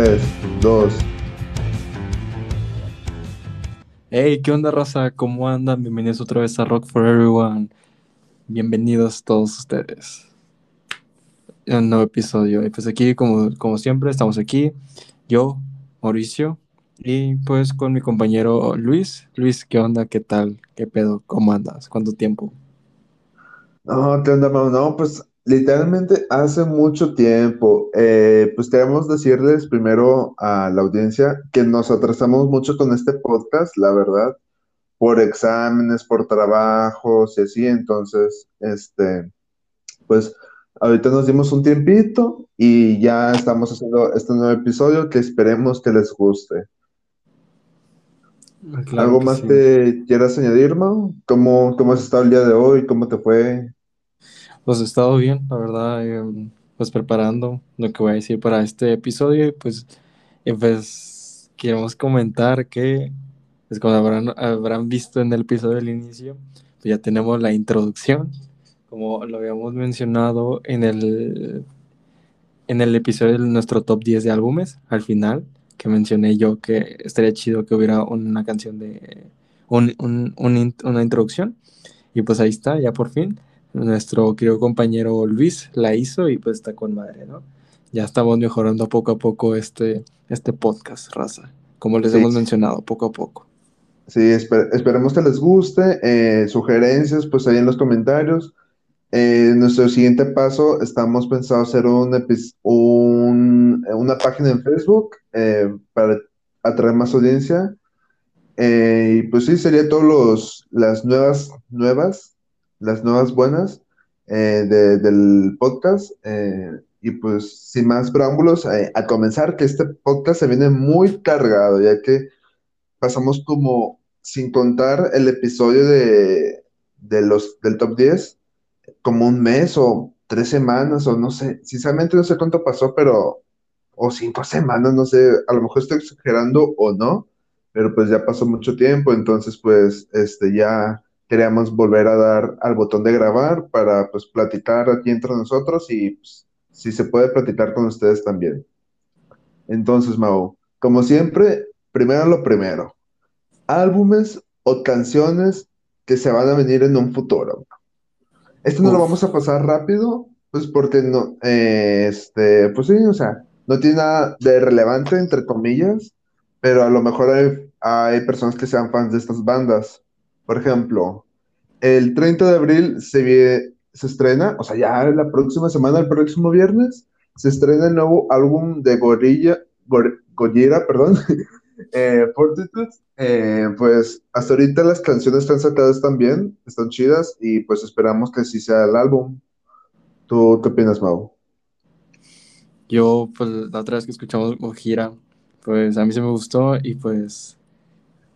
Ahí va. 3, 2. Hey, ¿qué onda, raza? ¿Cómo andan? Bienvenidos otra vez a Rock for Everyone. Bienvenidos todos ustedes. A un nuevo episodio. Y pues aquí, como, como siempre, estamos aquí. Yo, Mauricio, y pues con mi compañero Luis. Luis, ¿qué onda? ¿Qué tal? ¿Qué pedo? ¿Cómo andas? ¿Cuánto tiempo? No, ¿qué onda? No, pues literalmente hace mucho tiempo. Eh, pues queremos decirles primero a la audiencia que nos atrasamos mucho con este podcast, la verdad, por exámenes, por trabajos y así. Entonces, este, pues ahorita nos dimos un tiempito y ya estamos haciendo este nuevo episodio que esperemos que les guste. Claro ¿Algo más sí. que quieras añadir, Mau? ¿Cómo, cómo has estado el día de hoy? ¿Cómo te fue? Pues he estado bien, la verdad, em, pues preparando lo que voy a decir para este episodio y pues, y pues queremos comentar que, pues como habrán, habrán visto en el episodio del inicio, pues ya tenemos la introducción, como lo habíamos mencionado en el, en el episodio de nuestro top 10 de álbumes, al final, que mencioné yo que estaría chido que hubiera una canción de, un- un- un una introducción, y pues ahí está, ya por fin. Nuestro querido compañero Luis la hizo y pues está con madre, ¿no? Ya estamos mejorando poco a poco este, este podcast, raza. Como les Sí, hemos mencionado, poco a poco. sí, espe- esperemos que les guste. eh, sugerencias, pues ahí en los comentarios. Eh, nuestro siguiente paso, estamos pensando hacer un- una página en Facebook eh, para atraer más audiencia. Eh, y pues sí, sería todos los, las nuevas, nuevas, las nuevas buenas eh, de- del podcast. eh, y pues sin más preámbulos, eh, a comenzar, que este podcast se viene muy cargado, ya que pasamos como, sin contar el episodio de, de los, del top 10 como un mes o tres semanas o no sé, sinceramente no sé cuánto pasó, pero, o cinco semanas, no sé, a lo mejor estoy exagerando o no, pero pues ya pasó mucho tiempo, entonces pues este ya queríamos volver a dar al botón de grabar para pues platicar aquí entre nosotros y pues, si se puede platicar con ustedes también. Entonces, Mau, como siempre, primero lo primero, álbumes o canciones que se van a venir en un futuro. Este no lo vamos a pasar rápido, pues porque no, eh, este, pues sí, o sea, no tiene nada de relevante, entre comillas, pero a lo mejor hay, hay personas que sean fans de estas bandas. Por ejemplo, el 30 de abril se, se estrena, o sea, ya la próxima semana, el próximo viernes, se estrena el nuevo álbum de Gorilla, Gor- Gojira, perdón, eh, Fortitude, eh, pues hasta ahorita las canciones que han sacado están están chidas y pues esperamos que así sea el álbum. ¿Tú qué opinas, Mau? yo, pues la otra vez que escuchamos Gojira, pues a mí se me gustó y pues,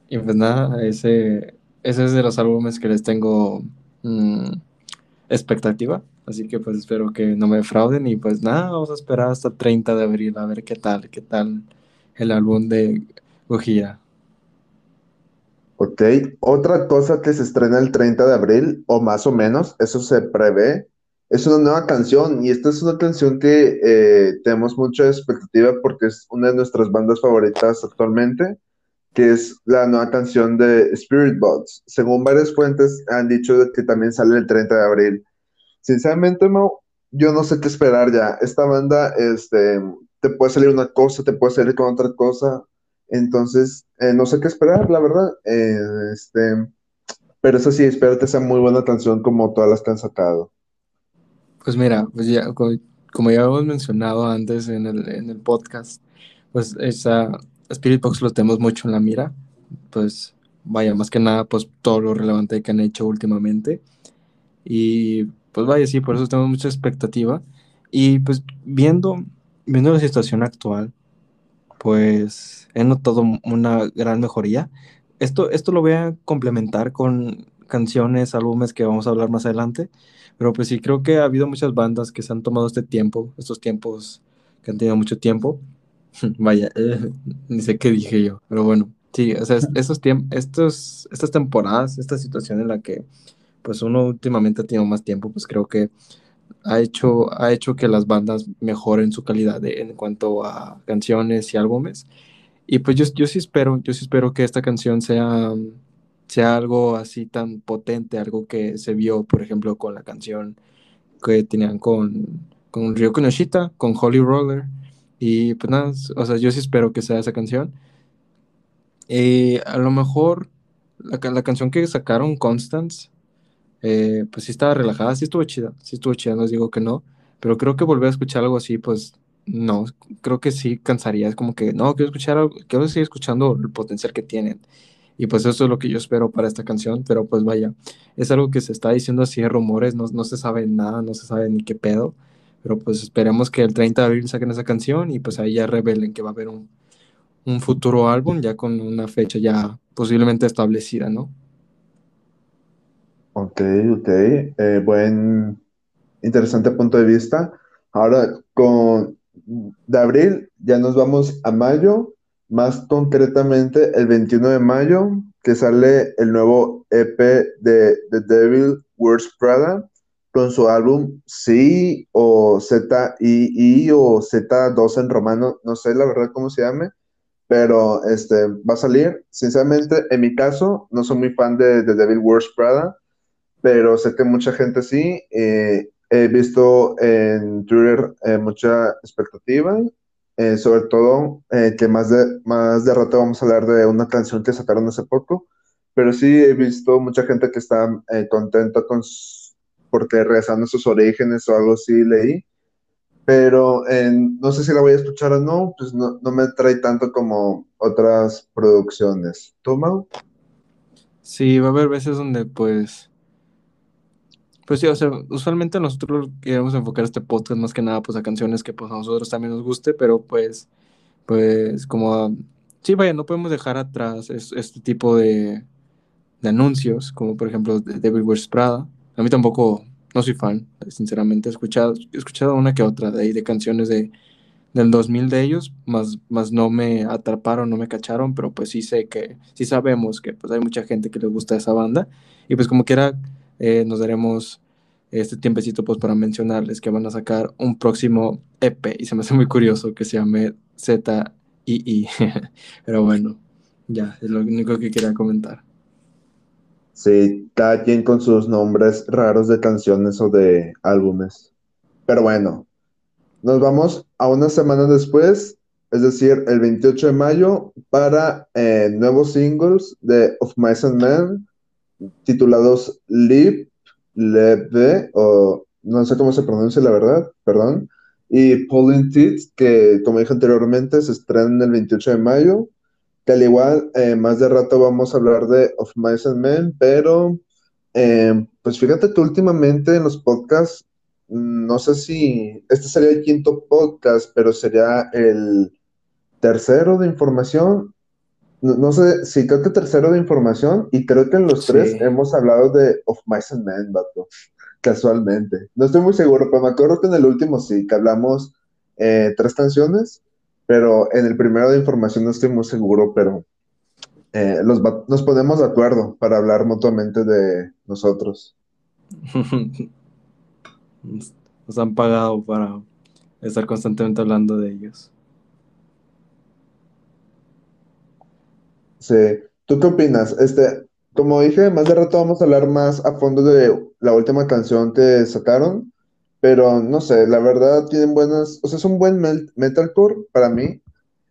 y pues nada, ese, ese es de los álbumes que les tengo mm, expectativa. Así que pues espero que no me defrauden y pues nada, vamos a esperar hasta 30 de abril a ver qué tal, qué tal el álbum de Gojira. Ok, otra cosa que se estrena el 30 de abril, o más o menos, eso se prevé, es una nueva canción y esta es una canción que eh, tenemos mucha expectativa porque es una de nuestras bandas favoritas actualmente, que es la nueva canción de Spirit Box. Según varias fuentes han dicho que también sale el 30 de abril. Sinceramente, Mau, yo no sé qué esperar ya. Esta banda, este, te puede salir una cosa, te puede salir con otra cosa. Entonces, eh, no sé qué esperar, la verdad. Eh, este, pero eso sí, espero que sea muy buena canción como todas las que han sacado. Pues mira, pues ya, co- como ya hemos mencionado antes en el, en el podcast, pues esa Spirit Box lo tenemos mucho en la mira. Pues vaya, más que nada, pues todo lo relevante que han hecho últimamente. Y pues vaya, sí, por eso tenemos mucha expectativa. Y pues viendo, viendo la situación actual, pues he notado una gran mejoría. Esto, esto lo voy a complementar con canciones, álbumes que vamos a hablar más adelante, pero pues sí creo que ha habido muchas bandas que se han tomado este tiempo, estos tiempos que han tenido mucho tiempo. Vaya, eh, ni sé qué dije yo, pero bueno, sí, o sea, es- estos estos, estas temporadas, esta situación en la que pues uno últimamente ha tenido más tiempo, pues creo que ha hecho, ha hecho que las bandas mejoren su calidad en cuanto a canciones y álbumes. Y pues yo, yo sí espero, yo sí espero que esta canción sea, sea algo así tan potente, algo que se vio, por ejemplo, con la canción que tenían con, con Ryoko Noshita, con Holy Roller. Y pues nada, o sea, yo sí espero que sea esa canción. Y a lo mejor la, la canción que sacaron, Constance, eh, pues sí estaba relajada, sí estuvo chida, sí estuvo chida, no les digo que no, pero creo que volver a escuchar algo así, pues no, creo que sí cansaría, es como que no, quiero escuchar algo, quiero seguir escuchando el potencial que tienen. Y pues eso es lo que yo espero para esta canción, pero pues vaya, es algo que se está diciendo así de rumores, no, no se sabe nada, no se sabe ni qué pedo, pero pues esperemos que el 30 de abril saquen esa canción y pues ahí ya revelen que va a haber un, un futuro álbum ya con una fecha ya posiblemente establecida, ¿no? Ok, ok. Eh, buen, interesante punto de vista. Ahora, con de abril ya nos vamos a mayo, más concretamente el 21 de mayo, que sale el nuevo EP de The Devil Wears Prada con su álbum Sí o Z o Z2 en romano, no sé la verdad cómo se llame, pero este va a salir. Sinceramente, en mi caso, no soy muy fan de The Devil Wears Prada pero sé que mucha gente sí. Eh, he visto en Twitter eh, mucha expectativa, eh, sobre todo que más de, más de rato vamos a hablar de una canción que sacaron hace poco, pero sí he visto mucha gente que está contenta con porque regresando a sus orígenes o algo así leí, pero no sé si la voy a escuchar o no, pues no, no me trae tanto como otras producciones. ¿Tú, Mau? Sí, va a haber veces donde pues pues sí, o sea, usualmente nosotros queremos enfocar este podcast más que nada pues a canciones que pues a nosotros también nos guste, pero pues, pues como, sí, vaya, no podemos dejar atrás este tipo de, de anuncios, como por ejemplo de Devil Wears Prada. A mí tampoco, no soy fan, sinceramente, he escuchado, he escuchado una que otra de ahí, de canciones de, del 2000 de ellos, más, más no me atraparon, no me cacharon, pero pues sí sé que, sí sabemos que pues hay mucha gente que le gusta esa banda, y pues como quiera eh, nos daremos este tiempecito pues para mencionarles que van a sacar un próximo EP y se me hace muy curioso que se llame ZII. Pero bueno, ya, es lo único que quería comentar. Sí, cada con sus nombres raros de canciones o de álbumes. Pero bueno, nos vamos a una semana después, es decir, el 28 de mayo, para eh, nuevos singles de Of Mice and Men, titulados Live, Leve, o no sé cómo se pronuncia la verdad, perdón, y Pulling Teeth, que como dije anteriormente, se estrena el 28 de mayo, que al igual, eh, más de rato vamos a hablar de Of Mice and Men, pero eh, pues fíjate que últimamente en los podcasts, no sé si este sería el quinto podcast, pero sería el tercero de información. No, sé, sí, creo que tercero de información y creo que en los tres hemos hablado de Of Mice and Men, vato, casualmente. No estoy muy seguro, pero me acuerdo que en el último sí, que hablamos eh, tres canciones, pero en el primero de información no estoy muy seguro, pero eh, nos ponemos de acuerdo para hablar mutuamente de nosotros. nos han pagado para estar constantemente hablando de ellos. Sí. ¿Tú qué opinas? Este, como dije, más de rato vamos a hablar más a fondo de la última canción que sacaron, pero no sé, la verdad tienen buenas, o sea, es un buen metalcore para mí,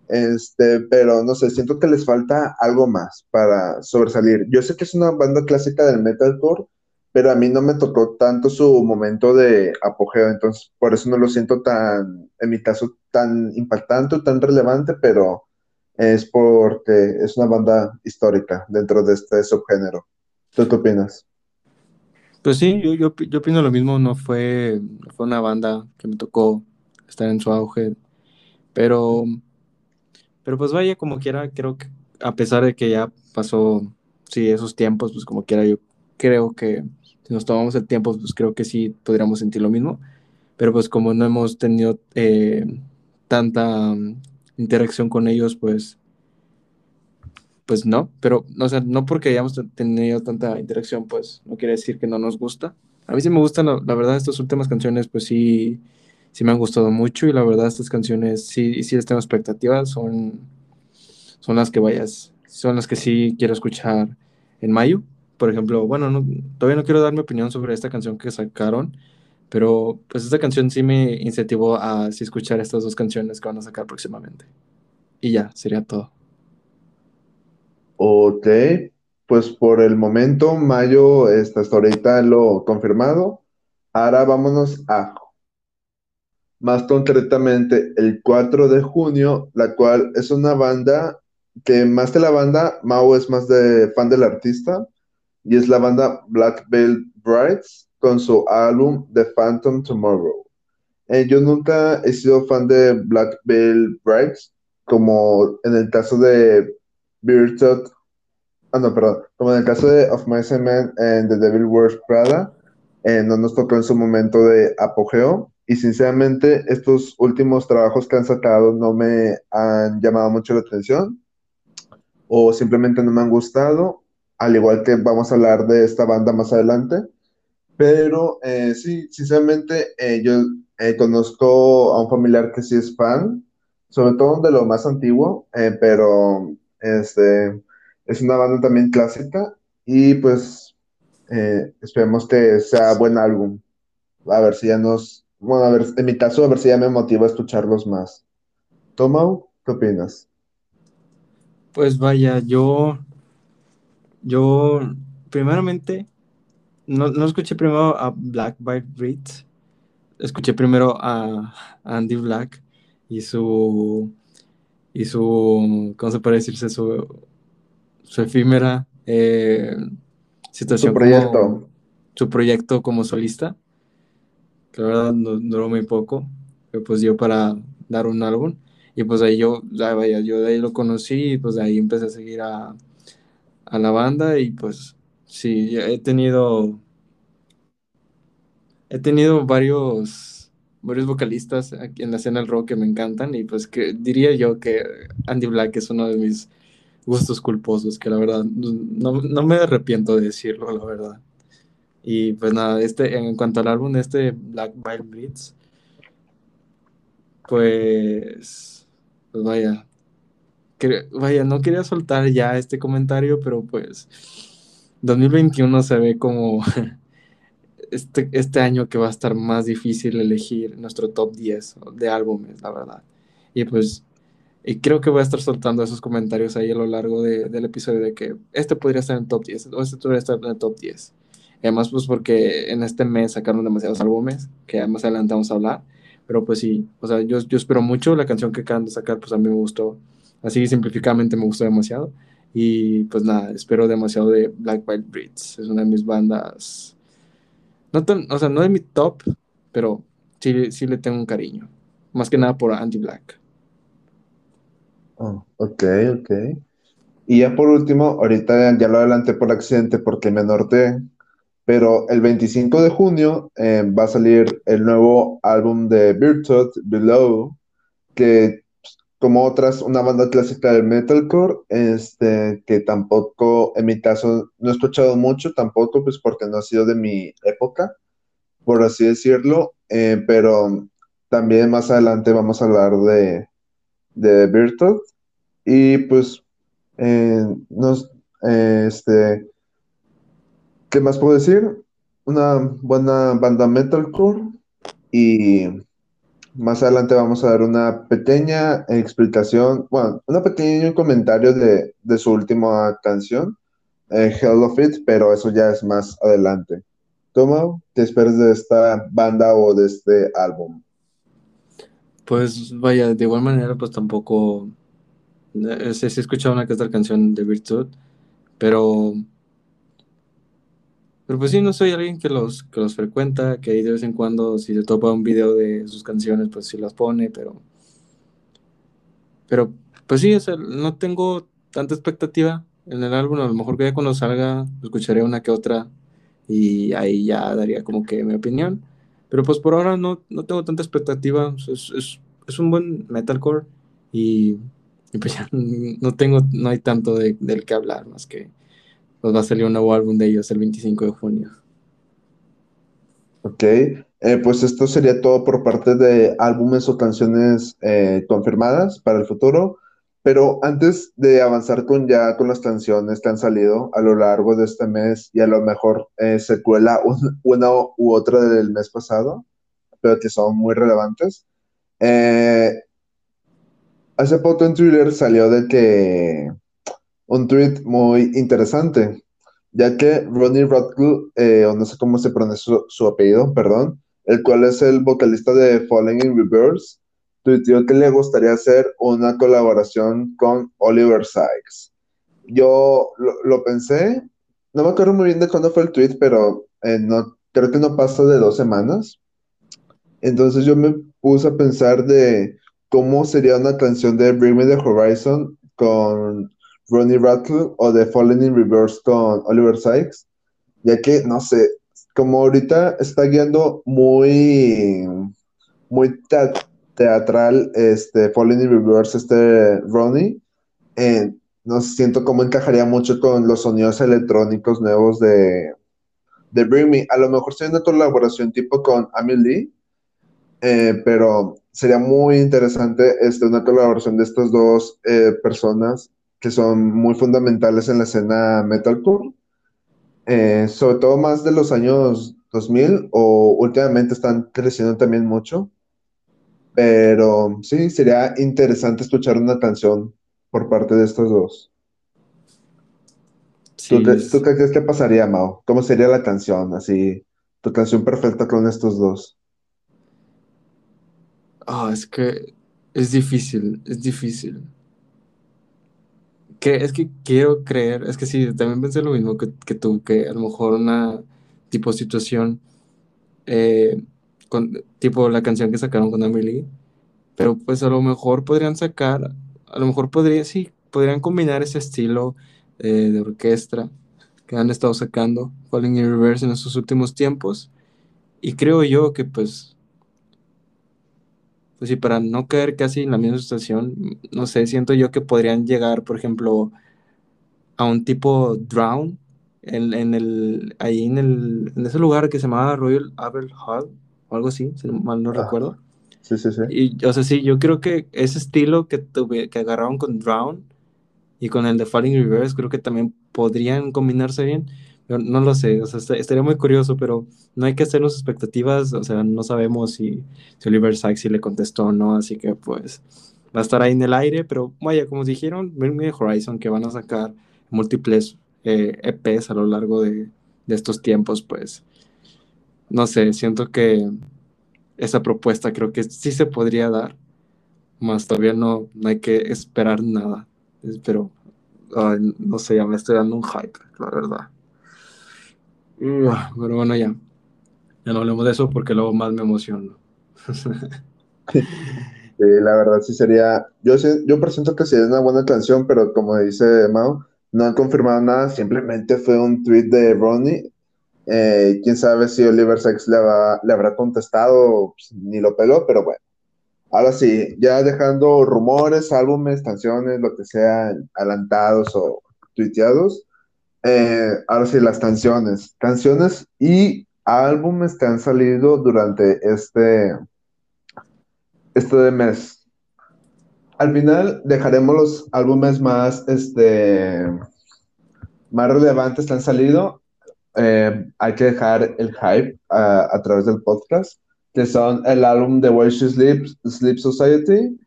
este, pero no sé, siento que les falta algo más para sobresalir. Yo sé que es una banda clásica del metalcore, pero a mí no me tocó tanto su momento de apogeo, entonces por eso no lo siento tan, en mi caso, tan impactante, tan relevante, pero es porque es una banda histórica dentro de este subgénero. ¿Tú qué opinas? Pues sí, yo, yo, opino lo mismo, no fue, fue una banda que me tocó estar en su auge, pero, pero pues vaya, como quiera, creo que a pesar de que ya pasó, sí, esos tiempos, pues como quiera, yo creo que si nos tomamos el tiempo, pues creo que sí podríamos sentir lo mismo, pero pues como no hemos tenido eh, tanta interacción con ellos, pues, pues no, pero, o sea, no porque hayamos tenido tanta interacción, pues no quiere decir que no nos gusta, a mí sí me gustan, la, verdad, estas últimas canciones, pues sí, sí me han gustado mucho y la verdad estas canciones sí, sí les tengo expectativas, son, son las que vayas, son las que sí quiero escuchar en mayo. Por ejemplo, bueno, no- todavía no quiero dar mi opinión sobre esta canción que sacaron, pero pues esta canción sí me incentivó a escuchar estas dos canciones que van a sacar próximamente. Y ya, sería todo. Ok, pues por el momento, mayo, está hasta ahorita lo confirmado. Ahora vámonos a más concretamente el 4 de junio, la cual es una banda que más que la banda, Mau es más de fan del artista, y es la banda Black Veil Brides con su álbum The Phantom Tomorrow. Eh, yo nunca he sido fan de Black Veil Brides, como en el caso de Bearded Ah, no, perdón. Como en el caso de Of Mice and Men The Devil Wears Prada, eh, no nos tocó en su momento de apogeo. Y sinceramente, estos últimos trabajos que han sacado no me han llamado mucho la atención o simplemente no me han gustado, al igual que vamos a hablar de esta banda más adelante. Pero eh, sí, sinceramente, eh, yo eh, conozco a un familiar que sí es fan, sobre todo de lo más antiguo, eh, pero este, es una banda también clásica y pues eh, esperemos que sea buen álbum. A ver si ya nos, bueno, a ver, en mi caso, a ver si ya me motiva a escucharlos más. Tomau, ¿qué opinas? Pues vaya, yo, yo, primeramente, no, no escuché primero a Black White Breeds, escuché primero a Andy Black y su, y su, ¿cómo se puede decirse? Su, su efímera eh, Su situación como proyecto. su proyecto como solista, que la verdad no- duró muy poco, que pues dio para dar un álbum. Y pues ahí yo, ya vaya, yo de ahí lo conocí y pues de ahí empecé a seguir a, a la banda y pues sí, he tenido, he tenido varios, varios vocalistas aquí en la escena del rock que me encantan y pues que diría yo que Andy Black es uno de mis gustos culposos, que la verdad no, no me arrepiento de decirlo, la verdad. Y pues nada, este, en cuanto al álbum este Black Veil Blitz, pues, pues vaya, vaya, no quería soltar ya este comentario, pero pues 2021 se ve como este, este año que va a estar más difícil elegir nuestro top 10 de álbumes, la verdad. Y pues, y creo que voy a estar soltando esos comentarios ahí a lo largo de- del episodio de que este podría estar en el top 10 o este podría estar en el top 10. Y además, pues porque en este mes sacaron demasiados álbumes, que más adelante vamos a hablar. Pero pues sí, o sea, yo, yo espero mucho la canción que acaban de sacar, pues a mí me gustó. Así simplificadamente me gustó demasiado. Y pues nada, espero demasiado de Black White Breeds. Es una de mis bandas. No tan, o sea, no es mi top, pero sí, sí le tengo un cariño. Más que nada por Anti-Black. Oh, ok, ok. Y ya por último, ahorita ya lo adelanté por accidente porque me norteé, pero el 25 de junio eh, va a salir el nuevo álbum de Virtud, Below, que como otras, una banda clásica del metalcore, este, que tampoco, en mi caso, no he escuchado mucho, tampoco, pues porque no ha sido de mi época, por así decirlo, eh, pero también más adelante vamos a hablar de, de Virtud. Y pues, eh, nos, eh, este, ¿qué más puedo decir? Una buena banda metalcore y más adelante vamos a dar una pequeña explicación, bueno, un pequeño comentario de, de su última canción, eh, Hell of It, pero eso ya es más adelante. ¿Cómo te esperas de esta banda o de este álbum? Pues vaya, de igual manera, pues tampoco eh, si he escuchado una que otra canción de Virtud, pero, pero pues sí, no soy alguien que los, que los frecuenta, que ahí de vez en cuando si se topa un video de sus canciones, pues sí las pone, pero, pero pues sí, o sea, no tengo tanta expectativa en el álbum, a lo mejor que ya cuando salga escucharé una que otra y ahí ya daría como que mi opinión, pero pues por ahora no, no tengo tanta expectativa, es, es, es un buen metalcore y, y pues ya no tengo, no hay tanto de, del que hablar, más que pues va a salir un nuevo álbum de ellos el 25 de junio. Ok, eh, pues esto sería todo por parte de álbumes o canciones eh, confirmadas para el futuro. Pero antes de avanzar con ya con las canciones que han salido a lo largo de este mes y a lo mejor eh, un- una u otra del mes pasado, pero que son muy relevantes. eh, hace poco en Twitter salió de que un tweet muy interesante, ya que Ronnie Radcliffe, eh, o no sé cómo se pronuncia su, apellido, perdón, el cual es el vocalista de Falling in Reverse, tuiteó que le gustaría hacer una colaboración con Oliver Sykes. Yo lo, pensé, no me acuerdo muy bien de cuándo fue el tweet, pero eh, no, creo que no pasó de dos semanas. Entonces yo me puse a pensar de cómo sería una canción de Bring Me the Horizon con Ronnie Radcliffe o de Falling in Reverse con Oliver Sykes, ya que, no sé, como ahorita está guiando muy, muy te- teatral este Falling in Reverse, este Ronnie, eh, no siento cómo encajaría mucho con los sonidos electrónicos nuevos de, Bring Me. A lo mejor sería una colaboración tipo con Amy Lee, eh, pero sería muy interesante este, una colaboración de estas dos eh, personas que son muy fundamentales en la escena metalcore, eh, sobre todo más de los años 2000 o últimamente están creciendo también mucho, pero sí, sería interesante escuchar una canción por parte de estos dos. ¿Tú, qué- tú qué crees que pasaría, Mao? ¿Cómo sería la canción? Así, tu canción perfecta con estos dos. ah, es que es difícil, es difícil. Que, es que quiero creer, es que sí, también pensé lo mismo que, que tú, que a lo mejor una tipo situación, eh, con, tipo la canción que sacaron con Amelie, pero pues a lo mejor podrían sacar, a lo mejor podría, sí, podrían combinar ese estilo eh, de orquesta que han estado sacando Falling in Reverse en estos últimos tiempos, y creo yo que pues, pues sí, para no caer casi en la misma situación, no sé, siento yo que podrían llegar, por ejemplo, a un tipo drown en, en el, ahí en, el, en ese lugar que se llamaba Royal Albert Hall o algo así, si mal no Ah, recuerdo. sí, sí, sí. Y, o sea, sí, yo creo que ese estilo que, tuve, que agarraron con Drown y con el de Falling Reverse, creo que también podrían combinarse bien. No lo sé, o sea, est- estaría muy curioso, pero no hay que hacernos expectativas, o sea, no sabemos si, si Oliver Sykes le contestó o no, así que pues va a estar ahí en el aire, pero vaya, como dijeron, Bring Horizon, que van a sacar múltiples eh, EPs a lo largo de, de estos tiempos, pues no sé, siento que esa propuesta creo que sí se podría dar, más todavía no, no hay que esperar nada, pero no sé, ya me estoy dando un hype, la verdad. Pero bueno, ya, ya no hablemos de eso porque luego más me emociono. Sí, la verdad sí sería, yo, yo presiento que sería una buena canción, pero como dice Mao, no han confirmado nada, simplemente fue un tweet de Ronnie. Eh, quién sabe si Oliver Sykes le, va- le habrá contestado, pues, ni lo peló, pero bueno. Ahora sí, ya dejando rumores, álbumes, canciones, lo que sean adelantados o tuiteados, eh, ahora sí, las canciones. Canciones y álbumes que han salido durante este, este mes. Al final dejaremos los álbumes más, este, más relevantes que han salido. Eh, hay que dejar el hype a, a través del podcast, que son el álbum de Where She Sleeps, Sleep Society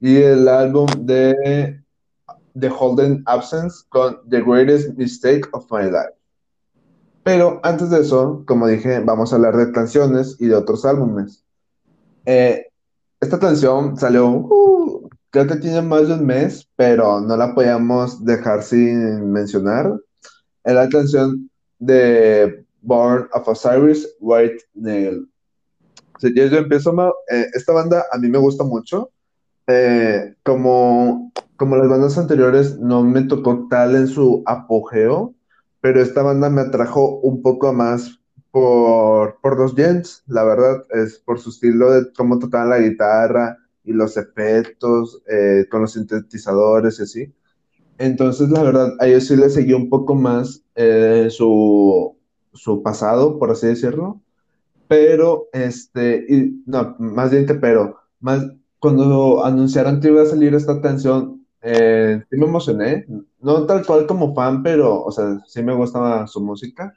y el álbum de The Holden Absence con The Greatest Mistake of My Life. Pero antes de eso, como dije, vamos a hablar de canciones y de otros álbumes. Eh, esta canción salió, uh, creo que tiene más de un mes, pero no la podíamos dejar sin mencionar. Es la canción de Born of Osiris, White Nail. Si yo, yo empiezo, eh, esta banda a mí me gusta mucho. Eh, como, como las bandas anteriores, no me tocó tal en su apogeo, pero esta banda me atrajo un poco más por, por los Gents, la verdad, es por su estilo de cómo tocaban la guitarra y los efectos eh, con los sintetizadores y así. Entonces, la verdad, a ellos sí les seguí un poco más eh, su, su pasado, por así decirlo. pero, este, y, no, más bien que pero, más, cuando anunciaron que iba a salir esta canción, eh, sí me emocioné, no tal cual como fan, pero, o sea, sí me gusta su música,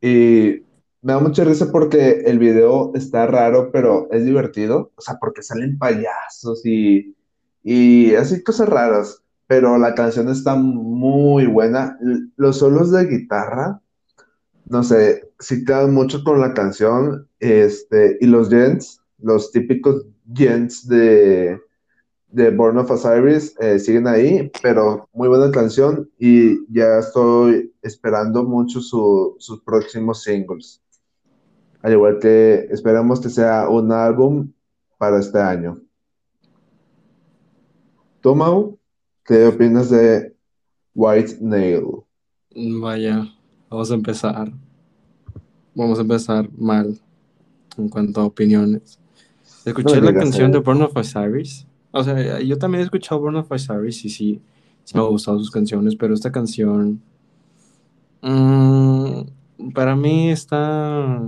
y me da mucha risa porque el video está raro, pero es divertido, o sea, porque salen payasos y, y así cosas raras, pero la canción está muy buena, los solos de guitarra no sé, sí quedan mucho con la canción, este, y los gents, los típicos gents de, de Born of Osiris eh, siguen ahí, pero muy buena canción y ya estoy esperando mucho sus próximos singles. Al igual que esperamos que sea un álbum para este año. ¿Tú, ¿Qué opinas de White Nail? Vaya, Vamos a empezar. Vamos a empezar mal en cuanto a opiniones. Escuché la canción de Born of Osiris. O sea, yo también he escuchado Born of Osiris y sí, sí me han gustado sus canciones, pero esta canción mm, para mí está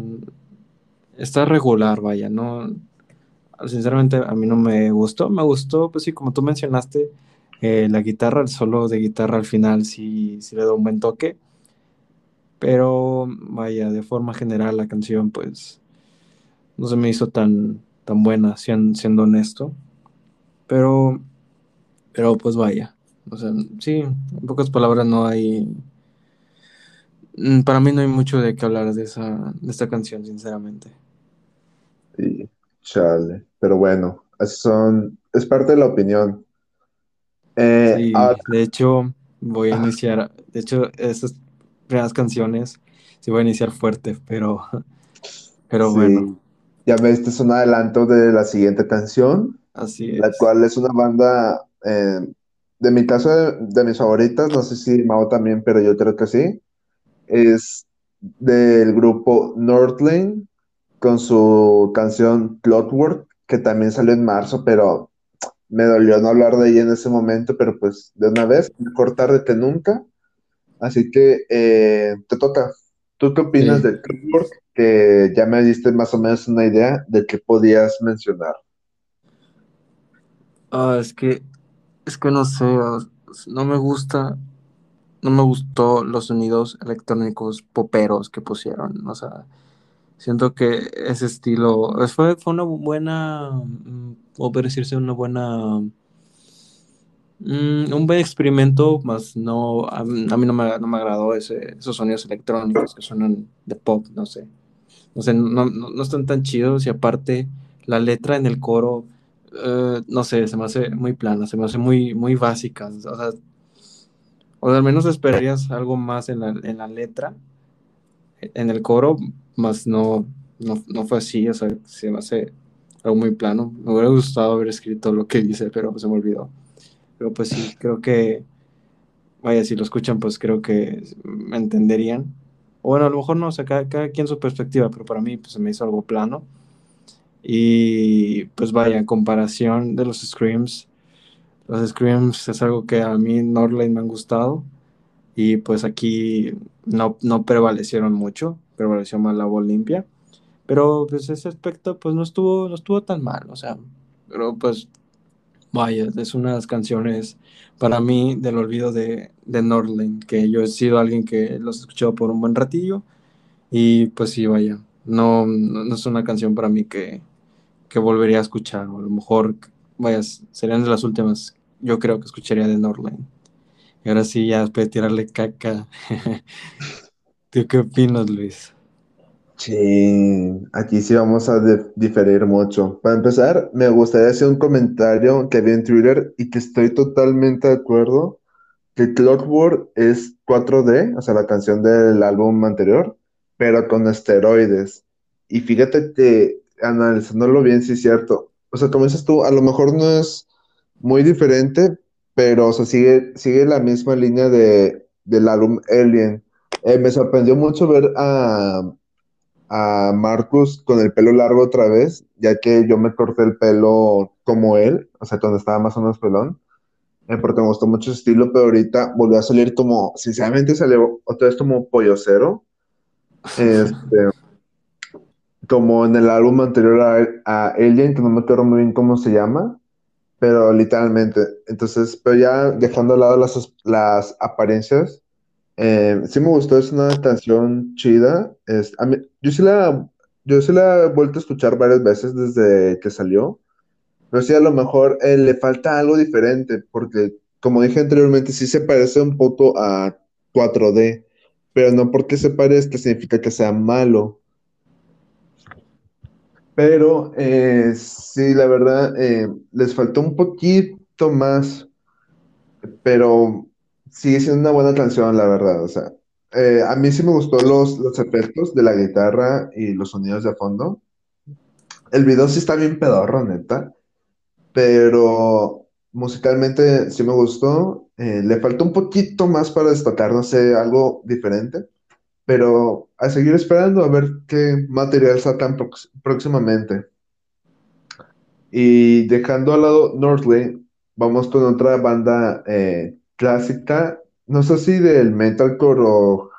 está regular, vaya, no sinceramente a mí no me gustó, me gustó, pues sí, como tú mencionaste, eh, la guitarra, el solo de guitarra al final sí, sí le da un buen toque pero vaya, de forma general la canción pues no se me hizo tan, tan buena, siendo, honesto. Pero, pero pues vaya. O sea, sí, en pocas palabras no hay... Mm, para mí no hay mucho de qué hablar de, esa, de esta canción, sinceramente. Sí, chale. Pero bueno, son, es parte de la opinión. Eh, sí, de hecho, voy a iniciar. De hecho, estas primeras canciones, sí voy a iniciar fuerte, pero, pero bueno. Ya ves, este es un adelanto de la siguiente canción. Así es. La cual es una banda, eh, de mi caso, de, mis favoritas, no sé si Mao también, pero yo creo que sí. Es del grupo Northlane con su canción Clockwork, que también salió en marzo, pero me dolió no hablar de ella en ese momento, pero pues de una vez, mejor tarde que nunca. Así que eh, te toca. ¿Tú qué opinas del Clockwork? Que ya me diste más o menos una idea de qué podías mencionar. Ah, es que, es que no sé, no me gusta, no me gustó los sonidos electrónicos poperos que pusieron. O sea, siento que ese estilo fue, fue una buena, mm, o decirse una buena Mm, un buen experimento, más no, a, mí no me, no me agradó ese, esos sonidos electrónicos que suenan de pop, no sé. No sé, no, no, están tan chidos y aparte la letra en el coro, eh, no sé, se me hace muy plana, se me hace muy, muy básica. O sea, o al menos esperarías algo más en la, en la letra, en el coro, más no, no, no fue así, o sea, se me hace algo muy plano. Me hubiera gustado haber escrito lo que dice, pero se me olvidó. Pero pues sí, creo que, vaya, si lo escuchan, pues creo que me entenderían. O bueno, a lo mejor no, o sea, cada, quien su perspectiva, pero para mí pues se me hizo algo plano. Y pues vaya, en comparación de los Screams, los Screams es algo que a mí Norlane me han gustado. Y pues aquí no, no prevalecieron mucho, prevaleció más la voz limpia. Pero pues ese aspecto pues no estuvo, no estuvo tan mal, o sea, pero pues Vaya, es unas canciones para mí del olvido de, de Nordland, que yo he sido alguien que los he por un buen ratillo y pues sí, vaya, no, no, es una canción para mí que, que, volvería a escuchar, o a lo mejor, vaya, serían de las últimas, yo creo que escucharía de Nordland. Y ahora sí, ya después de tirarle caca, ¿tú qué opinas, Luis? Sí, aquí sí vamos a diferir mucho. Para empezar, me gustaría hacer un comentario que vi en Twitter y que estoy totalmente de acuerdo, que Clockwork es 4D, o sea, la canción del álbum anterior, pero con esteroides. Y fíjate que analizándolo bien, sí es cierto. O sea, como dices tú, a lo mejor no es muy diferente, pero o sea, sigue, sigue la misma línea de, del álbum Alien. Eh, me sorprendió mucho ver a a Marcus con el pelo largo otra vez, ya que yo me corté el pelo como él, o sea, cuando estaba más o menos pelón, eh, porque me gustó mucho su estilo, pero ahorita volvió a salir como, sinceramente salió otra vez como pollo cero. Este, como en el álbum anterior a, a Alien, que no me acuerdo muy bien cómo se llama, pero literalmente. Entonces, pero ya dejando al lado las, las apariencias, eh, sí me gustó, es una canción chida. Es, a mí, yo, sí la, yo sí la he vuelto a escuchar varias veces desde que salió, pero sí a lo mejor eh, le falta algo diferente, porque como dije anteriormente, sí se parece un poco a 4D, pero no porque se parezca significa que sea malo. Pero eh, sí, la verdad, eh, les faltó un poquito más, pero sigue siendo una buena canción, la verdad. O sea, eh, a mí sí me gustó los, los efectos de la guitarra y los sonidos de fondo. El video sí está bien pedorro, neta, pero musicalmente sí me gustó. Eh, le faltó un poquito más para destacar, no sé, algo diferente, pero a seguir esperando a ver qué material sacan próximamente. Y dejando al lado Northley, vamos con otra banda eh, clásica, no sé si del metalcore o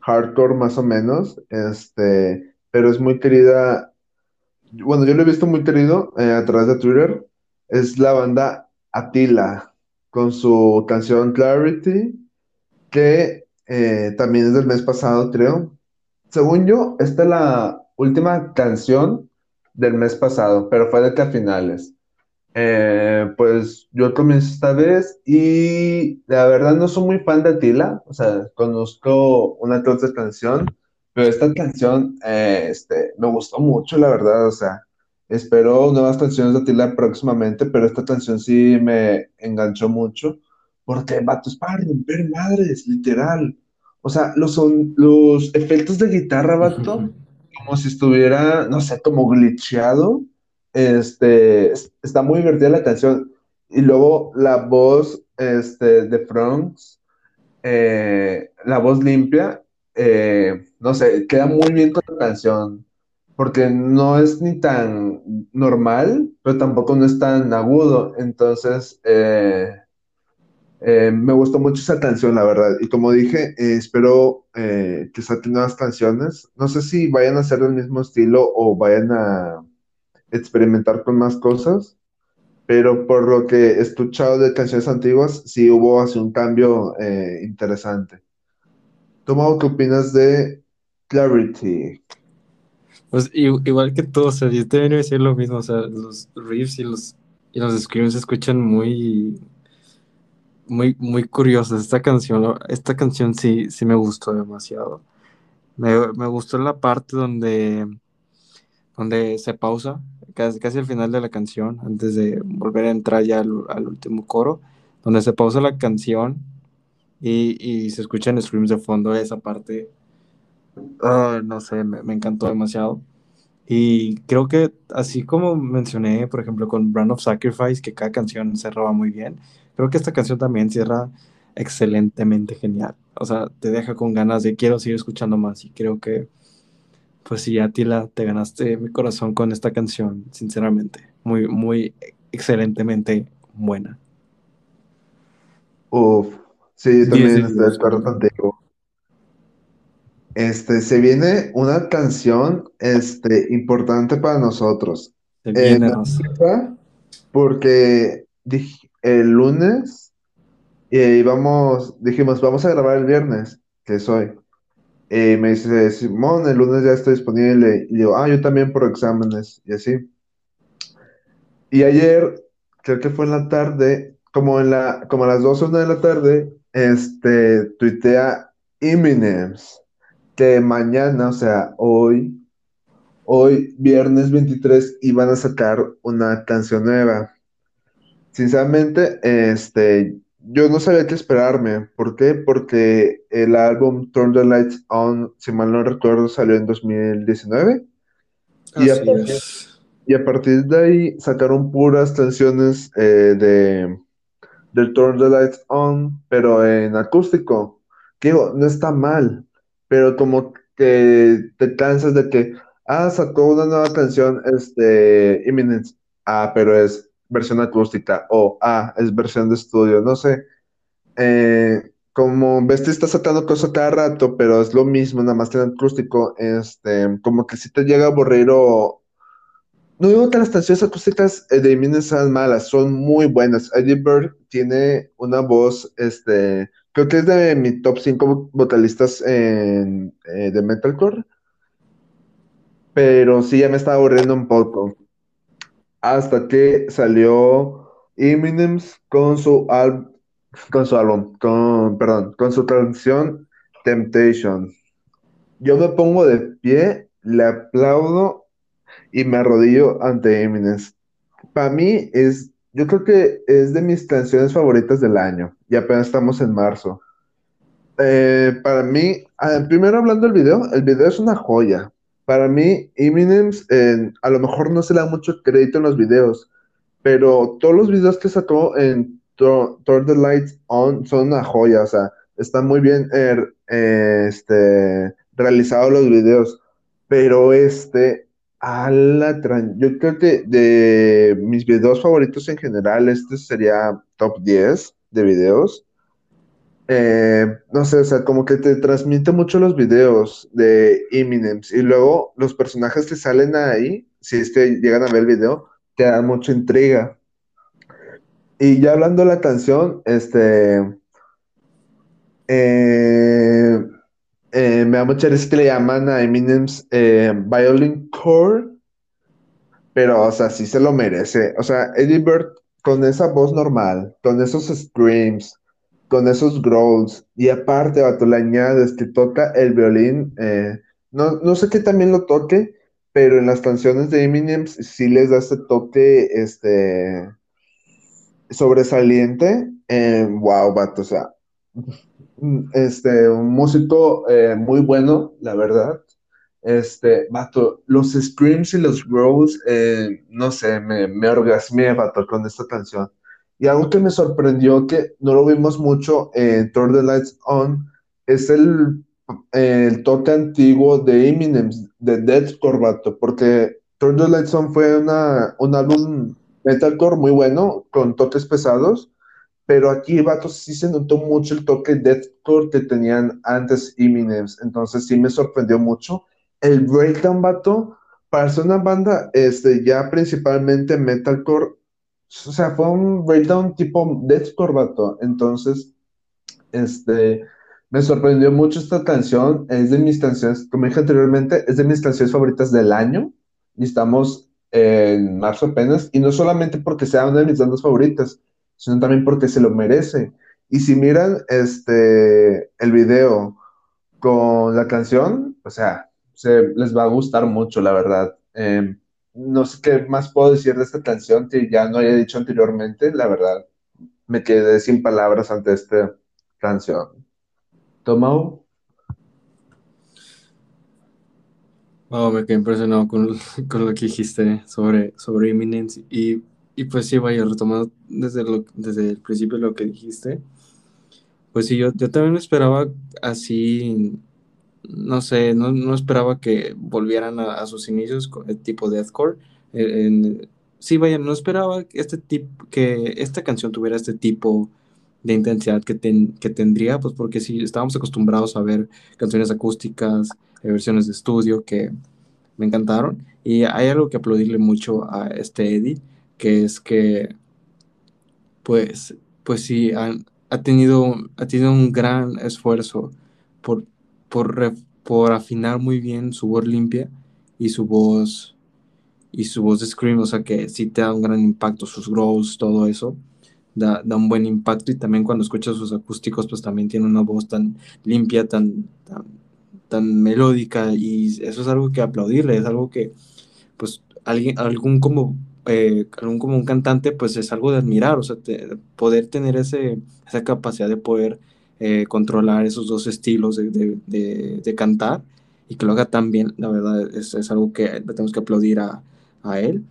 hardcore más o menos, este, pero es muy querida, bueno, yo lo he visto muy querido eh, a través de Twitter, es la banda Attila, con su canción Clarity, que eh, también es del mes pasado, creo. Según yo, esta es la última canción del mes pasado, pero fue de que a finales. Eh, pues yo comienzo esta vez y la verdad no soy muy fan de Attila, o sea, conozco una otra canción, pero esta canción eh, este, me gustó mucho, la verdad, o sea, espero nuevas canciones de Attila próximamente, pero esta canción sí me enganchó mucho, porque vato es para romper madres, literal. O sea, los, son, los efectos de guitarra, vato, como si estuviera, no sé, como glitcheado este, es- está muy divertida la canción. Y luego la voz este, de Franz, eh, la voz limpia, eh, no sé, queda muy bien con la canción. Porque no es ni tan normal, pero tampoco no es tan agudo. Entonces, eh, eh, me gustó mucho esa canción, la verdad. Y como dije, eh, espero eh, que saquen nuevas canciones. No sé si vayan a hacer el mismo estilo o vayan a experimentar con más cosas, pero por lo que he escuchado de canciones antiguas, sí hubo así un cambio eh, interesante. ¿Tú, Mau, qué opinas de Clarity? Pues igual que tú, o sea, yo te venía a decir lo mismo, o sea, los riffs y los, y los screams se escuchan muy, muy, muy curiosos. Esta canción, esta canción sí, sí me gustó demasiado. Me, me gustó la parte donde, donde se pausa, casi, casi al final de la canción, antes de volver a entrar ya al, al último coro, donde se pausa la canción y, y se escuchan screams de fondo, esa parte, ah, no sé, me, me encantó demasiado. Y creo que así como mencioné, por ejemplo, con Brand of Sacrifice, que cada canción cerraba muy bien, creo que esta canción también cierra excelentemente genial. O sea, te deja con ganas de quiero seguir escuchando más y creo que, pues sí, Atila, te ganaste mi corazón con esta canción, sinceramente. Muy, muy excelentemente buena. Uf, sí, yo 10 de también estoy de 10 acuerdo completamente. contigo. Este, se viene una canción, este, importante para nosotros. Se Eh, viene, alegra porque dij- el lunes eh, íbamos, dijimos, vamos a grabar el viernes, que es hoy. Y me dice, Simón, el lunes ya está disponible. Y digo, ah, yo también por exámenes, y así. Y ayer, creo que fue en la tarde, como en la, como a las 12 una de la tarde, este, tuitea Eminem, que mañana, o sea, hoy, hoy, viernes 23, iban a sacar una canción nueva. Sinceramente, este, yo no sabía qué esperarme. ¿Por qué? Porque el álbum Turn the Lights On, si mal no recuerdo, salió en 2019. Y a Así partir, es. y a partir de ahí sacaron puras canciones eh, de, del Turn the Lights On, pero en acústico. Que digo, no está mal, pero como que te cansas de que, ah, sacó una nueva canción, este, Imminence, ah, pero es versión acústica, o ah, es versión de estudio, no sé. Eh, como ves, te está sacando cosas cada rato, pero es lo mismo, nada más en acústico, este, como que si te llega a aburrir o... No digo que las canciones acústicas de Eminem sean malas, son muy buenas. Eddie Bird tiene una voz, este, creo que es de mi top 5 vocalistas en, eh, de metalcore, pero sí ya me estaba aburriendo un poco. Hasta que salió Eminem con su álbum con su álbum, con, perdón, con su canción Temptation. Yo me pongo de pie, le aplaudo y me arrodillo ante Eminem. Para mí es, yo creo que es de mis canciones favoritas del año y apenas estamos en marzo. Eh, para mí, ah, primero hablando del video, el video es una joya. Para mí, Eminem, a lo mejor no se le da mucho crédito en los videos, pero todos los videos que sacó en Turn the Lights On son una joya, o sea, están muy bien er, este, realizados los videos, pero este, a la yo creo que de mis videos favoritos en general, este sería top 10 de videos. Eh, no sé, o sea, como que te transmite mucho los videos de Eminem y luego los personajes que salen ahí, si es que llegan a ver el video, te dan mucha intriga. Y ya hablando de la canción, este. Eh, eh, me da mucha risa que le llaman a Eminem's Violin Core, pero, o sea, sí se lo merece. O sea, Eddie Bird con esa voz normal, con esos screams, con esos growls, y aparte, bato, le añades que toca el violín, no, no sé qué también lo toque, pero en las canciones de Eminem sí les da ese toque, este sobresaliente, wow, vato, o sea, este, un músico eh, muy bueno, la verdad. Este, vato, los screams y los growls, eh, no sé, me, me orgasmé, vato, con esta canción. Y algo que me sorprendió que no lo vimos mucho en Turn the Lights On es el, el toque antiguo de Eminem, de Deathcore, vato, porque Turn the Lights On fue una, un álbum metalcore muy bueno, con toques pesados, pero aquí, vatos, sí se notó mucho el toque deathcore que tenían antes Eminem, entonces sí me sorprendió mucho. El breakdown, vato, para ser una banda este, ya principalmente metalcore, o sea, fue un breakdown tipo deathcore, vato, entonces, este, me sorprendió mucho esta canción, es de mis canciones, como dije anteriormente, es de mis canciones favoritas del año, y estamos en marzo apenas, y no solamente porque sea una de mis bandas favoritas, sino también porque se lo merece. Y si miran este, el video con la canción, o sea, se, les va a gustar mucho, la verdad. Em, no sé qué más puedo decir de esta canción que ya no haya dicho anteriormente, la verdad. Me quedé sin palabras ante esta canción. Tomau. me quedé impresionado con, con, lo que dijiste sobre, sobre Imminence y, y pues sí, vaya, retomando desde, lo, desde el principio lo que dijiste, pues sí, yo, yo también esperaba así, no sé, no, no esperaba que volvieran a, sus inicios con el tipo deathcore. En, sí, vaya, no esperaba que, este que esta canción tuviera este tipo de intensidad que, que tendría, pues porque sí, estábamos acostumbrados a ver canciones acústicas, versiones de estudio que me encantaron. Y hay algo que aplaudirle mucho a este Eddie, que es que, pues, pues sí, ha, tenido, ha tenido un gran esfuerzo por, por, por afinar muy bien su voz limpia y su voz y su voz de scream, o sea que sí te da un gran impacto, sus growls, todo eso, da, da, un buen impacto y también cuando escuchas sus acústicos, pues también tiene una voz tan limpia, tan, tan tan melódica y eso es algo que aplaudirle, es algo que pues alguien, algún como eh, algún como un cantante pues es algo de admirar, o sea, poder tener ese, esa capacidad de poder eh, controlar esos dos estilos de, de, cantar y que lo haga tan bien, la verdad es, algo que tenemos que aplaudir a, a él.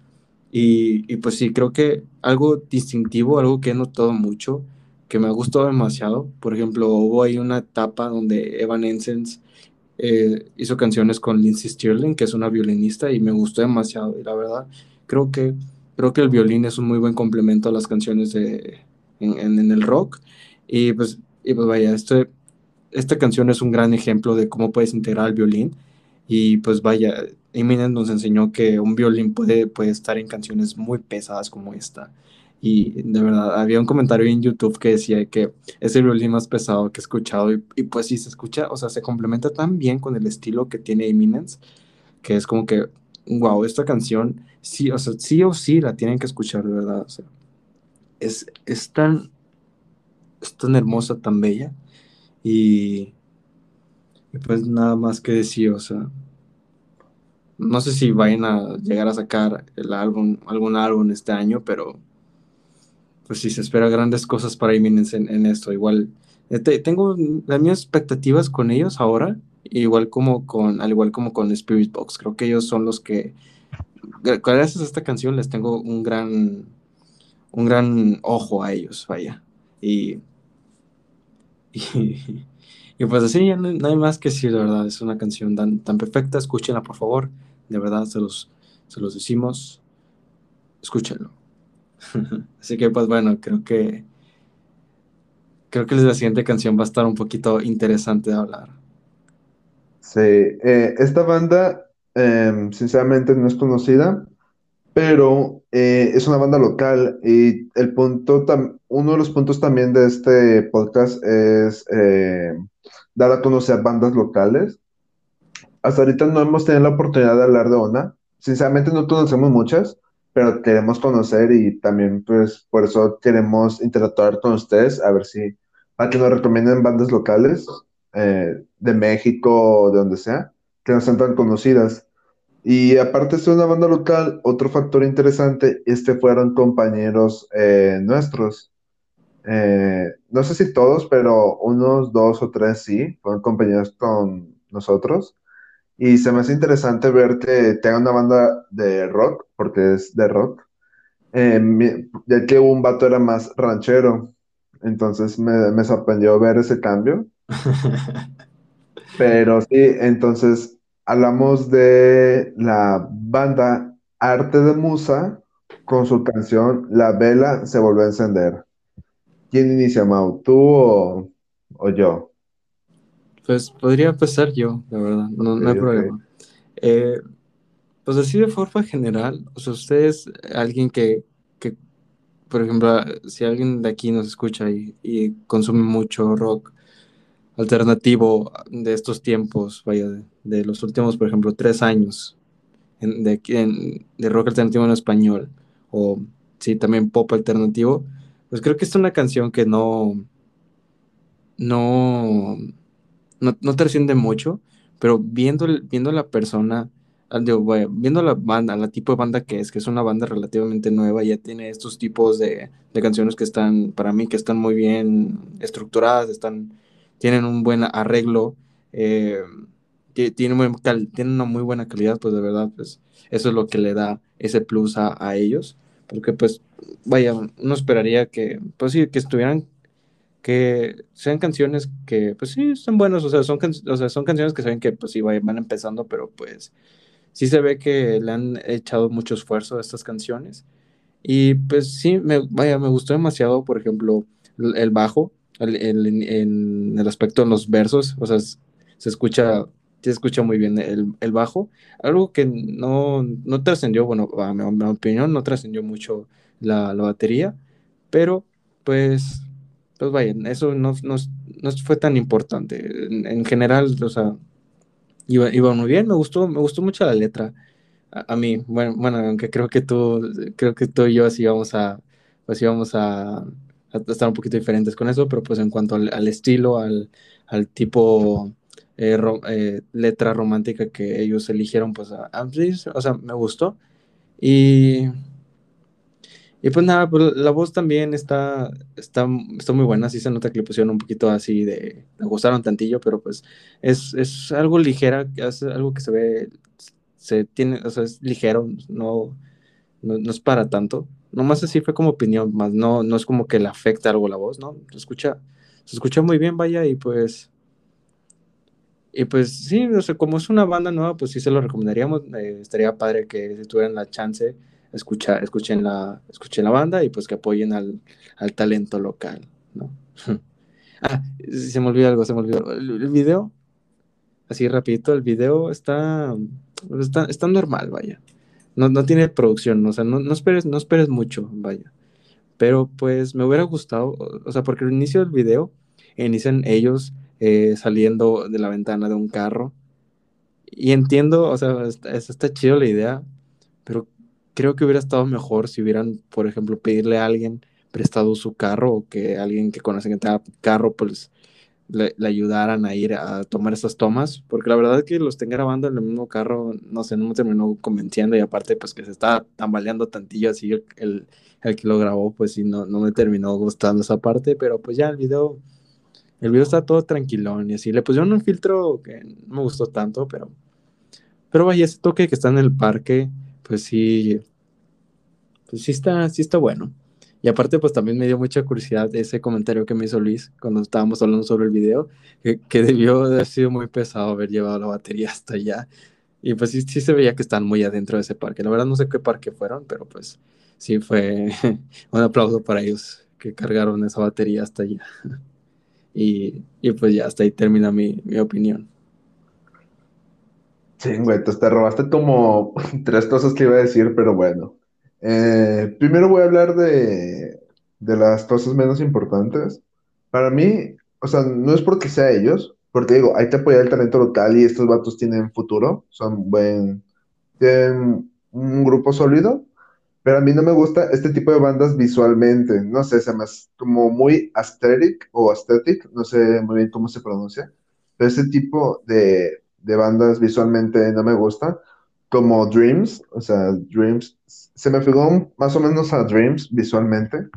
Y, y, pues sí, creo que algo distintivo, algo que he notado mucho, que me ha gustado demasiado, por ejemplo, hubo ahí una etapa donde Evanescence eh, hizo canciones con Lindsay Stirling, que es una violinista, y me gustó demasiado. Y la verdad, creo que, creo que el violín es un muy buen complemento a las canciones de, en, el rock. Y pues y pues vaya, este, esta canción es un gran ejemplo de cómo puedes integrar el violín. Y pues vaya, Eminem nos enseñó que un violín puede, puede estar en canciones muy pesadas como esta. Y de verdad, había un comentario en YouTube que decía que es el violín más pesado que he escuchado. Y, y pues sí, se escucha, o sea, se complementa tan bien con el estilo que tiene Eminem, que es como que, wow, esta canción, sí, o sea, sí o sí la tienen que escuchar, de verdad. O sea, es, es tan, es tan hermosa, tan bella. Y, y pues nada más que decir, o sea, no sé si vayan a llegar a sacar el álbum, algún álbum este año, pero pues sí se espera grandes cosas para Eminem en, en esto. Igual eh, tengo las mismas expectativas con ellos ahora, igual como con, al igual como con Spirit Box. Creo que ellos son los que, gracias a esta canción, les tengo un gran, un gran ojo a ellos, vaya. Y, y, pues así, ya no, hay más que decir, de verdad. Es una canción tan, tan perfecta. Escúchenla, por favor. De verdad, se los, se los decimos. Escúchenlo. así que, pues bueno, creo que. Creo que la siguiente canción va a estar un poquito interesante de hablar. Sí, eh, esta banda, em, sinceramente, no es conocida pero eh, es una banda local y el punto, uno de los puntos también de este podcast es eh, dar a conocer bandas locales. Hasta ahorita no hemos tenido la oportunidad de hablar de una. Sinceramente no conocemos muchas, pero queremos conocer y también pues por eso queremos interactuar con ustedes, a ver si, para que nos recomienden bandas locales eh, de México o de donde sea, que no sean tan conocidas. Y aparte de una banda local, otro factor interesante es que fueron compañeros eh, nuestros. Eh, no sé si todos, pero unos dos o tres sí, fueron compañeros con nosotros. Y se me hace interesante ver que tenga una banda de rock, porque es de rock, eh, ya que un vato era más ranchero. Entonces me, me sorprendió ver ese cambio. Pero sí, entonces hablamos de la banda Arte de Musa con su canción La vela se volvió a encender. ¿Quién inicia, Mau? ¿Tú o, yo? Pues podría empezar yo, la verdad, no, hay problema. Eh, pues así de forma general, o sea, ustedes, alguien que, que, por ejemplo, si alguien de aquí nos escucha y, y consume mucho rock, alternativo de estos tiempos, vaya, de, los últimos, por ejemplo, tres años de, de rock alternativo en español, o sí, también pop alternativo, pues creo que es una canción que no, no, no, no trasciende mucho, pero viendo, viendo la persona, ah, viendo la banda, la tipo de banda que es, que es una banda relativamente nueva, ya tiene estos tipos de, de canciones que están, para mí, que están muy bien estructuradas, están tienen un buen arreglo, eh, tienen, una muy buena calidad, pues de verdad, pues eso es lo que le da ese plus a, ellos, porque pues vaya, uno esperaría que, pues sí, que estuvieran, que sean canciones que, pues sí, son buenas, o sea, son, son canciones que saben que pues sí van empezando, pero pues sí se ve que le han echado mucho esfuerzo a estas canciones. Y pues sí, me, vaya, me gustó demasiado, por ejemplo, el bajo, en el aspecto de los versos, o sea, se escucha, se escucha muy bien el, bajo, algo que no, no trascendió, bueno, a mi, opinión, no trascendió mucho la, batería, pero pues, pues vaya, eso no, fue tan importante. En, general, o sea, iba, muy bien, me gustó, me gustó mucho la letra. A, mí, bueno, bueno, aunque creo que tú, creo que tú y yo así vamos a, pues íbamos a, estar un poquito diferentes con eso, pero pues en cuanto al, estilo, al, al tipo eh, eh, letra romántica que ellos eligieron, pues a, o sea, me gustó. Y, y pues nada, pues la voz también está, está, está muy buena, sí se nota que le pusieron un poquito así de, me gustaron tantillo, pero pues es, es algo ligera, es algo que se ve, se tiene, o sea, es ligero, no, no, no es para tanto nomás así fue como opinión, más no, no es como que le afecta algo la voz, ¿no? Se escucha, se escucha muy bien, vaya, y pues, y pues sí, no sé, como es una banda nueva, pues sí se lo recomendaríamos, eh, estaría padre que si tuvieran la chance, escucha, escuchen, la, escuchen la banda y pues que apoyen al, talento local, ¿no? Ah, se me olvidó algo, se me olvidó. El, video, así rapidito, el video está, está, está normal, vaya. No, no, tiene producción, o sea, no, no, esperes, no esperes mucho, vaya. Pero pues me hubiera gustado, o sea, porque el inicio del video inician ellos eh, saliendo de la ventana de un carro. Y entiendo, o sea, está, está chido la idea, pero creo que hubiera estado mejor si hubieran, por ejemplo, pedirle a alguien prestado su carro o que alguien que conocen que tenga carro, pues le, ayudaran a ir a tomar esas tomas, porque la verdad es que los estén grabando en el mismo carro, no sé, no me terminó convenciendo y aparte pues que se está tambaleando tantillo así el, el, que lo grabó, pues sí, no, no me terminó gustando esa parte, pero pues ya el video, el video está todo tranquilón y así, le pusieron un filtro que no me gustó tanto, pero, pero vaya, ese toque que está en el parque, pues sí, pues sí está, sí está bueno. Y aparte, pues también me dio mucha curiosidad ese comentario que me hizo Luis cuando estábamos hablando sobre el video, que, debió de haber sido muy pesado haber llevado la batería hasta allá. Y pues sí, sí se veía que están muy adentro de ese parque. La verdad no sé qué parque fueron, pero pues sí fue un aplauso para ellos que cargaron esa batería hasta allá. Y, y pues ya hasta ahí termina mi, mi opinión. Sí, güey, te robaste como tres cosas que iba a decir, pero bueno. Eh, primero voy a hablar de, de las cosas menos importantes. Para mí, o sea, no es porque sea ellos, porque digo, hay que apoyar el talento local y estos vatos tienen futuro, son buen, tienen un grupo sólido, pero a mí no me gusta este tipo de bandas visualmente, no sé, se me como muy aesthetic o aesthetic, no sé muy bien cómo se pronuncia, pero ese tipo de, de bandas visualmente no me gusta, como Dreams, o sea, Dreams se me figuró más o menos a Dreams visualmente,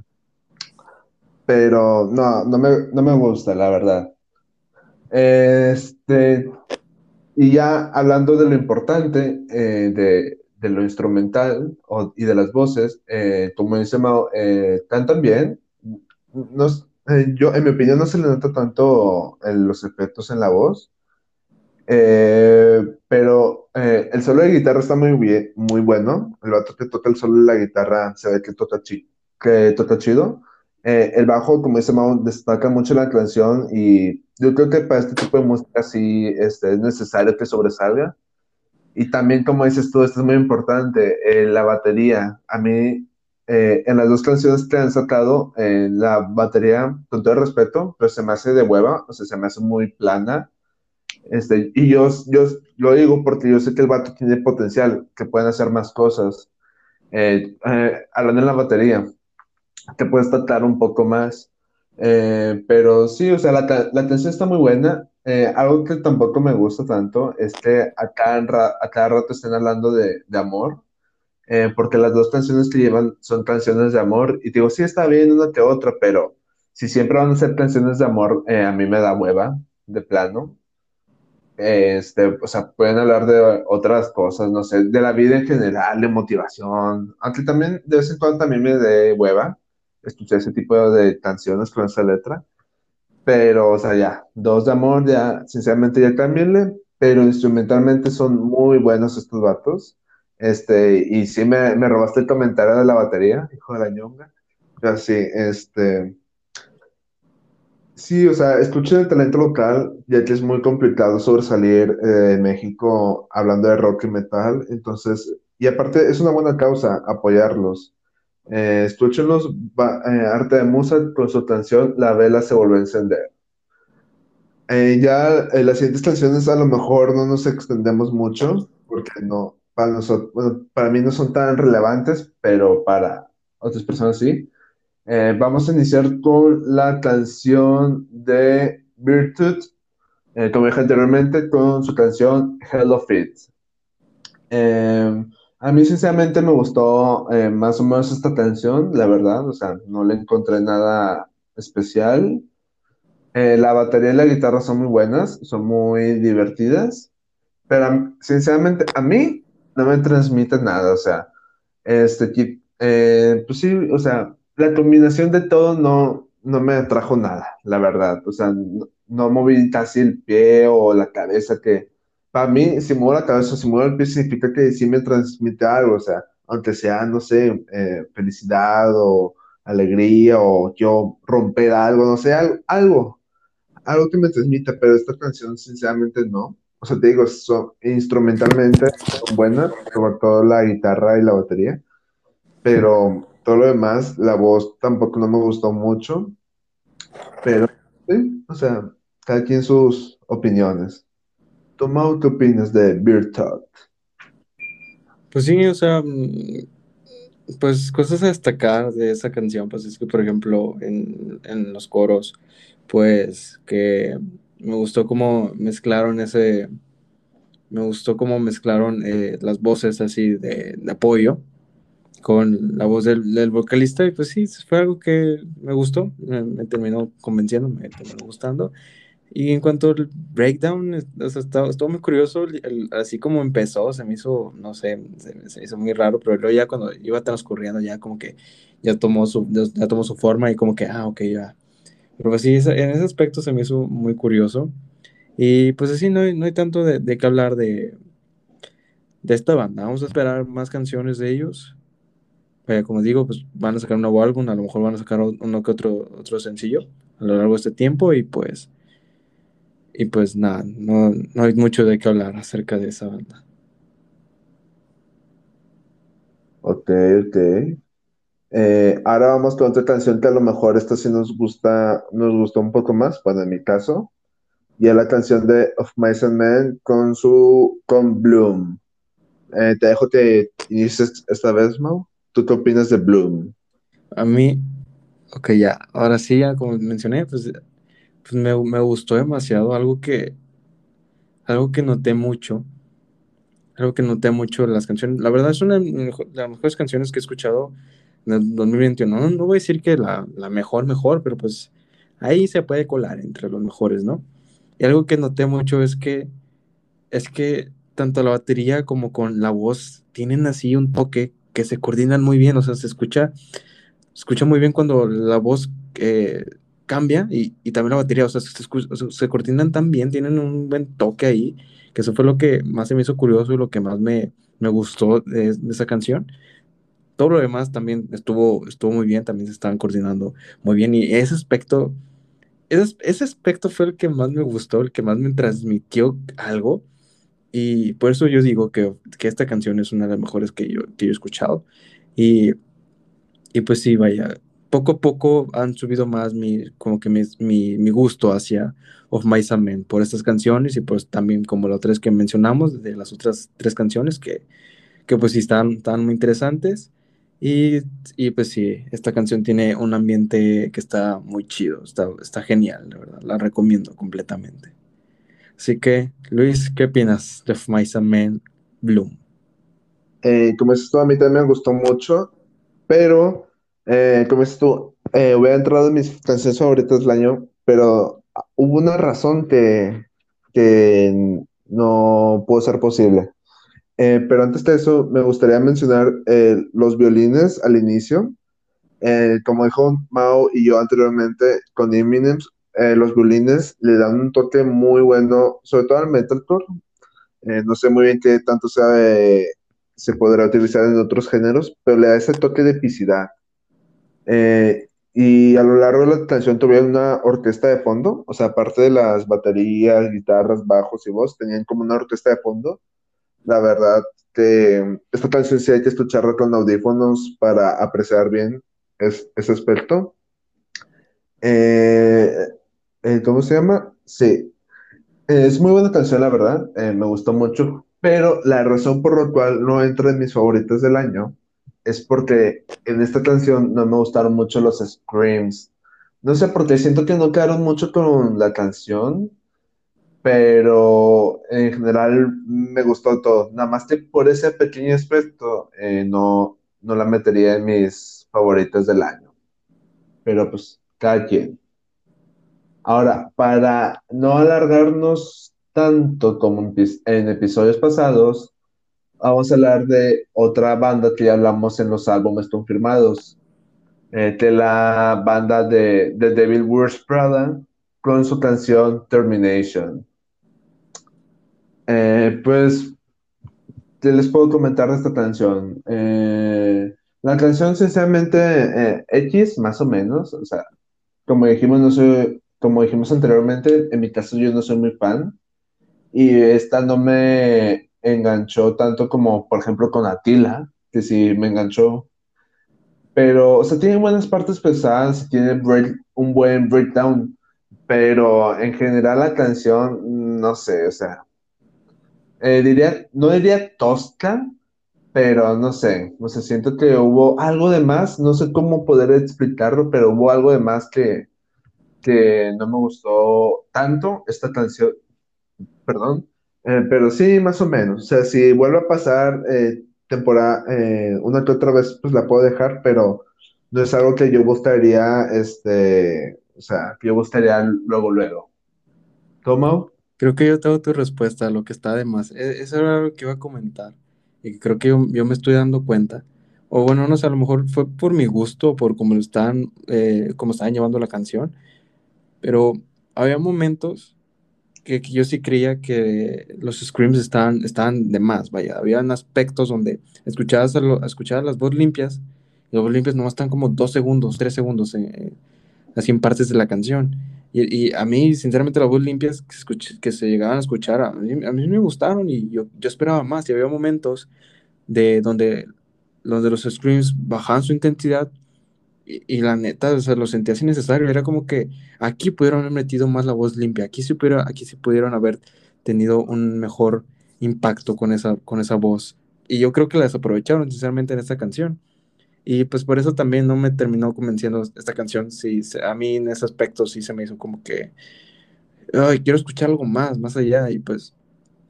pero no, no me, no me gusta, la verdad. Este, y ya hablando de lo importante, eh, de, de, lo instrumental y de las voces, eh, como dice Mao, eh, cantan bien. No, yo, en mi opinión, no se le nota tanto los efectos en la voz, eh, pero eh, el solo de guitarra está muy bien, muy bueno. El vato que toca solo de la guitarra se ve que toca, que toca chido. Eh, el bajo, como dice Mau, destaca mucho la canción y yo creo que para este tipo de música sí este, es necesario que sobresalga. Y también, como dices tú, esto es muy importante, la batería. A mí, en las dos canciones que han sacado, la batería, con todo el respeto, pero se me hace de hueva, o sea, se me hace muy plana este, y yo, yo lo digo porque yo sé que el vato tiene potencial, que pueden hacer más cosas. Eh, eh, hablando en la batería, que puedes tratar un poco más. Eh, pero sí, o sea, la, la canción está muy buena. Algo que tampoco me gusta tanto es que a cada, a cada rato estén hablando de, de amor, porque las dos canciones que llevan son canciones de amor. Y digo, sí, está bien una que otra, pero si siempre van a ser canciones de amor, a mí me da hueva, de plano. Este, o sea, pueden hablar de otras cosas, no sé, de la vida en general, de motivación, aunque también de vez en cuando también me dé hueva escuchar ese tipo de canciones con esa letra, pero, o sea, ya, dos de amor, ya, sinceramente ya cámbienle, pero instrumentalmente son muy buenos estos vatos, este, y sí me, me robaste el comentario de la batería, hijo de la ñonga, pero sí, este, Sí, o sea, escuchen el talento local, ya que es muy complicado sobresalir eh, en México hablando de rock y metal. Entonces, y aparte es una buena causa apoyarlos. Eh, escúchenlos, eh, Arte de Musa con su canción La vela se volvió a encender. Eh, ya en las siguientes canciones a lo mejor no nos extendemos mucho, porque no, para nosotros, bueno, para mí no son tan relevantes, pero para otras personas sí. Eh, vamos a iniciar con la canción de Virtue, eh, como dije anteriormente, con su canción Hello Fit. Eh, a mí sinceramente me gustó más o menos esta canción, la verdad, o sea, no le encontré nada especial. la batería y la guitarra son muy buenas, son muy divertidas, pero sinceramente a mí no me transmite nada, o sea, este, pues sí, o sea, la combinación de todo no, no me atrajo nada, la verdad. O sea, no, moví casi el pie o la cabeza que... Para mí, si muevo la cabeza si muevo el pie significa que sí me transmite algo, o sea, aunque sea, no sé, eh, felicidad o alegría o yo romper algo, no sé, algo, algo. que me transmita, pero esta canción sinceramente no. O sea, te digo, son, instrumentalmente son buenas, sobre todo la guitarra y la batería, pero todo lo demás, la voz tampoco no me gustó mucho, pero o sea, cada quien sus opiniones. Toma, ¿qué opinas de Beer Talk? Pues sí, o sea, mm, pues cosas a destacar de esa canción, pues es que, por ejemplo, en, en los coros, pues que me gustó cómo mezclaron ese, me gustó cómo mezclaron eh, las voces así de, apoyo con la voz del, del, vocalista y pues sí, fue algo que me gustó, me, terminó convenciendo, me terminó gustando. Y en cuanto al breakdown, o sea, estuvo, muy curioso, así como empezó, se me hizo, no sé, se, se, hizo muy raro, pero luego ya cuando iba transcurriendo ya como que ya tomó su, ya tomó su forma y como que, ah, ok, ya, pero pues sí, en ese aspecto se me hizo muy curioso. Y pues así no hay, no hay tanto de, de qué hablar de, de esta banda. Vamos a esperar más canciones de ellos. Como digo, pues van a sacar un nuevo álbum, a lo mejor van a sacar uno que otro, otro sencillo a lo largo de este tiempo y pues y pues nada, no, no hay mucho de qué hablar acerca de esa banda. Ok, ok. Eh, ahora vamos con otra canción que a lo mejor esta sí nos gusta, nos gustó un poco más, bueno, en mi caso, y es la canción de Of Mice and Men con su, con Bloom. Eh, te dejo que inicies esta vez, Mau. ¿Tú qué opinas de Bloom? A mí, ok, ya, ahora sí, ya como mencioné, pues, pues me, gustó demasiado, algo que, algo que noté mucho, algo que noté mucho en las canciones, la verdad es una de las mejores canciones que he escuchado 2021. No, voy a decir que la, mejor, mejor, pero pues ahí se puede colar entre los mejores, ¿no? Y algo que noté mucho es que, es que tanto la batería como con la voz tienen así un toque que se coordinan muy bien, o sea, se escucha, escucha muy bien cuando la voz eh, cambia y, también la batería, o sea, se, coordinan tan bien, tienen un buen toque ahí, que eso fue lo que más se me hizo curioso y lo que más me, me gustó de, de esa canción. Todo lo demás también estuvo, estuvo muy bien, también se estaban coordinando muy bien y ese aspecto, ese, ese aspecto fue el que más me gustó, el que más me transmitió algo y por eso yo digo que, que esta canción es una de las mejores que yo, que yo he escuchado y, y pues sí, vaya, poco a poco han subido más mi, como que mi, mi, mi gusto hacia Of My Men por estas canciones y pues también como las tres que mencionamos, de las otras tres canciones que, que pues sí están, están muy interesantes. Y, y, pues sí, esta canción tiene un ambiente que está muy chido, está, está genial, la verdad, la recomiendo completamente. Así que, Luis, ¿qué opinas de My Man Bloom? Eh, como dices tú, a mí también me gustó mucho, pero eh, como dices tú, eh, hubiera entrado en mis canciones favoritas del año, pero hubo una razón que, que no pudo ser posible. Eh, pero antes de eso, me gustaría mencionar eh, los violines al inicio. Eh, como dijo Mao y yo anteriormente con Eminem, los violines le dan un toque muy bueno, sobre todo al metalcore. no sé muy bien qué tanto sea se podrá utilizar en otros géneros, pero le da ese toque de epicidad. Y a lo largo de la canción tuvieron una orquesta de fondo, o sea, aparte de las baterías, guitarras, bajos y voz, tenían como una orquesta de fondo la verdad que esta canción sí hay que escucharla con audífonos para apreciar bien ese aspecto. Eh, eh, ¿Cómo se llama? Sí. Es muy buena canción, la verdad. Eh, me gustó mucho. Pero la razón por la cual no entra en mis favoritos del año es porque en esta canción no me gustaron mucho los screams. No sé por qué siento que no quedaron mucho con la canción pero en general me gustó todo. Nada más que por ese pequeño aspecto eh, no, no la metería en mis favoritos del año. Pero pues cada quien. Ahora, para no alargarnos tanto como en episodios pasados, vamos a hablar de otra banda que ya hablamos en los álbumes confirmados, de la banda de The Devil Wears Prada con su canción Termination. Eh, pues, ¿qué les puedo comentar de esta canción? Eh, la canción, sinceramente, eh, X, más o menos, o sea, como dijimos, como dijimos anteriormente, en mi caso yo no soy muy fan y esta no me enganchó tanto como, por ejemplo, con Atila, que sí me enganchó. Pero, o sea, tiene buenas partes pesadas, tiene un buen breakdown, pero en general la canción, no sé, o sea, eh, diría, no diría tosca, pero no sé, o sea, siento que hubo algo de más, no sé cómo poder explicarlo, pero hubo algo de más que, que no me gustó tanto esta canción, perdón, eh, pero sí, más o menos, o sea, si vuelve a pasar eh, temporada, eh, una que otra vez, pues la puedo dejar, pero no es algo que yo gustaría, este, o sea, que yo gustaría luego, luego. ¿Cómo? Creo que yo tengo tu respuesta, lo que está de más. E, eso era lo que iba a comentar y creo que yo, me estoy dando cuenta. O bueno, no sé, a lo mejor fue por mi gusto, por cómo lo están, eh, cómo estaban llevando la canción, pero había momentos que, yo sí creía que los screams estaban, estaban de más, vaya, habían aspectos donde escuchabas, escuchabas las voces limpias, y las voces limpias nomás están como dos segundos, tres segundos, eh, así en partes de la canción. Y, a mí, sinceramente, las voces limpias que, que se llegaban a escuchar, a mí, a mí, me gustaron y yo, yo esperaba más. Y había momentos de donde, donde los screams bajaban su intensidad y, la neta, o sea, lo sentía así necesario. Era como que aquí pudieron haber metido más la voz limpia, aquí sí, pudiera, aquí sí pudieron haber tenido un mejor impacto con esa, con esa voz. Y yo creo que la desaprovecharon, sinceramente, en esta canción. Y pues por eso también no me terminó convenciendo esta canción. Sí, a mí en ese aspecto sí se me hizo como que, ay, quiero escuchar algo más, más allá. Y pues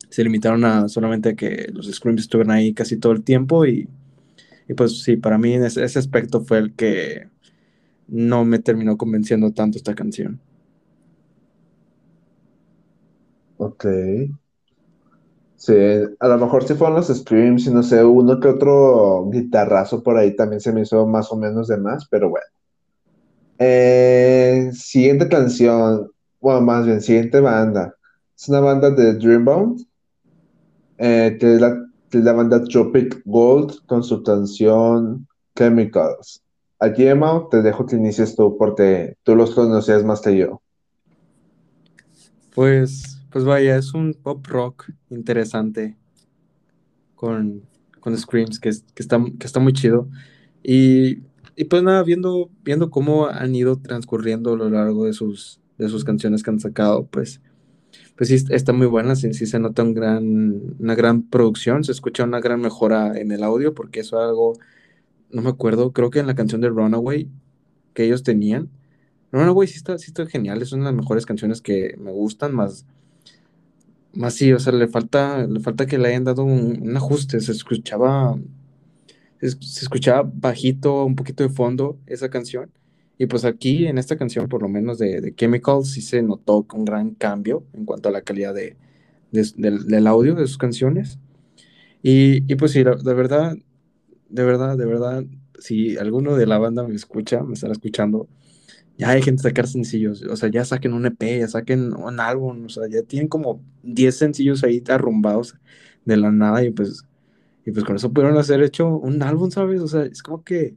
se limitaron a solamente que los screams estuvieran ahí casi todo el tiempo. Y, y pues sí, para mí ese, aspecto fue el que no me terminó convenciendo tanto esta canción. Ok. Sí, a lo mejor si fueron los streams y no sé, uno que otro guitarrazo por ahí también se me hizo más o menos de más, pero bueno. Eh, siguiente canción, bueno, más bien, siguiente banda. Es una banda de Dreambound, eh, que, la, la banda Tropic Gold con su canción Chemicals. Aquí, Emma, te dejo que inicies tú porque tú los conocías más que yo. Pues pues vaya, es un pop rock interesante con, con Screams que, que, está, que está muy chido. Y, y, pues nada, viendo, viendo cómo han ido transcurriendo a lo largo de sus, de sus canciones que han sacado, pues, pues sí, está muy buena, sí, se nota un gran, una gran producción, se escucha una gran mejora en el audio, porque eso es algo, no me acuerdo, creo que en la canción de Runaway que ellos tenían, Runaway sí está, sí está genial, es una de las mejores canciones que me gustan, más más sí, o sea, le falta, le falta que le hayan dado un, ajuste, se escuchaba, se, escuchaba bajito, un poquito de fondo esa canción, y pues aquí en esta canción, por lo menos de, de Chemicals, sí se notó un gran cambio en cuanto a la calidad de, del, audio de sus canciones, y, y pues sí, de verdad, de verdad, de verdad, si alguno de la banda me escucha, me estará escuchando, ya hay gente sacar sencillos, o sea, ya saquen un EP, ya saquen un álbum, o sea, ya tienen como 10 sencillos ahí arrumbados de la nada y pues, y pues con eso pudieron hacer hecho un álbum, ¿sabes? O sea, es como que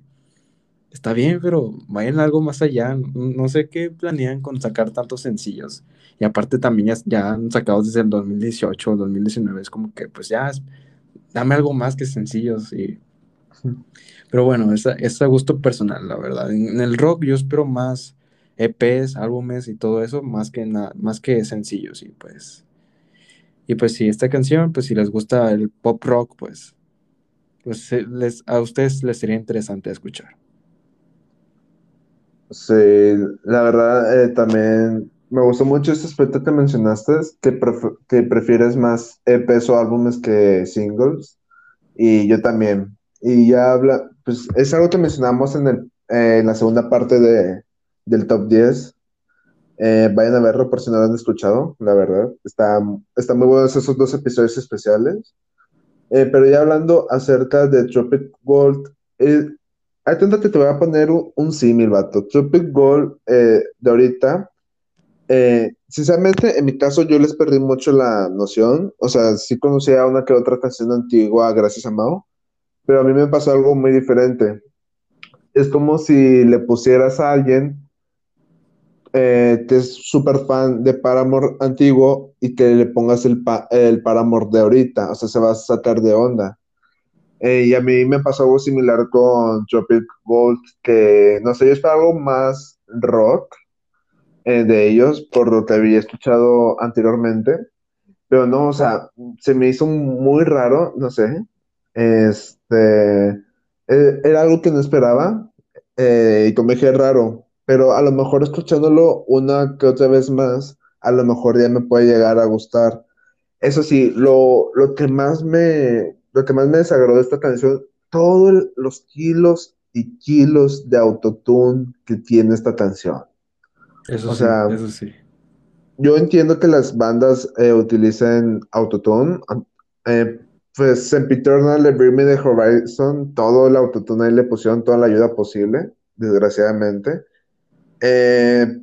está bien, pero vayan algo más allá, no sé qué planean con sacar tantos sencillos. Y aparte también ya, han sacado desde el 2018 o 2019, es como que pues ya, dame algo más que sencillos y... Pero bueno, es, es a gusto personal, la verdad. En, el rock yo espero más EPs, álbumes y todo eso, más que, más que sencillos. Y pues, y pues si esta canción, pues si les gusta el pop rock, pues, pues eh, les, a ustedes les sería interesante escuchar. Sí, la verdad eh, también me gustó mucho este aspecto que mencionaste, que, que prefieres más EPs o álbumes que singles. Y yo también. Y ya habla, pues es algo que mencionamos en, el, en la segunda parte de, del top 10. Eh, vayan a verlo por si no lo han escuchado, la verdad. Está, está muy buenos esos dos episodios especiales. Eh, pero ya hablando acerca de Tropic Gold, eh, atento que te voy a poner un, un símil, vato. Tropic Gold eh, de ahorita, sinceramente, en mi caso yo les perdí mucho la noción. O sea, sí conocía una que otra canción antigua, gracias a Mao pero a mí me pasó algo muy diferente. Es como si le pusieras a alguien eh, que es súper fan de Paramore antiguo y que le pongas el, pa el Paramore de ahorita, o sea, se va a sacar de onda. Eh, y a mí me pasó algo similar con Tropic Gold, que no sé, yo esperaba algo más rock eh, de ellos, por lo que había escuchado anteriormente, pero no, o sea, se me hizo muy raro, no sé, este, eh, era algo que no esperaba, y como dije, raro, pero a lo mejor escuchándolo una que otra vez más, a lo mejor ya me puede llegar a gustar. Eso sí, lo, lo que más me, lo que más me desagradó de esta canción, todos los kilos y kilos de autotune que tiene esta canción. Eso o sí, sea, eso sí. Yo entiendo que las bandas eh, utilicen autotune. Eh, pues en Eternal, de Bring Me the Horizon, todo el autotune ahí le pusieron toda la ayuda posible, desgraciadamente. Eh,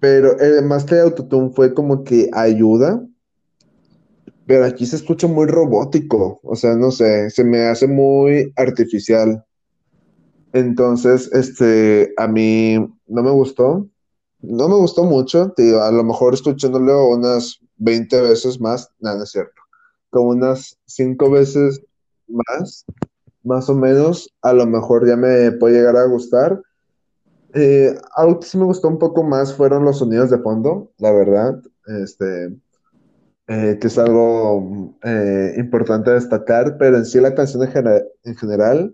pero más que autotune fue como que ayuda pero aquí se escucha muy robótico, o sea, no sé, se me hace muy artificial. Entonces, este, a mí no me gustó, no me gustó mucho, a lo mejor escuchándolo unas 20 veces más, nada, es cierto, como unas 5 veces más, más o menos, a lo mejor ya me puede llegar a gustar. Eh, algo que me gustó un poco más fueron los sonidos de fondo, la verdad, este, eh, que es algo eh, importante destacar, pero en sí la canción en, general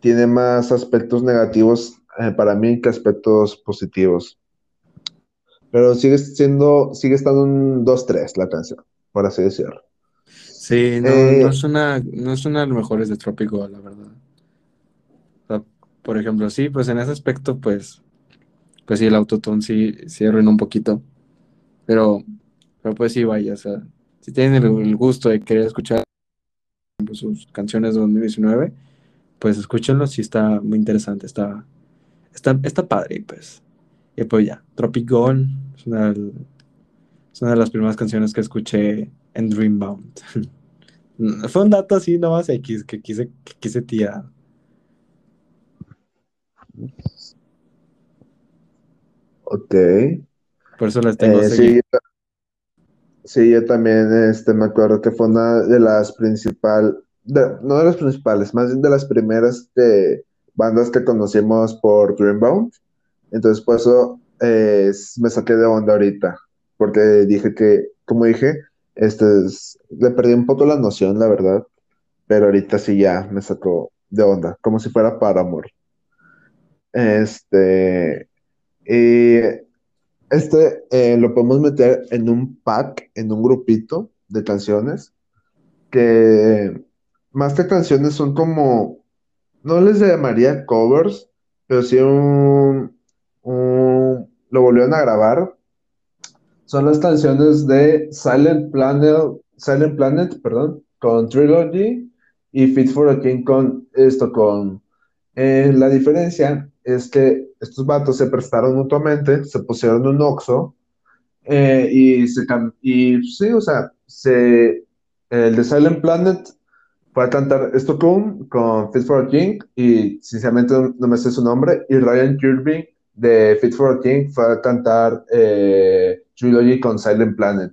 tiene más aspectos negativos eh, para mí que aspectos positivos. Pero sigue siendo, sigue estando un 2-3 la canción, por así decirlo. Sí, no, no, es una, no es una de las mejores de Trópico, la verdad. por ejemplo, sí, pues en ese aspecto, pues, pues sí, el autotune sí, sí arruina un poquito. Pero pero pues sí, vaya, o sea, si tienen el, gusto de querer escuchar sus canciones de 2019, pues escúchenlo, sí está muy interesante, está, está, está padre, pues. Y pues ya, Tropic Gold es una, es una de las primeras canciones que escuché en Dreambound. Fue un dato así nomás X que quise, que quise tirar. Ok. Por eso las tengo eh, Sí, yo también este, me acuerdo que fue una de las principales, no de las principales, más bien de las primeras bandas que conocimos por Dreambound. Entonces, por eso eh, me saqué de onda ahorita, porque dije que, como dije, este, le perdí un poco la noción, la verdad, pero ahorita sí ya me sacó de onda, como si fuera Paramore. Este, y este eh, lo podemos meter en un pack, en un grupito de canciones, que más que canciones son como, no les llamaría covers, pero sí un, lo volvieron a grabar. Son las canciones de Silent Planet, Silent Planet, perdón, con Trilogy y Fit for a King con esto, con eh, la diferencia es que estos vatos se prestaron mutuamente, se pusieron un oxo eh, y se y sí, o sea, se, el de Silent Planet fue a cantar Stockholm con Fit for a King y sinceramente no, me sé su nombre y Ryan Kirby de Fit for a King fue a cantar eh, Trilogy con Silent Planet.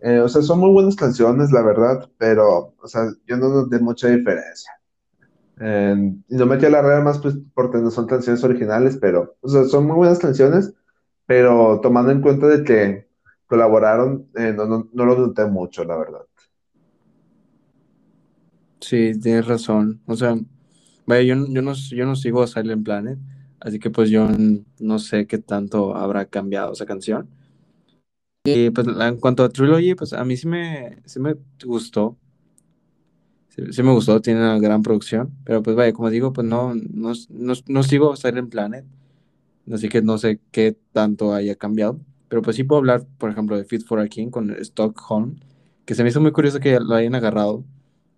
Eh, o sea, son muy buenas canciones, la verdad, pero, o sea, yo no noté mucha diferencia. Eh, y no metí a la real más pues, porque no son canciones originales, pero o sea, son muy buenas canciones, pero tomando en cuenta de que colaboraron, eh, no, no, no, lo noté mucho, la verdad. Sí, tienes razón. O sea, vaya, yo, yo, no, yo no sigo a Silent Planet, así que pues yo no sé qué tanto habrá cambiado esa canción. Y pues en cuanto a Trilogy, pues a mí sí me, sí me gustó sí, me gustó, tiene una gran producción, pero pues vaya, como digo, pues no, no, no, no sigo en Planet, así que no sé qué tanto haya cambiado, pero pues sí puedo hablar, por ejemplo, de Fit for a King con Stockholm, que se me hizo muy curioso que lo hayan agarrado,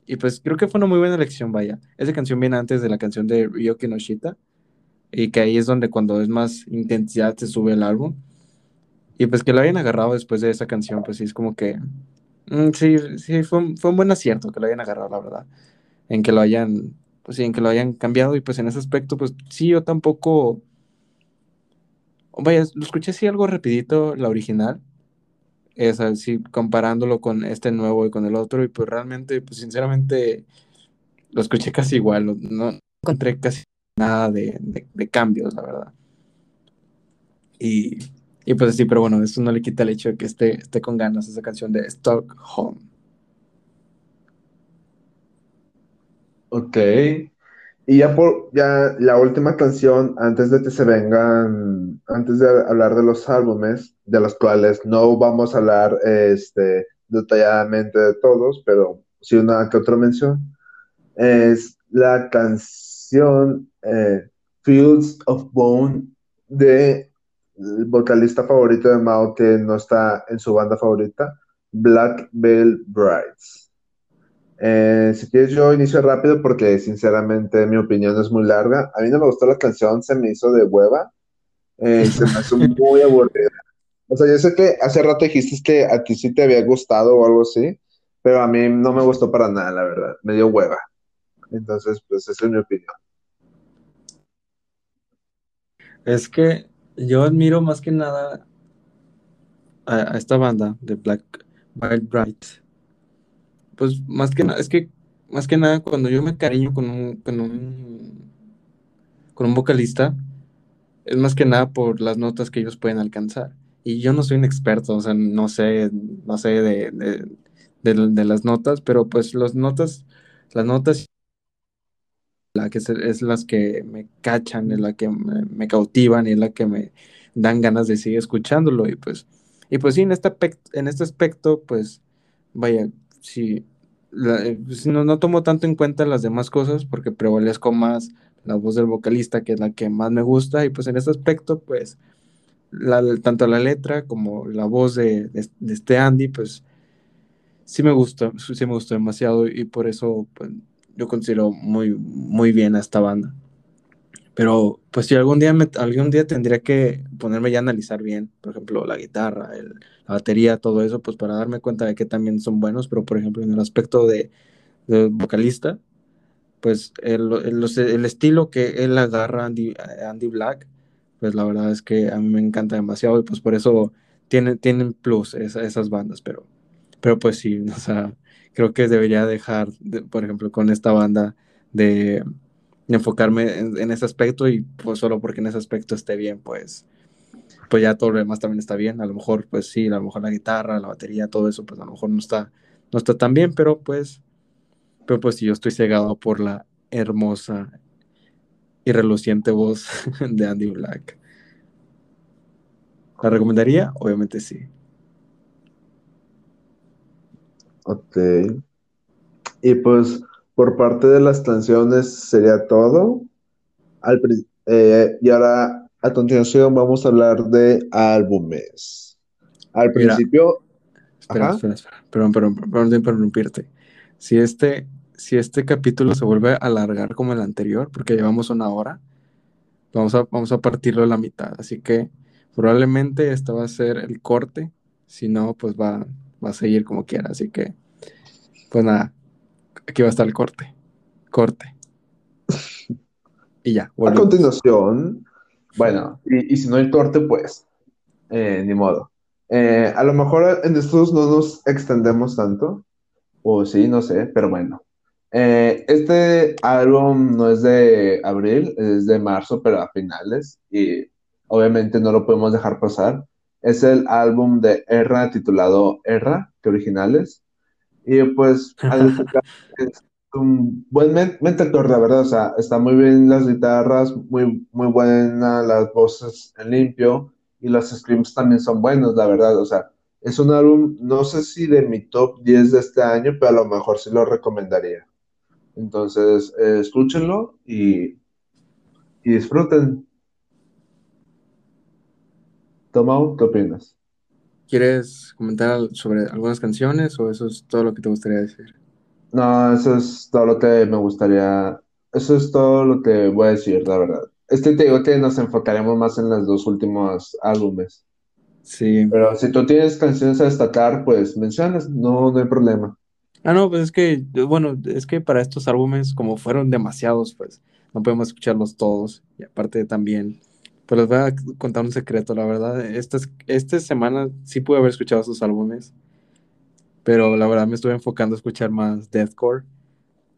y pues creo que fue una muy buena elección, vaya. Esa canción viene antes de la canción de Ryoki Noshita, y que ahí es donde cuando es más intensidad se sube el álbum. Y pues que lo hayan agarrado después de esa canción, pues sí es como que sí, sí, fue, un, fue un buen acierto que lo hayan agarrado, la verdad. En que lo hayan, pues sí, en que lo hayan cambiado. Y pues en ese aspecto, pues sí, yo tampoco. vaya, lo escuché así algo rapidito, la original, es así, comparándolo con este nuevo y con el otro, y pues realmente, pues sinceramente, lo escuché casi igual, no, encontré casi nada de, de, cambios, la verdad. Y, y, pues sí, pero bueno, eso no le quita el hecho de que esté, esté con ganas esa canción de Stockholm. Ok. Y ya por ya la última canción, antes de que se vengan, antes de hablar de los álbumes, de los cuales no vamos a hablar este, detalladamente de todos, pero sí una que otra mención, es la canción eh, Fields of Bone de el vocalista favorito de Mao que no está en su banda favorita, Black Veil Brides. Eh, si quieres, yo inicio rápido porque sinceramente mi opinión es muy larga. A mí no me gustó la canción, se me hizo de hueva. Eh, se me hizo muy aburrida. O sea, yo sé que hace rato dijiste que a ti sí te había gustado o algo así, pero a mí no me gustó para nada, la verdad. Me dio hueva. Entonces, pues esa es mi opinión. Es que yo admiro más que nada a, esta banda de Black Wild Bright pues más que nada, es que más que nada cuando yo me cariño con un, con un, con un vocalista, es más que nada por las notas que ellos pueden alcanzar. Y yo no soy un experto, o sea, no sé, no sé de, de, las notas, pero pues las notas, las notas la que es, las que me cachan, es la que me, me, cautivan y es la que me dan ganas de seguir escuchándolo. Y pues, y pues sí, en este, en este aspecto, pues, vaya, sí, eh, pues, no, no, tomo tanto en cuenta las demás cosas porque prevalezco más la voz del vocalista, que es la que más me gusta, y pues en ese aspecto, pues, la, tanto la letra como la voz de, este Andy, pues, sí me gusta, sí me gustó demasiado, y por eso, pues, yo considero muy, muy bien a esta banda. Pero pues si algún día, algún día tendría que ponerme ya a analizar bien, por ejemplo, la guitarra, la batería, todo eso, pues para darme cuenta de que también son buenos, pero por ejemplo en el aspecto de, vocalista, pues el, el, estilo que él agarra Andy, Andy Black, pues la verdad es que a mí me encanta demasiado y pues por eso tiene, tienen plus esas bandas, pero, pero pues sí, o sea, creo que debería dejar, por ejemplo, con esta banda de enfocarme en, ese aspecto y pues solo porque en ese aspecto esté bien, pues, pues ya todo lo demás también está bien. A lo mejor, pues sí, a lo mejor la guitarra, la batería, todo eso, pues a lo mejor no está, no está tan bien, pero pues, pero pues yo estoy cegado por la hermosa y reluciente voz de Andy Black. ¿La recomendaría? Obviamente sí. Ok. Y pues por parte de las canciones sería todo. Eh, y ahora, a continuación, vamos a hablar de álbumes. Al principio. Espera, espera, espera. Perdón, perdón, perdón de interrumpirte. Si este, si este capítulo se vuelve a alargar como el anterior, porque llevamos una hora, vamos a, vamos a partirlo a la mitad. Así que probablemente este va a ser el corte. Si no, pues va, va a seguir como quiera. Así que, pues nada, Aquí va a estar el corte. Corte. Y ya. A continuación, bueno, y, si no hay corte, pues, eh, ni modo. Eh, a lo mejor en estos no nos extendemos tanto, o sí, no sé, pero bueno. Eh, este álbum no es de abril, es de marzo, pero a finales, y obviamente no lo podemos dejar pasar. Es el álbum de Erra titulado Erra, que originales. Y pues, es un buen mentor, la verdad. O sea, está muy bien las guitarras, muy, muy buenas las voces en limpio y los screams también son buenos, la verdad. O sea, es un álbum, no sé si de mi top 10 de este año, pero a lo mejor sí lo recomendaría. Entonces, eh, escúchenlo y, y disfruten. Tomau, ¿qué opinas? ¿Quieres comentar sobre algunas canciones o eso es todo lo que te gustaría decir? No, eso es todo lo que me gustaría, eso es todo lo que voy a decir, la verdad. Este te digo que nos enfocaremos más en los dos últimos álbumes. Sí. Pero si tú tienes canciones a destacar, pues mencionas, no, no hay problema. Ah, no, pues es que, bueno, es que para estos álbumes, como fueron demasiados, pues no podemos escucharlos todos. Y aparte también, Pues les voy a contar un secreto, la verdad. Esta, esta semana sí pude haber escuchado sus álbumes, pero la verdad me estuve enfocando a escuchar más deathcore.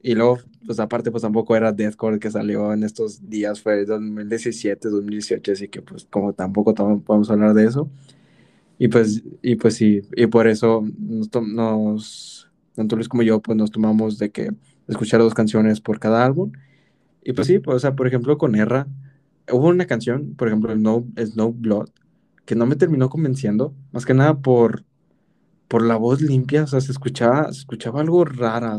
Y luego, pues aparte, pues tampoco era deathcore que salió en estos días, fue 2017, 2018, así que pues como tampoco podemos hablar de eso. Y pues, y pues sí, y por eso nos, nos, tanto Luis como yo, pues nos tomamos de que escuchar dos canciones por cada álbum. Y pues sí, pues, o sea, por ejemplo, con Erra, hubo una canción, por ejemplo, No, Snow Blood, que no me terminó convenciendo, más que nada por, por la voz limpia, o sea, se escuchaba, se escuchaba algo rara.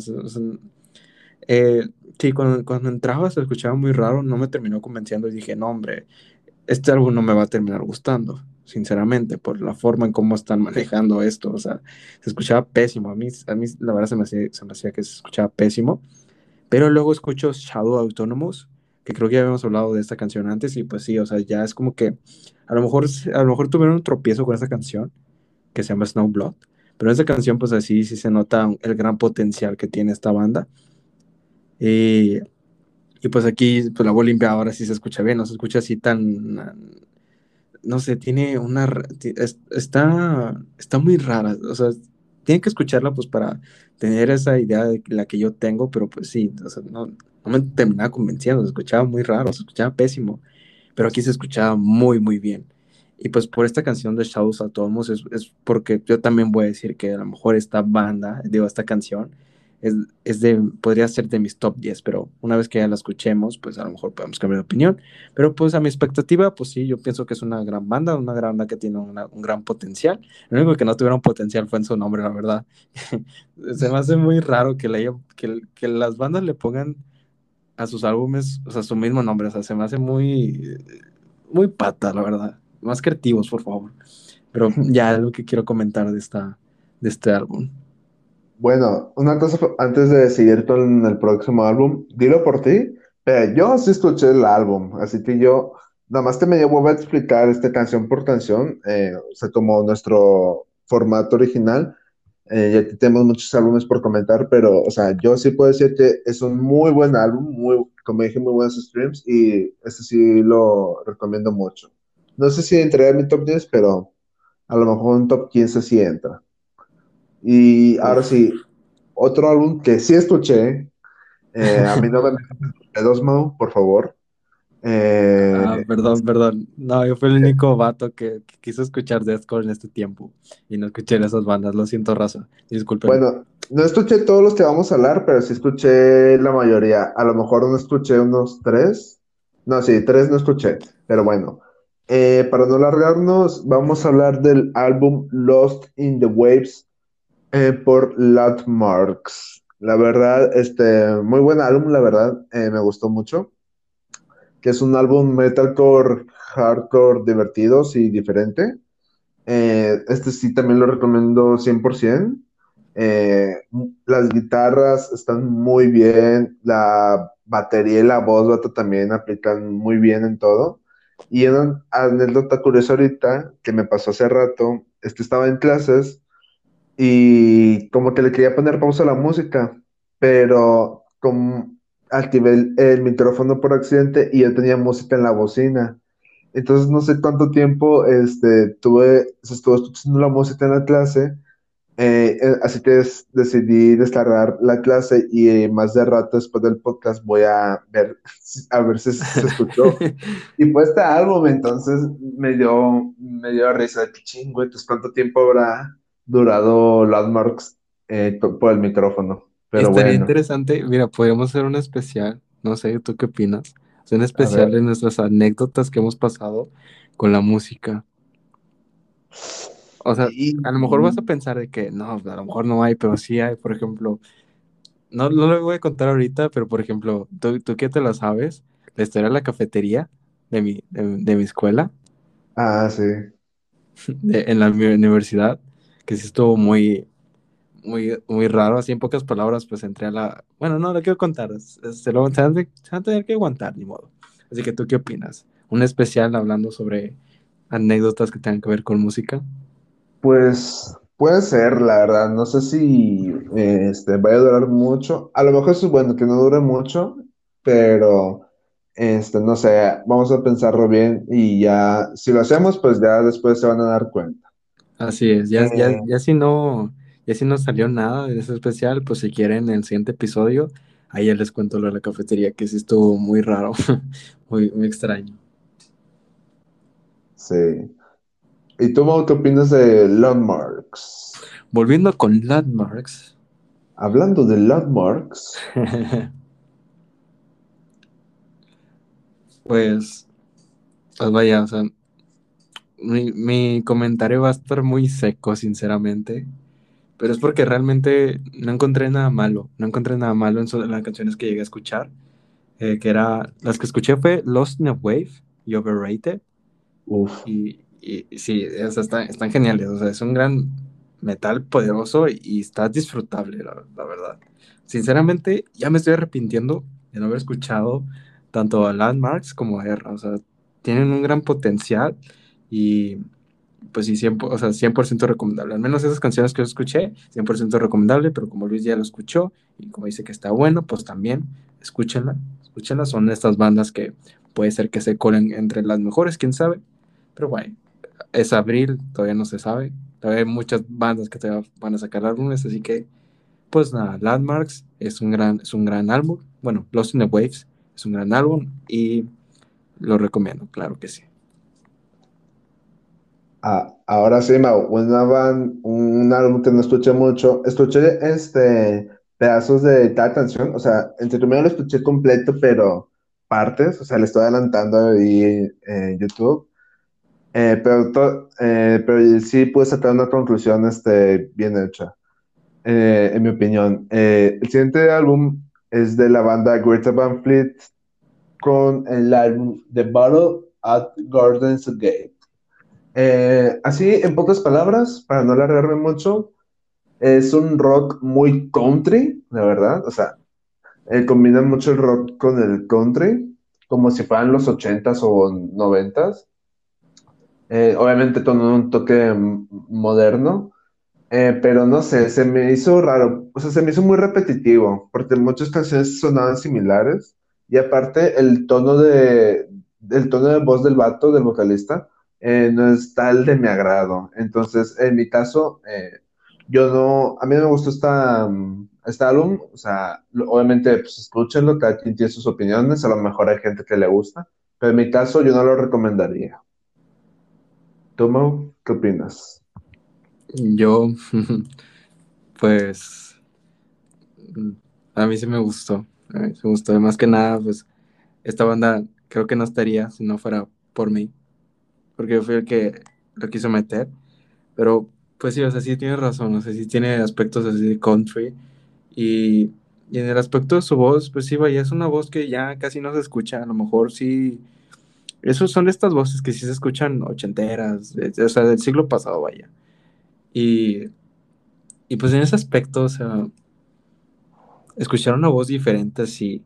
Eh, sí, cuando, cuando entraba se escuchaba muy raro, no me terminó convenciendo y dije, no, hombre, este álbum no me va a terminar gustando sinceramente, por la forma en cómo están manejando esto. O sea, se escuchaba pésimo. A mí, a mí la verdad se me, hacía, se me hacía que se escuchaba pésimo. Pero luego escucho Shadow Autonomous, que creo que ya habíamos hablado de esta canción antes, y pues sí, o sea, ya es como que a lo mejor, a lo mejor tuvieron un tropiezo con esa canción, que se llama Snowblood, pero en esa canción, pues así sí se nota el gran potencial que tiene esta banda. Y, y pues aquí, pues la voz limpia ahora sí se escucha bien, no se escucha así tan no sé, tiene una, está, está muy rara, o sea, tiene que escucharla pues para tener esa idea de la que yo tengo, pero pues sí, o sea, no, no me terminaba convenciendo, se escuchaba muy raro, se escuchaba pésimo, pero aquí se escuchaba muy, muy bien. Y pues por esta canción de Shadows Atomos es, es porque yo también voy a decir que a lo mejor esta banda, digo, esta canción, es, de, podría ser de mis top 10, pero una vez que ya la escuchemos, pues a lo mejor podemos cambiar de opinión. Pero pues a mi expectativa, pues sí, yo pienso que es una gran banda, una gran banda que tiene un gran potencial. Lo único que no tuvieron potencial fue en su nombre, la verdad. Se me hace muy raro que, le que, que las bandas le pongan a sus álbumes, o sea, su mismo nombre, o sea, se me hace muy, muy pata, la verdad. Más creativos, por favor. Pero ya lo que quiero comentar de, esta, de este álbum. Bueno, una cosa antes de decidir con el próximo álbum, dilo por ti, pero yo sí escuché el álbum, así que yo nada más te me llevo a explicar esta canción por canción, eh, o sea, como nuestro formato original, eh, y aquí tenemos muchos álbumes por comentar, pero, o sea, yo sí puedo decir que es un muy buen álbum, muy, como dije, muy buenos streams, y este sí lo recomiendo mucho. No sé si entraría en mi top 10, pero a lo mejor un top 15 sí entra. Y ahora sí, otro álbum que sí escuché, eh, a mí no me metas Mo, por favor. Eh, ah, perdón, perdón. No, yo fui el único vato que, quiso escuchar Deathcore en este tiempo y no escuché esas bandas, lo siento, raza. Disculpen. Bueno, no escuché todos los que vamos a hablar, pero sí escuché la mayoría. A lo mejor no escuché unos tres. No, sí, tres no escuché, pero bueno. Eh, para no largarnos, vamos a hablar del álbum Lost in the Waves eh, por Landmarks. La verdad, este, muy buen álbum, la verdad, eh, me gustó mucho. Que es un álbum metalcore, hardcore, divertido y diferente. Eh, este sí también lo recomiendo 100%. las guitarras están muy bien, la batería y la voz también aplican muy bien en todo. Y una anécdota curiosa ahorita que me pasó hace rato, este estaba en clases y como que le quería poner pausa a la música, pero como activé el, micrófono por accidente y yo tenía música en la bocina. Entonces no sé cuánto tiempo este, tuve, se estuvo escuchando la música en la clase, eh, eh, así que decidí descargar la clase y eh, más de rato después del podcast voy a ver, a ver si se escuchó. y pues este álbum entonces me dio, me dio risa de chingo, entonces cuánto tiempo habrá durado Landmarks eh, por el micrófono. Pero Estaría interesante, mira, podríamos hacer un especial, no sé, ¿tú qué opinas? un especial de nuestras anécdotas que hemos pasado con la música. O sea, a lo mejor vas a pensar de que no, a lo mejor no hay, pero sí hay, por ejemplo, no, no lo voy a contar ahorita, pero por ejemplo, ¿tú, tú qué te la sabes? La historia de la cafetería de mi, de, mi escuela. Ah, sí. en la universidad que sí estuvo muy, muy, muy raro, así en pocas palabras, pues entré a la... Bueno, no, lo quiero contar, se, lo, van a tener que aguantar, ni modo. Así que tú, ¿qué opinas? ¿Un especial hablando sobre anécdotas que tengan que ver con música? Pues puede ser, la verdad, no sé si este, vaya a durar mucho, a lo mejor es bueno que no dure mucho, pero Este, no sé, vamos a pensarlo bien y ya, si lo hacemos, pues ya después se van a dar cuenta. Así es, ya, ya, Eh, ya si no, ya si no salió nada de ese especial, pues si quieren en el siguiente episodio, ahí ya les cuento lo de la cafetería, que sí estuvo muy raro, muy, muy extraño. sí. ¿Y tú, Mau, qué opinas de Landmarks? Volviendo con Landmarks, Hablando de Landmarks, pues, pues vaya, o sea, mi, mi comentario va a estar muy seco, sinceramente, pero es porque realmente no encontré nada malo, no encontré nada malo en, so- en las canciones que llegué a escuchar, eh, que era, las que escuché fue Lost in a Wave y Overrated, uff, y, y- y sí, o sea, están, están geniales, o sea, es un gran metal poderoso y, y está disfrutable, la, la verdad. Sinceramente, ya me estoy arrepintiendo de no haber escuchado tanto a Landmarks como a Erra, o sea, tienen un gran potencial y pues sí, 100%, o sea, 100% recomendable. Al menos esas canciones que yo escuché, 100% recomendable, pero como Luis ya lo escuchó y como dice que está bueno, pues también escúchenla, escúchenla. Son estas bandas que puede ser que se colen entre las mejores, quién sabe. Pero bueno, es abril, todavía no se sabe. Todavía hay muchas bandas que todavía van a sacar álbumes, así que, pues nada, Landmarks es un gran, es un gran álbum. Bueno, Lost in the Waves es un gran álbum y lo recomiendo, claro que sí. Ah, ahora sí, Mau, una van- un álbum que no escuché mucho. Escuché este pedazos de cada canción, o sea, entre primero lo escuché completo, pero partes, o sea, le estoy adelantando ahí en YouTube. Eh, pero, eh, pero sí pude sacar una conclusión este, bien hecha, eh, en mi opinión. El siguiente álbum es de la banda Greta Van Fleet con el álbum The Battle at Gardens Gate. Eh, así, en pocas palabras, para no alargarme mucho, es un rock muy country, la verdad. O sea, eh, mucho el rock con el country, como si fueran los ochentas o noventas. Eh, obviamente con un toque moderno, eh, pero no sé, se me hizo raro, o sea, se me hizo muy repetitivo, porque muchas canciones sonaban similares, y aparte el tono de, el tono de voz del vato, del vocalista, eh, no es tal de mi agrado. Entonces, en mi caso, eh, yo no, a mí no me gustó esta, mm, este álbum, o sea, obviamente, pues escúchenlo, cada quien tiene sus opiniones, a lo mejor hay gente que le gusta, pero en mi caso yo no lo recomendaría. ¿Tú, Mau, qué opinas? Yo, pues, a mí sí me gustó. A mí sí me gustó. Más que nada, pues, esta banda creo que no estaría si no fuera por mí. Porque yo fui el que lo quiso meter. Pero, pues sí, o sea, sí tiene razón. O sea, sí tiene aspectos así de country. Y, y en el aspecto de su voz, pues sí, vaya, es una voz que ya casi no se escucha. A lo mejor sí. Esos son estas voces que sí se escuchan ochenteras, o sea, del siglo pasado, vaya. Y, y pues en ese aspecto, o sea, escuchar una voz diferente así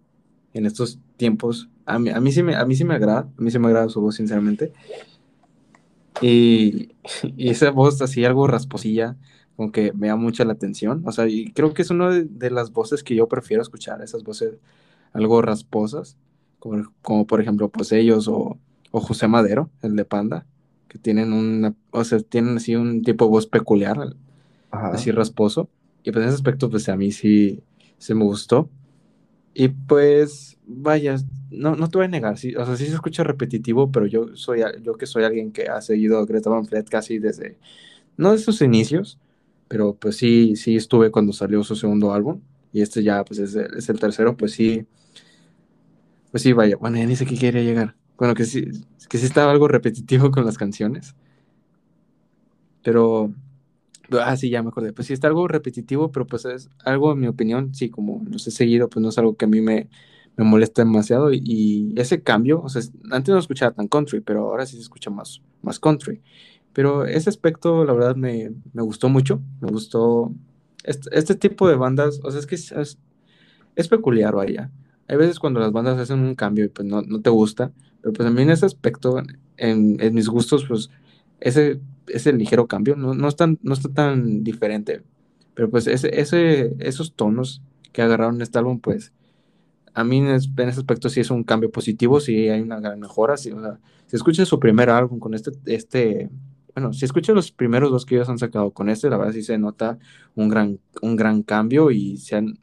en estos tiempos, a mí, a mí sí me, a mí sí me agrada, a mí sí me agrada su voz, sinceramente. Y, y esa voz así, algo rasposilla, como que me da mucha la atención. O sea, y creo que es una de, de las voces que yo prefiero escuchar, esas voces algo rasposas, como, como por ejemplo, pues ellos o, o José Madero, el de Panda, que tienen una, o sea, tienen así un tipo de voz peculiar, así rasposo. Y pues en ese aspecto, pues a mí sí, sí me gustó. Y pues, vaya, no, no te voy a negar, sí, o sea, sí se escucha repetitivo, pero yo soy, yo que soy alguien que ha seguido a Greta Van Fleet casi desde, no de sus inicios, pero pues sí, sí estuve cuando salió su segundo álbum, y este ya pues es el, es el tercero, pues sí, pues sí, vaya, bueno, ya ni sé qué quería llegar. Bueno, que sí, que sí estaba algo repetitivo con las canciones, pero Ah, sí, ya me acordé. Pues sí, está algo repetitivo, pero pues es algo, en mi opinión, sí, como los he seguido, pues no es algo que a mí me, me molesta demasiado. Y, ese cambio, o sea, es- antes no escuchaba tan country, pero ahora sí se escucha más, más country. Pero ese aspecto, la verdad, me, me gustó mucho. Me gustó este, este tipo de bandas, o sea, es que es, es, es peculiar, vaya. Hay veces cuando las bandas hacen un cambio y pues no, no te gusta, pero pues a mí en ese aspecto, en, en mis gustos, pues ese, ese ligero cambio no, no, es no está tan diferente. Pero pues ese, ese, esos tonos que agarraron en este álbum, pues a mí en, ese aspecto sí es un cambio positivo, sí hay una gran mejora. Sí, o sea, si escuchas su primer álbum con este, este, bueno, si escuchas los primeros dos que ellos han sacado con este, la verdad sí se nota un gran, un gran cambio y se han,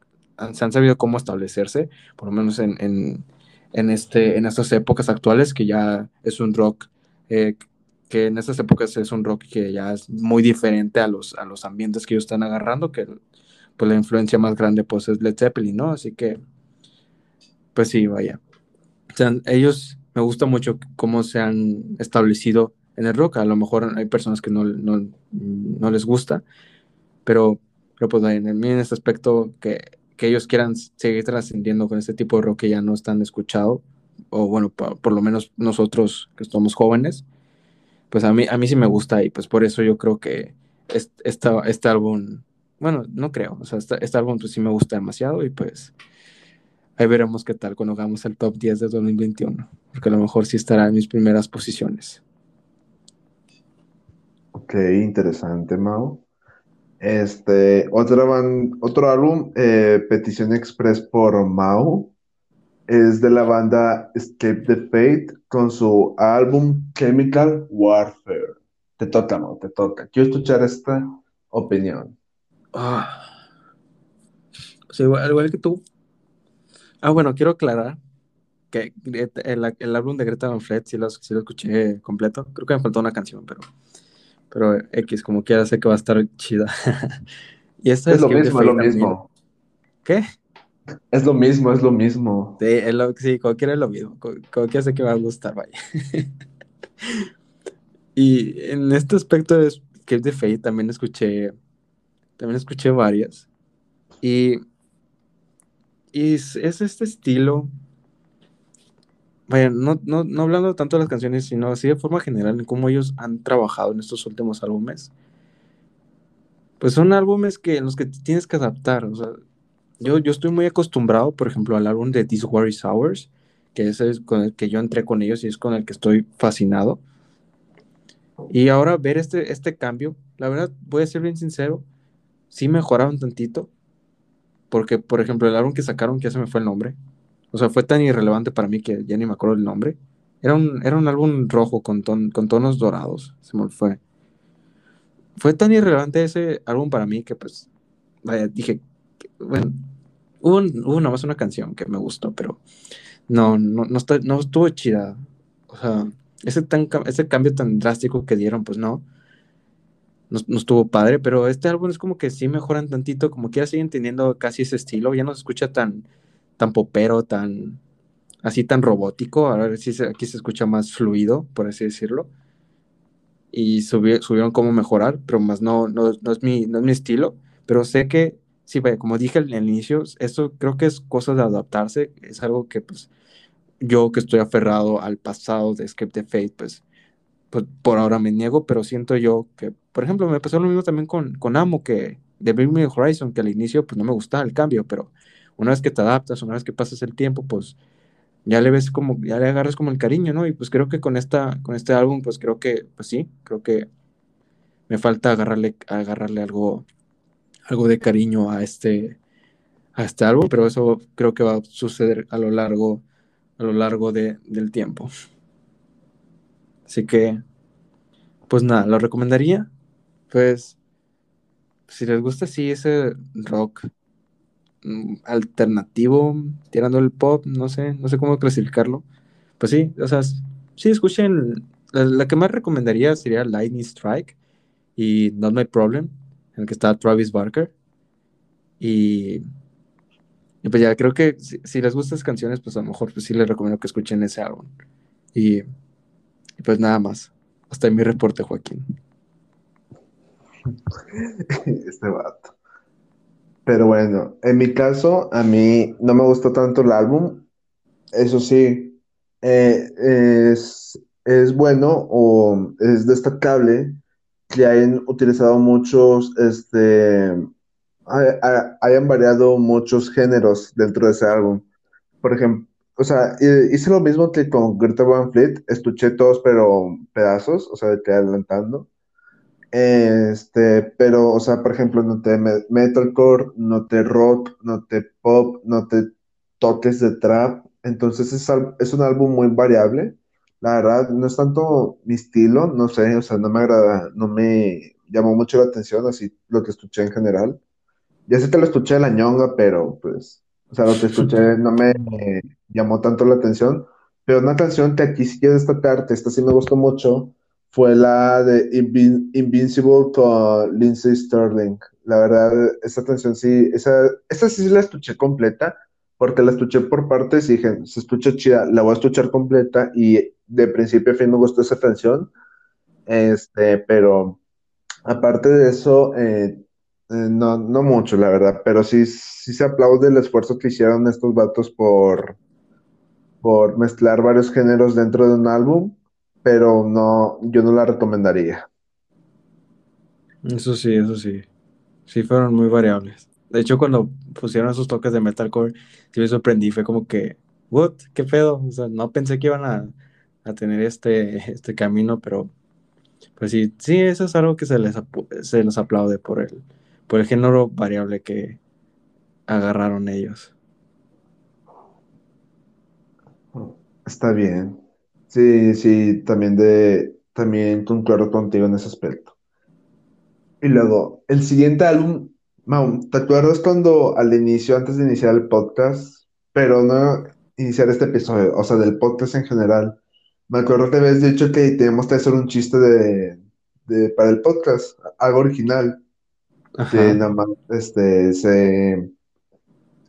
se han sabido cómo establecerse, por lo menos en, en, en, este, en estas épocas actuales, que ya es un rock, eh, que en estas épocas es un rock que ya es muy diferente a los, a los ambientes que ellos están agarrando, que pues la influencia más grande pues es Led Zeppelin, ¿no? Así que, pues sí, vaya. O sea, ellos me gusta mucho cómo se han establecido en el rock. A lo mejor hay personas que no, no, no les gusta, pero, pero pues en, en este aspecto que que ellos quieran seguir trascendiendo con este tipo de rock que ya no están escuchado, o bueno, por, lo menos nosotros que somos jóvenes, pues a mí, a mí sí me gusta y pues por eso yo creo que este, este álbum, bueno, no creo, o sea, este, este, álbum pues sí me gusta demasiado y pues ahí veremos qué tal cuando hagamos el top 10 de 2021, porque a lo mejor sí estará en mis primeras posiciones. Ok, interesante, Mao. Este, otra otro álbum, eh, Petición Express por Mao, es de la banda Escape the Fate con su álbum Chemical Warfare. Te toca, Mao, te toca. Quiero escuchar esta opinión. Ah. igual, igual, que tú. Ah, bueno, quiero aclarar que el, álbum de Greta Van Fleet sí lo, sí lo escuché completo. Creo que me faltó una canción, pero pero X, como quiera, sé que va a estar chida. y esto es, lo mismo, es lo mismo. ¿Qué? Es lo mismo, es lo mismo. Sí, es lo, sí cualquiera es lo mismo. Cualquiera sé que va a gustar, vaya. y en este aspecto de Escape the Fate también escuché, también escuché varias. Y, y es este estilo vaya, no, no, no hablando tanto de las canciones, sino así de forma general en cómo ellos han trabajado en estos últimos álbumes. Pues son álbumes que, en los que tienes que adaptar. O sea, yo, yo estoy muy acostumbrado, por ejemplo, al álbum de This Worry Hours, que es el con el que yo entré con ellos y es con el que estoy fascinado. Y ahora ver este, este cambio, la verdad, voy a ser bien sincero, sí mejoraron tantito. Porque, por ejemplo, el álbum que sacaron, que ya se me fue el nombre, o sea, fue tan irrelevante para mí que ya ni me acuerdo el nombre. Era un, era un álbum rojo con, con tonos dorados. Se me fue. Fue tan irrelevante ese álbum para mí que pues, vaya, dije, bueno, hubo, hubo nada más una canción que me gustó, pero no, no, no, no estuvo chida. O sea, ese, tan, ese cambio tan drástico que dieron, pues no, no, no, estuvo padre, pero este álbum es como que sí mejoran tantito, como que ya siguen teniendo casi ese estilo, ya no se escucha tan, tan popero, tan así tan robótico, ahora sí aquí se escucha más fluido, por así decirlo. Y subieron cómo mejorar, pero más no, no, no, es mi, no es mi estilo, pero sé que, sí, como dije al inicio, esto creo que es cosa de adaptarse, es algo que pues yo que estoy aferrado al pasado de Escape the Fate, pues, pues por ahora me niego, pero siento yo que, por ejemplo, me pasó lo mismo también con, con Amo, que de Me Horizon, que al inicio pues no me gustaba el cambio, pero una vez que te adaptas, una vez que pasas el tiempo, pues ya le ves como, ya le agarras como el cariño, ¿no? Y pues creo que con esta, con este álbum, pues creo que, pues sí, creo que me falta agarrarle, agarrarle algo, algo de cariño a este, a este álbum, pero eso creo que va a suceder a lo largo, a lo largo de, del tiempo. Así que, pues nada, lo recomendaría. Pues, si les gusta así ese rock Mm, alternativo, tirando el pop, no sé, no sé cómo clasificarlo. Pues sí, o sea, sí escuchen, la, que más recomendaría sería Lightning Strike y Not My Problem, en el que está Travis Barker. Y, pues ya creo que si, les gustan esas canciones, pues a lo mejor pues sí les recomiendo que escuchen ese álbum. Y, y pues nada más. Hasta ahí mi reporte, Joaquín. Este vato. Pero bueno, en mi caso, a mí no me gustó tanto el álbum. Eso sí, eh, es, es bueno o es destacable que hayan utilizado muchos, este, hayan variado muchos géneros dentro de ese álbum. Por ejemplo, o sea, hice lo mismo que con Greta Van Fleet, escuché todos pero pedazos, o sea, de que adelantando. Este, pero, o sea, por ejemplo, noté metalcore, noté rock, noté pop, noté toques de trap, entonces es, es un álbum muy variable. La verdad, no es tanto mi estilo, no sé, o sea, no me agrada, no me llamó mucho la atención, así lo que escuché en general. Ya sé que lo escuché de la ñonga, pero pues, o sea, lo que escuché no me llamó tanto la atención. Pero una canción que aquí sí quiero destacarte, esta sí me gustó mucho, fue la de Invincible con Lindsay Sterling. La verdad, esa canción sí, esa, esa sí la escuché completa, porque la escuché por partes y dije, se escucha chida, la voy a escuchar completa y de principio a fin me gustó esa canción. Este, pero aparte de eso, eh, eh, no, no mucho, la verdad, pero sí, sí se aplaude el esfuerzo que hicieron estos vatos por, por mezclar varios géneros dentro de un álbum, pero no, yo no la recomendaría. Eso sí, eso sí. Sí fueron muy variables. De hecho, cuando pusieron esos toques de metalcore, sí me sorprendí. Fue como que, ¿what? ¿Qué pedo? O sea, no pensé que iban a, a tener este, este camino, pero pues sí, sí, eso es algo que se les, se les aplaude por el, por el género variable que agarraron ellos. Está bien. Sí, sí, también de, también concuerdo contigo en ese aspecto. Y luego, el siguiente álbum, ¿te acuerdas cuando al inicio, antes de iniciar el podcast, pero no iniciar este episodio, o sea, del podcast en general, me acuerdo que habías dicho que teníamos que hacer un chiste de, de para el podcast, algo original, que nada más, este, se,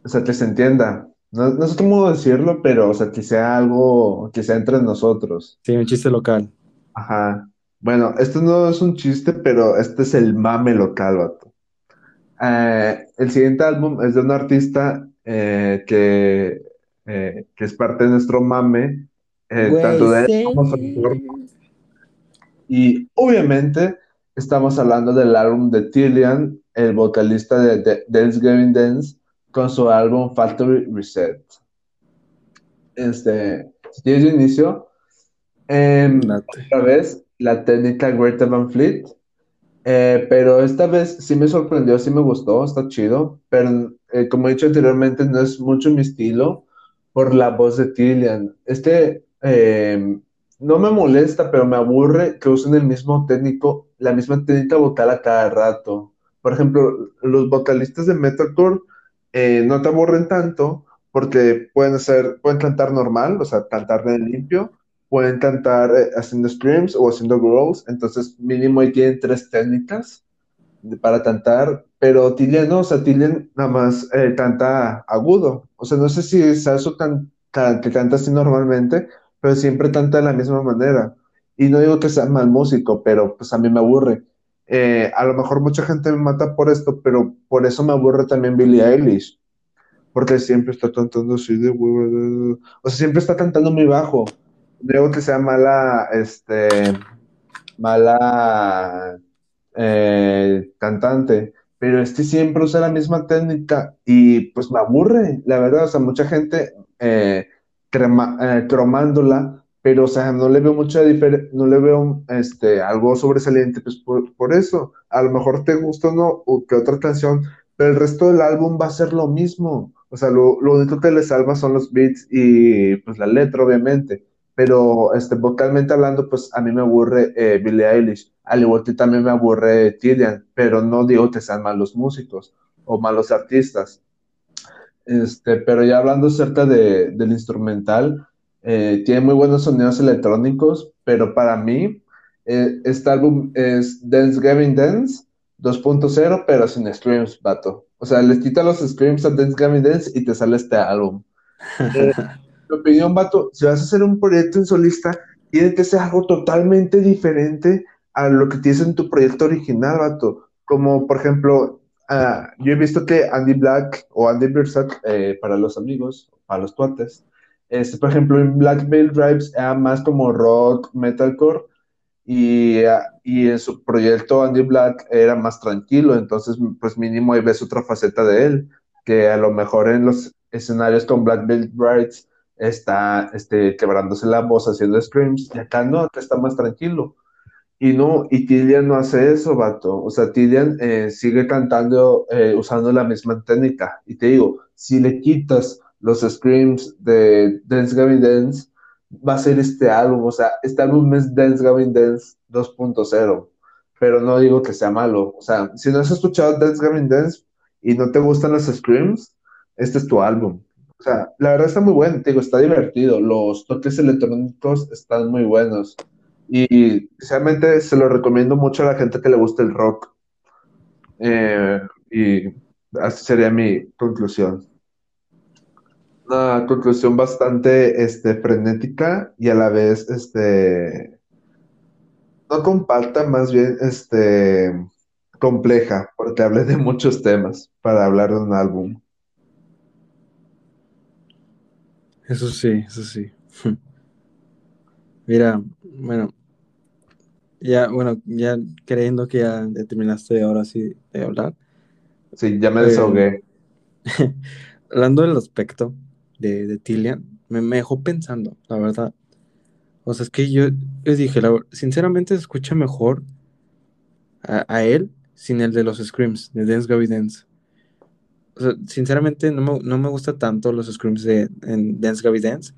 o sea, que se entienda. No, no sé cómo decirlo, pero, o sea, que sea algo, que sea entre nosotros. Sí, un chiste local. Ajá. Bueno, este no es un chiste, pero este es el mame local, vato. Eh, el siguiente álbum es de un artista eh, que, eh, que es parte de nuestro mame, tanto de él como su Y obviamente estamos hablando del álbum de Tillian, el vocalista de Dance Gavin Dance, con su álbum Factory Reset. Este, si tienes inicio, eh, otra vez la técnica Greta Van Fleet, eh, pero esta vez sí me sorprendió, sí me gustó, está chido, pero eh, como he dicho anteriormente, no es mucho mi estilo por la voz de Tillian. Este em, no me molesta, pero me aburre que usen el mismo técnico, la misma técnica vocal a cada rato. Por ejemplo, los vocalistas de metalcore eh, no te aburren tanto porque pueden hacer, pueden cantar normal, o sea, cantar de limpio, pueden cantar eh, haciendo screams o haciendo growls, entonces mínimo ahí tienen tres técnicas para cantar, pero Tillian no, o sea, Tillian nada más eh, canta agudo, o sea, no sé si es eso que canta así normalmente, pero siempre canta de la misma manera. Y no digo que sea mal músico, pero pues a mí me aburre. Eh, a lo mejor mucha gente me mata por esto, pero por eso me aburre también Billie Eilish. Porque siempre está cantando así de huevo. O sea, siempre está cantando muy bajo. Digo que sea mala, este, mala eh, cantante. Pero este siempre usa la misma técnica y pues me aburre, la verdad. O sea, mucha gente eh, cromándola pero o sea, no le veo mucha diferencia, no le veo este, algo sobresaliente, pues por, eso, a lo mejor te gusta no, o que otra canción, pero el resto del álbum va a ser lo mismo, o sea, lo, único que le salva son los beats y pues la letra, obviamente, pero este, vocalmente hablando, pues a mí me aburre eh, Billie Eilish, al igual que también me aburre Tillian, pero no digo que sean malos músicos o malos artistas. Este, pero ya hablando acerca de, del instrumental, eh, tiene muy buenos sonidos electrónicos, pero para mí eh, este álbum es Dance Gavin Dance 2.0, pero sin screams, vato. O sea, les quita los screams a Dance Gavin Dance y te sale este álbum. Eh, mi opinión, vato, si vas a hacer un proyecto en solista, tiene que ser algo totalmente diferente a lo que tienes en tu proyecto original, vato. Como, por ejemplo, ah, yo he visto que Andy Black o Andy Birsack, para los amigos, para los tuates, este, por ejemplo, en Black Veil Drives era más como rock, metalcore, y, y en su proyecto Andy Black era más tranquilo, entonces pues mínimo ahí ves otra faceta de él, que a lo mejor en los escenarios con Black Veil Drives está este, quebrándose la voz haciendo screams, y acá no, acá está más tranquilo. Y no, y Tillian no hace eso, vato. O sea, Tillian eh, sigue cantando eh, usando la misma técnica. Y te digo, si le quitas los screams de Dance Gavin Dance, va a ser este álbum. O sea, este álbum es Dance Gavin Dance 2.0, pero no digo que sea malo. O sea, si no has escuchado Dance Gavin Dance y no te gustan los screams, este es tu álbum. O sea, la verdad está muy bueno, te digo, está divertido. Los toques electrónicos están muy buenos. Y especialmente se lo recomiendo mucho a la gente que le gusta el rock. Eh, y así sería mi conclusión. Una conclusión bastante este, frenética y a la vez este, no comparta, más bien este, compleja, porque hablé de muchos temas para hablar de un álbum. Eso sí, eso sí. Mira, bueno, ya, bueno, ya creyendo que ya, terminaste ahora sí de hablar. Sí, ya me eh, desahogué. hablando del aspecto de, de Tillian, me, dejó pensando, la verdad. O sea, es que yo, les dije, sinceramente se escucha mejor a, él sin el de los screams, de Dance Gaby Dance. O sea, sinceramente no me, no me gusta tanto los screams de en Dance Gaby Dance.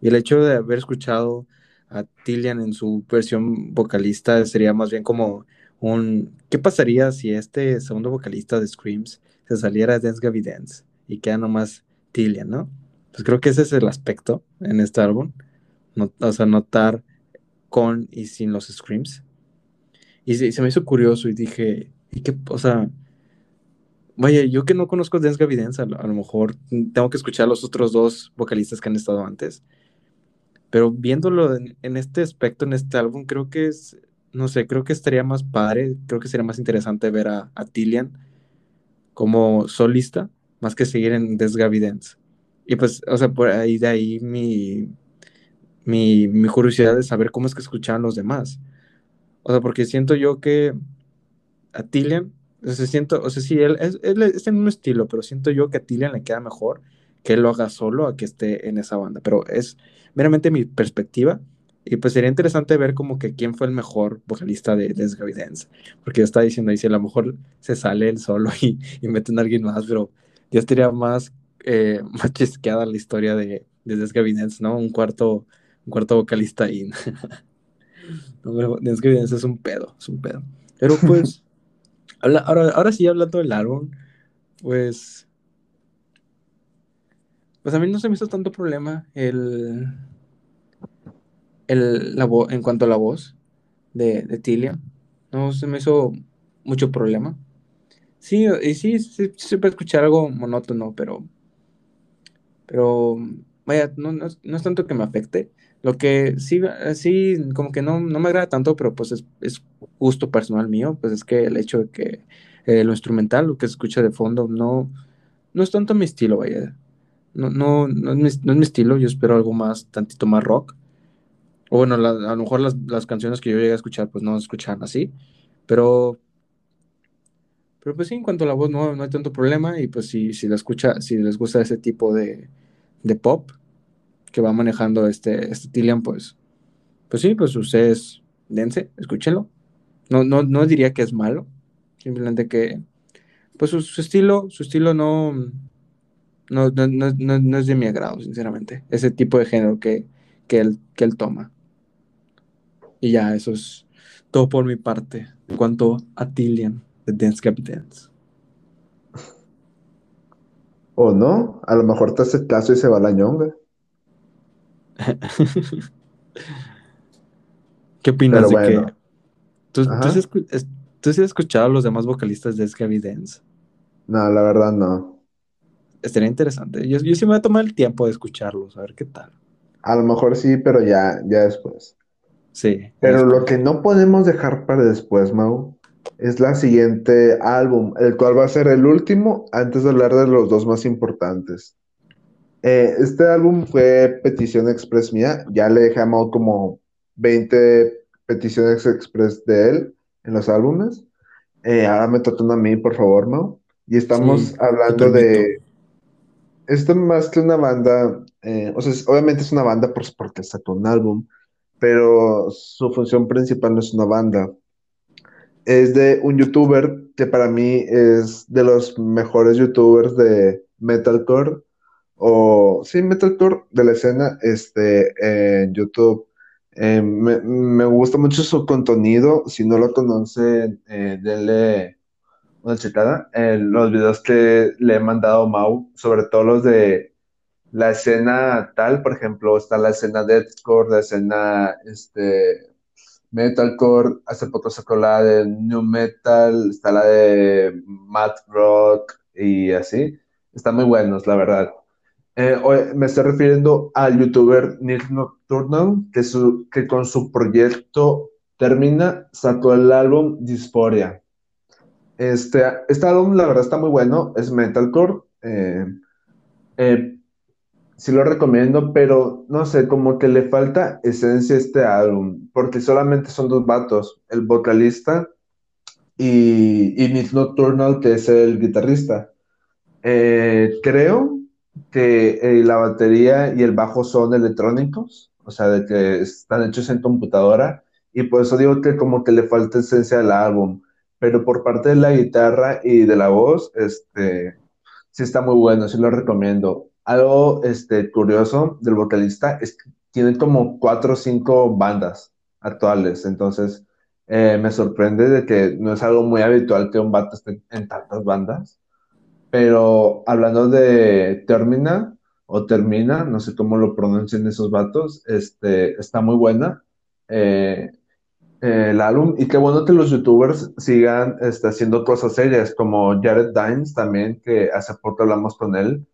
Y el hecho de haber escuchado a Tillian en su versión vocalista sería más bien como un ¿qué pasaría si este segundo vocalista de Screams se saliera de Dance Gaby Dance y queda nomás Tillian, ¿no? Pues creo que ese es el aspecto en este álbum. o sea, notar con y sin los Screams. Y se, me hizo curioso y dije, ¿y qué? O sea, vaya, yo que no conozco Dance Gaby Dance, a lo mejor tengo que escuchar a los otros dos vocalistas que han estado antes. Pero viéndolo en, este aspecto, en este álbum, creo que es, no sé, creo que estaría más padre, creo que sería más interesante ver a, a Tillian como solista, más que seguir en Desgavidence. Y pues, o sea, por ahí de ahí mi, mi, curiosidad de saber cómo es que escuchaban los demás. O sea, porque siento yo que a Tillian, o sea, siento, o sea, sí, él, es, él es en un estilo, pero siento yo que a Tillian le queda mejor que él lo haga solo a que esté en esa banda. Pero es meramente mi perspectiva. Y pues sería interesante ver como que quién fue el mejor vocalista de Dance. Porque yo estaba diciendo ahí, si a lo mejor se sale él solo y, y meten a alguien más, pero ya estaría más, eh, más chisqueada la historia de, de Dance, ¿no? Un cuarto, un cuarto vocalista ahí. no, Dance es un pedo, es un pedo. Pero pues, ahora, ahora sí hablando del álbum, pues pues a mí no se me hizo tanto problema el, el la en cuanto a la voz de, de Tilia. No se me hizo mucho problema. Sí, y sí, se puede escuchar algo monótono, pero. Pero. Vaya, no, no, es tanto que me afecte. Lo que sí, sí como que no, no me agrada tanto, pero pues es, es, gusto personal mío, pues es que el hecho de que eh, lo instrumental, lo que se escucha de fondo, no, no es tanto mi estilo, vaya. No, no, no, es mi, estilo, yo espero algo más, tantito más rock. O bueno, a lo mejor las, canciones que yo llegué a escuchar, pues no escuchan así. Pero, pero pues sí, en cuanto a la voz no, no hay tanto problema. Y pues si, si, la escucha, si les gusta ese tipo de, de pop que va manejando este, este Tillian, pues, pues sí, pues ustedes dense, escúchenlo. No, no, no diría que es malo, simplemente que, pues su estilo, su estilo no, no, no, no, no, es de mi agrado, sinceramente, ese tipo de género que, que, él, que él toma. Y ya, eso es todo por mi parte en cuanto a Tillian de Dance Capitans. O no, a lo mejor te hace caso y se va la ñonga. ¿Qué opinas de que... ¿Tú, ¿tú, has, escuchado a los demás vocalistas de Dance? No, la verdad no estaría interesante. Yo, yo sí me voy a tomar el tiempo de escucharlos, a ver qué tal. A lo mejor sí, pero ya, ya después. Sí. Pero lo que no podemos dejar para después, Mau, es la siguiente álbum, el cual va a ser el último antes de hablar de los dos más importantes. Eh, este álbum fue petición express mía, ya le dejé a Mau como 20 peticiones express de él en los álbumes. Eh, ahora me toca a mí, por favor, Mau. Y estamos hablando de esto más que una banda, eh, o sea, obviamente es una banda por, porque sacó un álbum, pero su función principal no es una banda. Es de un youtuber que para mí es de los mejores youtubers de metalcore, o sí, metalcore de la escena este, en YouTube. Eh, me, me gusta mucho su contenido. Si no lo conocen, eh, denle una checada. Eh, los videos que le he mandado Mau, sobre todo los de la escena tal, por ejemplo, está la escena deathcore, la escena este, metalcore, hace poco sacó la de new metal, está la de math rock y así. Están muy buenos, la verdad. Eh, me estoy refiriendo al youtuber Nick Nocturnal, que, su, que con su proyecto Termina sacó el álbum Dysphoria. Este, álbum, la verdad, está muy bueno, es metalcore. Eh, eh, sí lo recomiendo, pero no sé, como que le falta esencia a este álbum, porque solamente son dos vatos, el vocalista y, y Nick Nocturnal, que es el guitarrista. Eh, creo que eh, la batería y el bajo son electrónicos, o sea, de que están hechos en computadora, y por eso digo que como que le falta esencia al álbum, pero por parte de la guitarra y de la voz, este, sí está muy bueno, sí lo recomiendo. Algo, este, curioso del vocalista es que tiene como cuatro o cinco bandas actuales, entonces eh, me sorprende de que no es algo muy habitual que un vato esté en tantas bandas. Pero hablando de Termina o Termina, no sé cómo lo pronuncian esos vatos, este, está muy buena eh, eh, el álbum. Y qué bueno que los youtubers sigan este, haciendo cosas serias, como Jared Dines también, que hace poco hablamos con él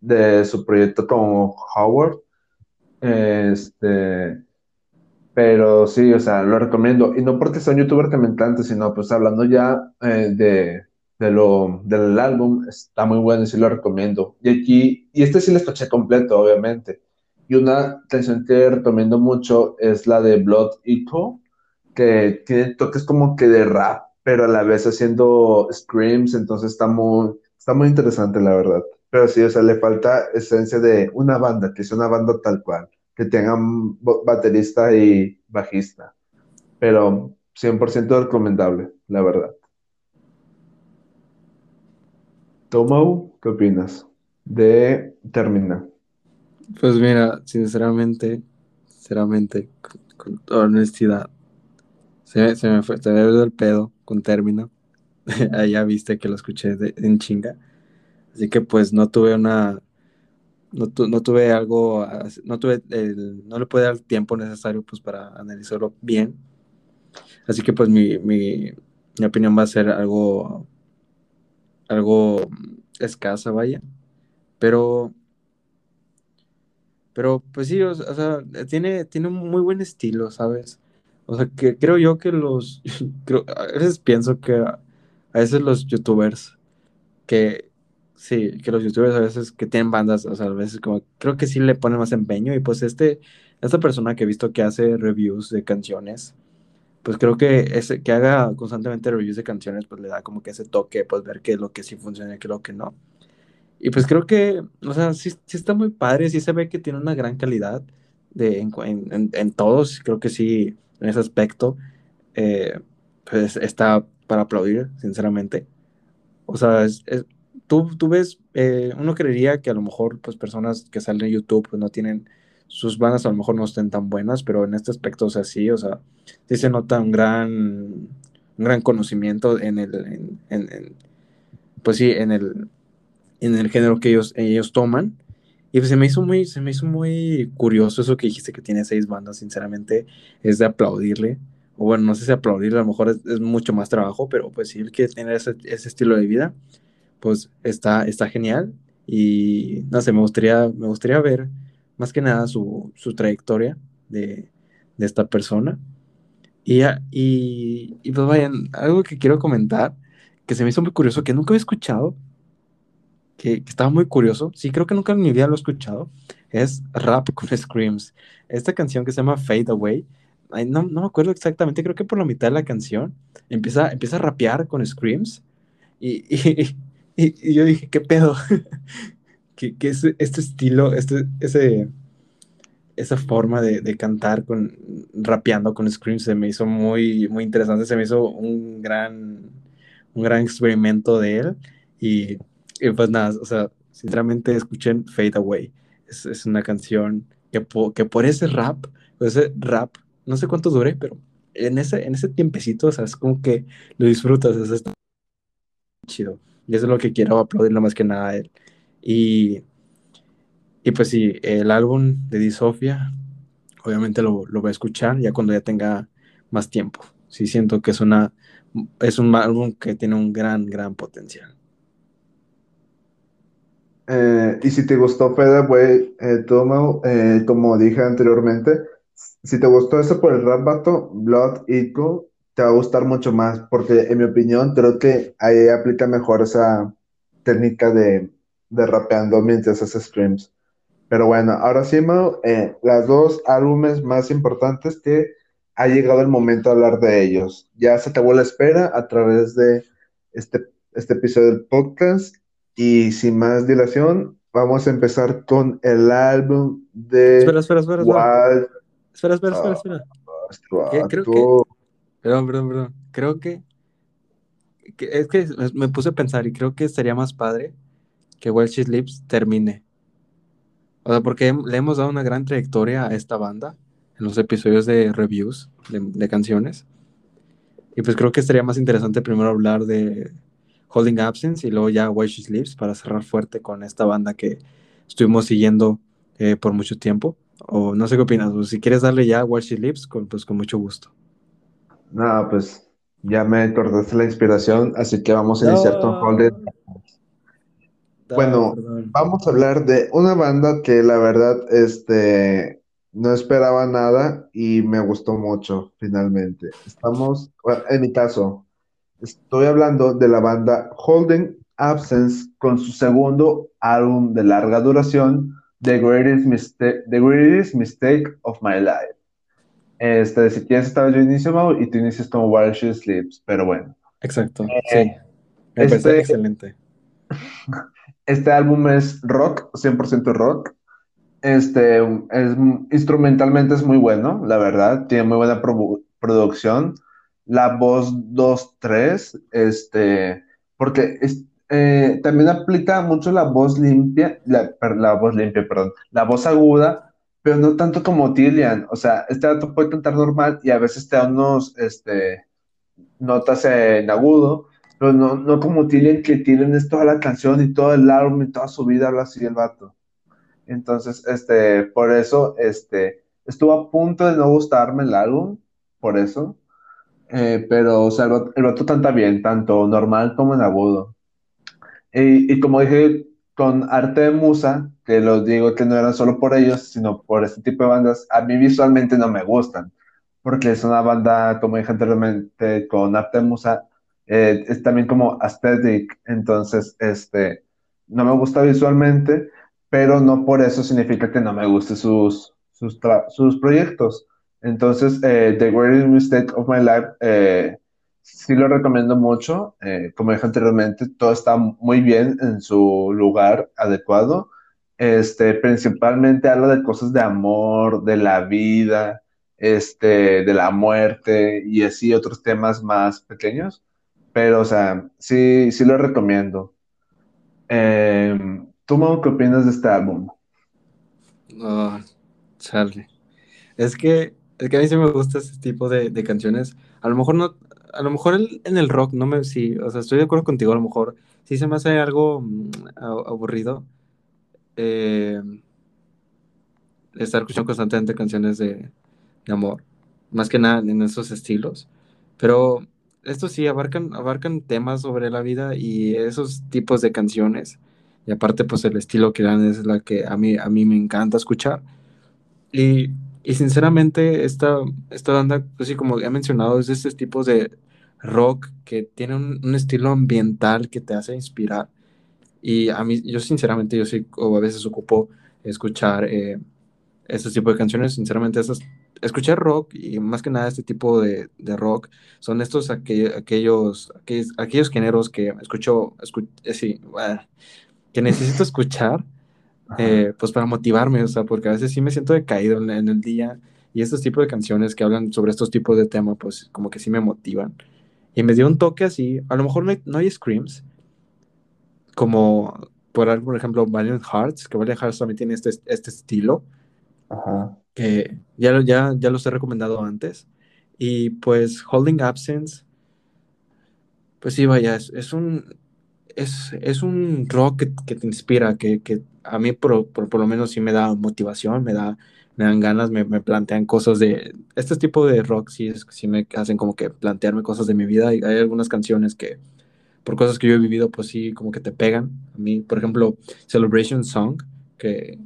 de su proyecto con Howard. Este, pero sí, o sea, lo recomiendo. Y no porque sea un youtuber que me encante, sino pues hablando ya eh, de de lo, del álbum está muy bueno y sí lo recomiendo. Y aquí, y este sí lo escuché completo, obviamente. Y una canción que recomiendo mucho es la de Blood Echo, que tiene toques como que de rap, pero a la vez haciendo screams, entonces está muy, está muy interesante, la verdad. Pero sí, o sea, le falta esencia de una banda, que es una banda tal cual, que tenga baterista y bajista. Pero 100% recomendable, la verdad. Tomau, ¿qué opinas de Termina? Pues mira, sinceramente, sinceramente, con, toda honestidad, se, me fue, se me el pedo con Termina. Ahí ya viste que lo escuché en chinga. Así que pues no tuve una, no, tuve algo, no tuve el, no le pude dar el tiempo necesario pues para analizarlo bien. Así que pues mi, mi, mi opinión va a ser algo algo escasa, vaya. Pero, pero pues sí, o, sea, tiene, tiene un muy buen estilo, ¿sabes? O sea, que creo yo que los, a veces pienso que a, veces los youtubers, que sí, que los youtubers a veces que tienen bandas, o sea, a veces como, creo que sí le ponen más empeño y pues este, esta persona que he visto que hace reviews de canciones, pues creo que ese, que haga constantemente reviews de canciones, pues le da como que ese toque, pues ver qué es lo que sí funciona y qué es lo que no. Y pues creo que, o sea, sí, sí está muy padre, sí se ve que tiene una gran calidad de, en, en, en todos, creo que sí, en ese aspecto, eh, pues está para aplaudir, sinceramente. O sea, es, tú, tú ves, eh, uno creería que a lo mejor, pues personas que salen en YouTube, pues no tienen sus bandas a lo mejor no estén tan buenas, pero en este aspecto, o sea, sí, o sea, sí se nota un gran, un gran conocimiento en el, en, pues sí, en el, en el género que ellos, ellos toman. Y pues se me hizo muy, se me hizo muy curioso eso que dijiste que tiene seis bandas, sinceramente, es de aplaudirle. O bueno, no sé si aplaudirle, a lo mejor es, mucho más trabajo, pero pues sí, el que tiene ese, ese, estilo de vida, pues está, está genial. Y no sé, me gustaría, me gustaría ver más que nada su, trayectoria de, esta persona. Y, y, y, pues vayan, algo que quiero comentar, que se me hizo muy curioso, que nunca había escuchado, que, estaba muy curioso, sí creo que nunca en mi vida lo he escuchado, es rap con screams. Esta canción que se llama Fade Away, no, no, me acuerdo exactamente, creo que por la mitad de la canción empieza, empieza a rapear con screams y, y, y yo dije, ¿qué pedo? que, que es este estilo, este, ese, esa forma de, de, cantar con rapeando con screams se me hizo muy, muy interesante, se me hizo un gran, un gran experimento de él y, y pues nada, o sea, Sinceramente, escuchen Fade Away. Es, es una canción que, que por ese rap, ese rap, no sé cuánto dure, pero en ese, en ese tiempecito, o sea, es como que lo disfrutas, es chido. Y eso es lo que quiero aplaudirle más que nada a él. Y, y pues sí, el álbum de Disofia, obviamente lo, lo voy a escuchar ya cuando ya tenga más tiempo. Sí siento que es, una, es un álbum que tiene un gran, gran potencial. Eh, y si te gustó Fede, güey, eh, eh, como dije anteriormente, si te gustó eso por el rap bato, Blood Equal, te va a gustar mucho más, porque en mi opinión creo que ahí aplica mejor esa técnica de, de rapeando mientras haces streams. Pero bueno, ahora sí, Mau, eh, las dos álbumes más importantes que ha llegado el momento de hablar de ellos. Ya se acabó la espera a través de este, este episodio del podcast y sin más dilación, vamos a empezar con el álbum de... Espera, espera, espera. Espera, espera, espera, espera. espera. Ah, creo que... Perdón, perdón, perdón. Creo que... es que me puse a pensar y creo que sería más padre que Welsh Lips termine. O sea, porque le hemos dado una gran trayectoria a esta banda en los episodios de reviews de, canciones. Y pues creo que estaría más interesante primero hablar de Holding Absence y luego ya Why She Sleeps para cerrar fuerte con esta banda que estuvimos siguiendo eh, por mucho tiempo. O no sé qué opinas, o si quieres darle ya Why She Sleeps, con, pues con mucho gusto. No, pues ya me cortaste la inspiración, así que vamos a iniciar con Holding bueno, vamos a hablar de una banda que la verdad, este, no esperaba nada y me gustó mucho, finalmente. Estamos, en mi caso, estoy hablando de la banda Holding Absence con su segundo álbum de larga duración, The Greatest Mistake, The Greatest Mistake of My Life. Este, si quieres estaba yo inicio, y tú inicias como While She Sleeps, pero bueno. Exacto, eh, sí. Me este, excelente. Este álbum es rock, 100% rock. Este, es, instrumentalmente es muy bueno, la verdad. Tiene muy buena producción. La voz 2-3, este, porque eh, también aplica mucho la voz limpia, la, la, voz limpia, perdón, la voz aguda, pero no tanto como Tillian. O sea, este dato puede cantar normal y a veces te da unos, este, notas en agudo, pero no, no como tienen que tienen toda la canción y todo el álbum y toda su vida habla así el vato. Entonces, este, por eso, este, estuvo a punto de no gustarme el álbum, por eso. Eh, pero, o sea, el vato, canta bien, tanto normal como en agudo. Y, y, como dije, con Arte de Musa, que los digo que no eran solo por ellos, sino por este tipo de bandas, a mí visualmente no me gustan, porque es una banda, como dije anteriormente, con Arte de Musa, eh, es también como aesthetic, entonces, este, no me gusta visualmente, pero no por eso significa que no me guste sus, sus, sus proyectos. Entonces, eh, The Greatest Mistake of My Life, eh, sí lo recomiendo mucho. como dije anteriormente, todo está muy bien en su lugar adecuado. Este, principalmente habla de cosas de amor, de la vida, este, de la muerte y así otros temas más pequeños. Pero, o sea, sí, sí lo recomiendo. Eh, ¿Tú, Mau, qué opinas de este álbum? Oh, Charlie. Es que, es que a mí sí me gusta este tipo de, canciones. A lo mejor no, a lo mejor en el rock no me, sí, o sea, estoy de acuerdo contigo, a lo mejor sí se me hace algo mm, aburrido. Eh, estar escuchando constantemente canciones de, de amor, más que nada en esos estilos. Pero estos sí abarcan, abarcan temas sobre la vida y esos tipos de canciones. Y aparte, pues el estilo que dan es la que a mí, a mí me encanta escuchar. Y, y sinceramente, esta, esta banda, pues sí, como he mencionado, es de estos tipos de rock que tiene un, estilo ambiental que te hace inspirar. Y a mí, yo sinceramente, yo sí, o a veces ocupo escuchar eh, este tipo de canciones. Sinceramente, escuchar rock y más que nada este tipo de, rock son estos aquellos, aquellos, aquellos, géneros que escucho, eh, sí, que necesito escuchar eh, pues para motivarme, o sea, porque a veces sí me siento decaído en, el día y estos tipos de canciones que hablan sobre estos tipos de temas pues como que sí me motivan. Y me dio un toque así, a lo mejor no hay, no hay screams como por, por ejemplo, Valiant Hearts, que Valiant Hearts también tiene este, este estilo. Ajá. Que ya, ya, ya los he recomendado antes. Y pues Holding Absence, pues sí, vaya, es, un, es, un rock que, te inspira, que, a mí por, por, lo menos sí me da motivación, me, da, me dan ganas, me, plantean cosas de... Este tipo de rock sí, es, sí me hacen como que plantearme cosas de mi vida y hay algunas canciones que por cosas que yo he vivido, pues sí, como que te pegan. A mí, por ejemplo, Celebration Song, que,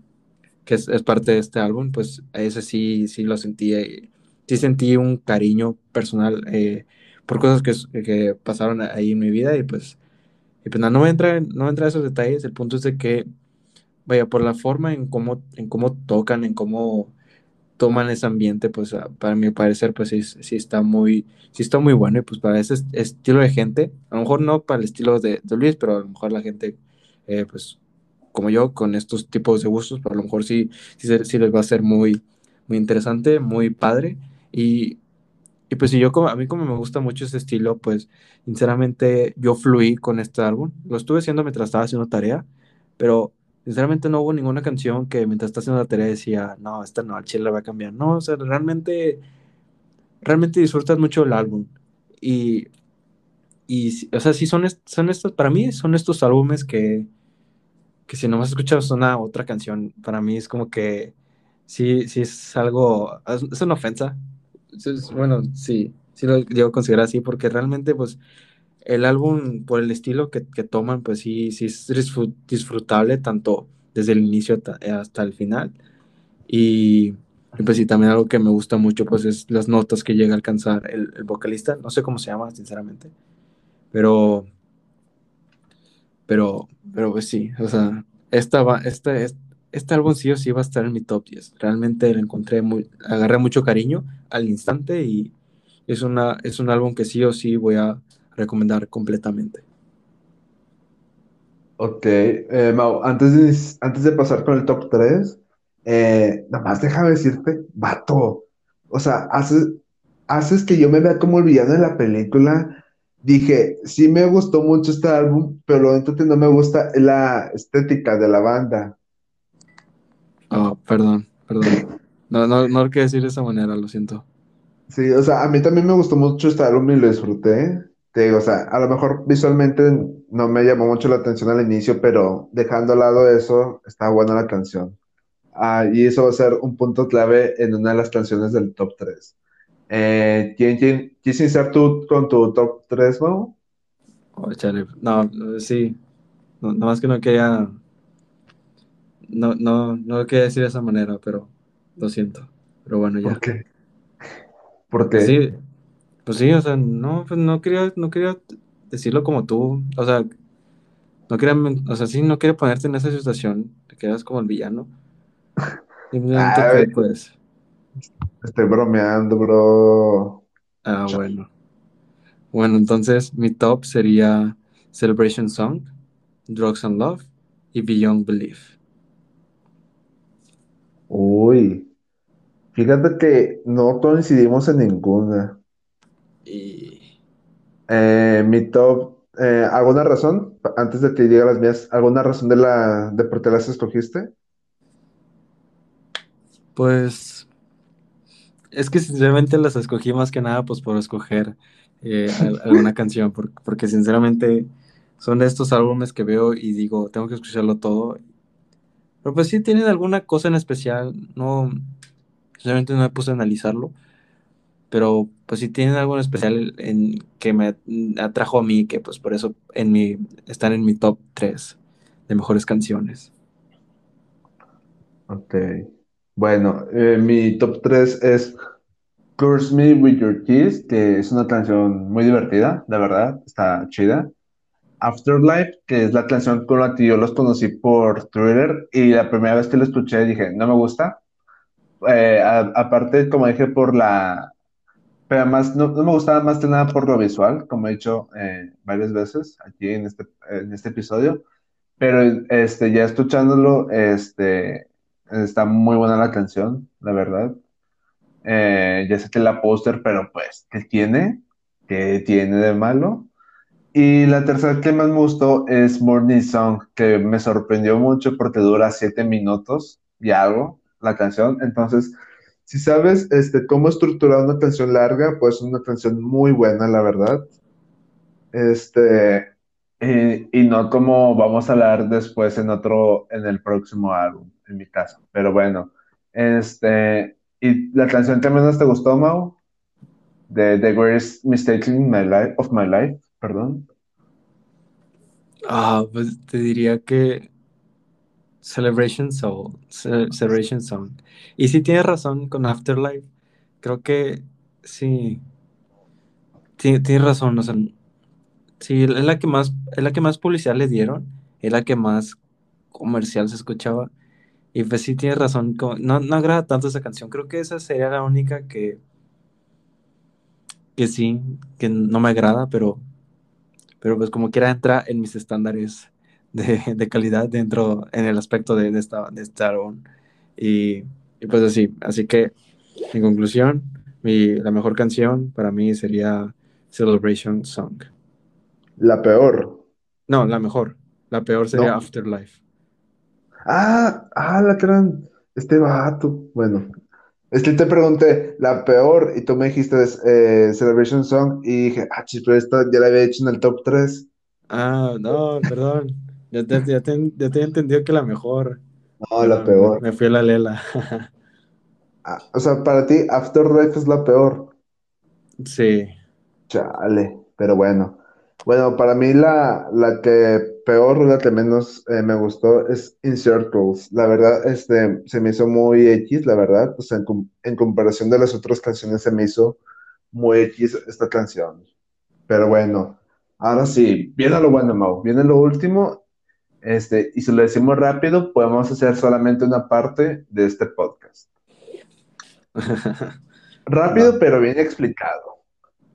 que es, parte de este álbum, pues ese sí, sí lo sentí, eh, sí sentí un cariño personal eh, por cosas que, que, pasaron ahí en mi vida y pues, y pues no, no voy a entrar, no a esos detalles, el punto es de que, vaya, por la forma en cómo, en cómo tocan, en cómo toman ese ambiente, pues para mi parecer, pues sí, sí, está muy, sí está muy bueno. Y pues para ese estilo de gente, a lo mejor no para el estilo de, Luis, pero a lo mejor la gente, eh, pues como yo, con estos tipos de gustos, pero a lo mejor sí, sí, sí, les va a ser muy, muy interesante, muy padre. Y, y pues si yo, a mí como me gusta mucho ese estilo, pues sinceramente yo fluí con este álbum, lo estuve haciendo mientras estaba haciendo tarea, pero Sinceramente no hubo ninguna canción que mientras estás haciendo la tarea decía, no, esta no, al chile la va a cambiar. No, o sea, realmente, realmente disfrutas mucho el álbum. Y, y o sea, sí son, son estos, para mí son estos álbumes que, que si no más escuchas una otra canción, para mí es como que sí, sí es algo, es, una ofensa. bueno, sí, sí lo digo considerar así, porque realmente pues el álbum, por el estilo que, toman, pues sí, sí es disfrutable tanto desde el inicio hasta el final. Y, pues sí, también algo que me gusta mucho, pues es las notas que llega a alcanzar el, vocalista. No sé cómo se llama, sinceramente. Pero, pero, pero pues sí, o sea, esta va, este, este álbum sí o sí va a estar en mi top 10. Realmente lo encontré muy, agarré mucho cariño al instante y es, una, es un álbum que sí o sí voy a recomendar completamente. Ok, eh, Mau, antes de, antes de pasar con el top 3, eh, nada más déjame decirte, vato, o sea, haces, haces que yo me vea como el villano de la película. Dije, sí me gustó mucho este álbum, pero lo que no me gusta la estética de la banda. Oh, perdón, perdón. No, no, no lo quiero decir de esa manera, lo siento. Sí, o sea, a mí también me gustó mucho este álbum y lo disfruté. Te digo, o sea, a lo mejor visualmente no me llamó mucho la atención al inicio, pero dejando al lado eso, está buena la canción. Ah, y eso va a ser un punto clave en una de las canciones del top 3. Eh, ¿quién, quién, quieres iniciar tú con tu top 3, no? Oh, chale. No, sí. No, nada más que no quería. No, no, no lo quería decir de esa manera, pero lo siento. Pero bueno, ya. ¿Por qué? ¿Por qué? Sí, pues sí, o sea, no, pues no quería, no quería decirlo como tú, o sea, no quería, o sea, sí, no quería ponerte en esa situación, te quedas como el villano. Simplemente pues. Estoy bromeando, bro. Ah, bueno. Bueno, entonces mi top sería Celebration Song, Drugs and Love y Beyond Belief. Uy, fíjate que no coincidimos en ninguna. Y... Eh, mi top, eh, ¿alguna razón? Antes de que diga las mías, ¿alguna razón de la de por qué las escogiste? Pues es que sinceramente las escogí más que nada pues por escoger eh, alguna canción, porque, sinceramente son de estos álbumes que veo y digo, tengo que escucharlo todo. Pero pues sí tienen alguna cosa en especial, no, sinceramente no me puse a analizarlo, pero pues sí tienen algo especial que me atrajo a mí, que pues por eso están en mi top 3 de mejores canciones. Ok. Bueno, eh, mi top 3 es Curse Me With Your Kiss, que es una canción muy divertida, la verdad, está chida. Afterlife, que es la canción con la que yo los conocí por Twitter y la primera vez que lo escuché dije, no me gusta. Eh, aparte, como dije, por la, pero además no, me gustaba más que nada por lo visual, como he dicho eh, varias veces aquí en este, en este episodio, pero este, ya escuchándolo, este, está muy buena la canción, la verdad. Eh, ya sé que la póster, pero pues, ¿qué tiene? ¿Qué tiene de malo? Y la tercera que más me gustó es Morning Song, que me sorprendió mucho porque dura siete minutos y algo la canción. Entonces, si sabes este, cómo estructurar una canción larga, pues es una canción muy buena, la verdad. Este, y, no como vamos a hablar después en otro, en el próximo álbum, en mi caso. Pero bueno, este, ¿y la canción que menos te gustó, Mau? De The Greatest Mistake in my life, of my life, perdón. Ah, pues te diría que Celebration Soul, Ce- Celebration Song. Y sí tienes razón con Afterlife. Creo que sí, ti- tienes razón. O sea, sí, es la que más, es la que más publicidad le dieron, es la que más comercial se escuchaba. Y pues sí tienes razón, no, no agrada tanto esa canción. Creo que esa sería la única que, que sí, que no me agrada, pero, pero pues como quiera entra en mis estándares de, de calidad dentro, en el aspecto de, de esta, de este álbum. Y, y pues así, así que en conclusión, mi, la mejor canción para mí sería Celebration Song. La peor. No, la mejor. La peor sería No. Afterlife. Ah, ah, la gran, este vato. Bueno, es que te pregunté la peor y tú me dijiste eh, Celebration Song y dije, ah, chis, pero esta ya la había hecho en el top 3. Ah, no, perdón. Ya te, ya te, ya te he entendido que la mejor. No, la peor. Me, me fui a la lela. Ah, o sea, para ti Afterlife es la peor. sí. Chale, pero bueno. Bueno, para mí la, la que peor, la que menos eh, me gustó es In Circles. La verdad, este, se me hizo muy X, la verdad. O sea, en, com- en comparación de las otras canciones se me hizo muy X esta canción. Pero bueno, ahora sí, viene lo bueno, Mau. Viene lo último. Este, y si lo decimos rápido, podemos hacer solamente una parte de este podcast. Rápido, pero bien explicado.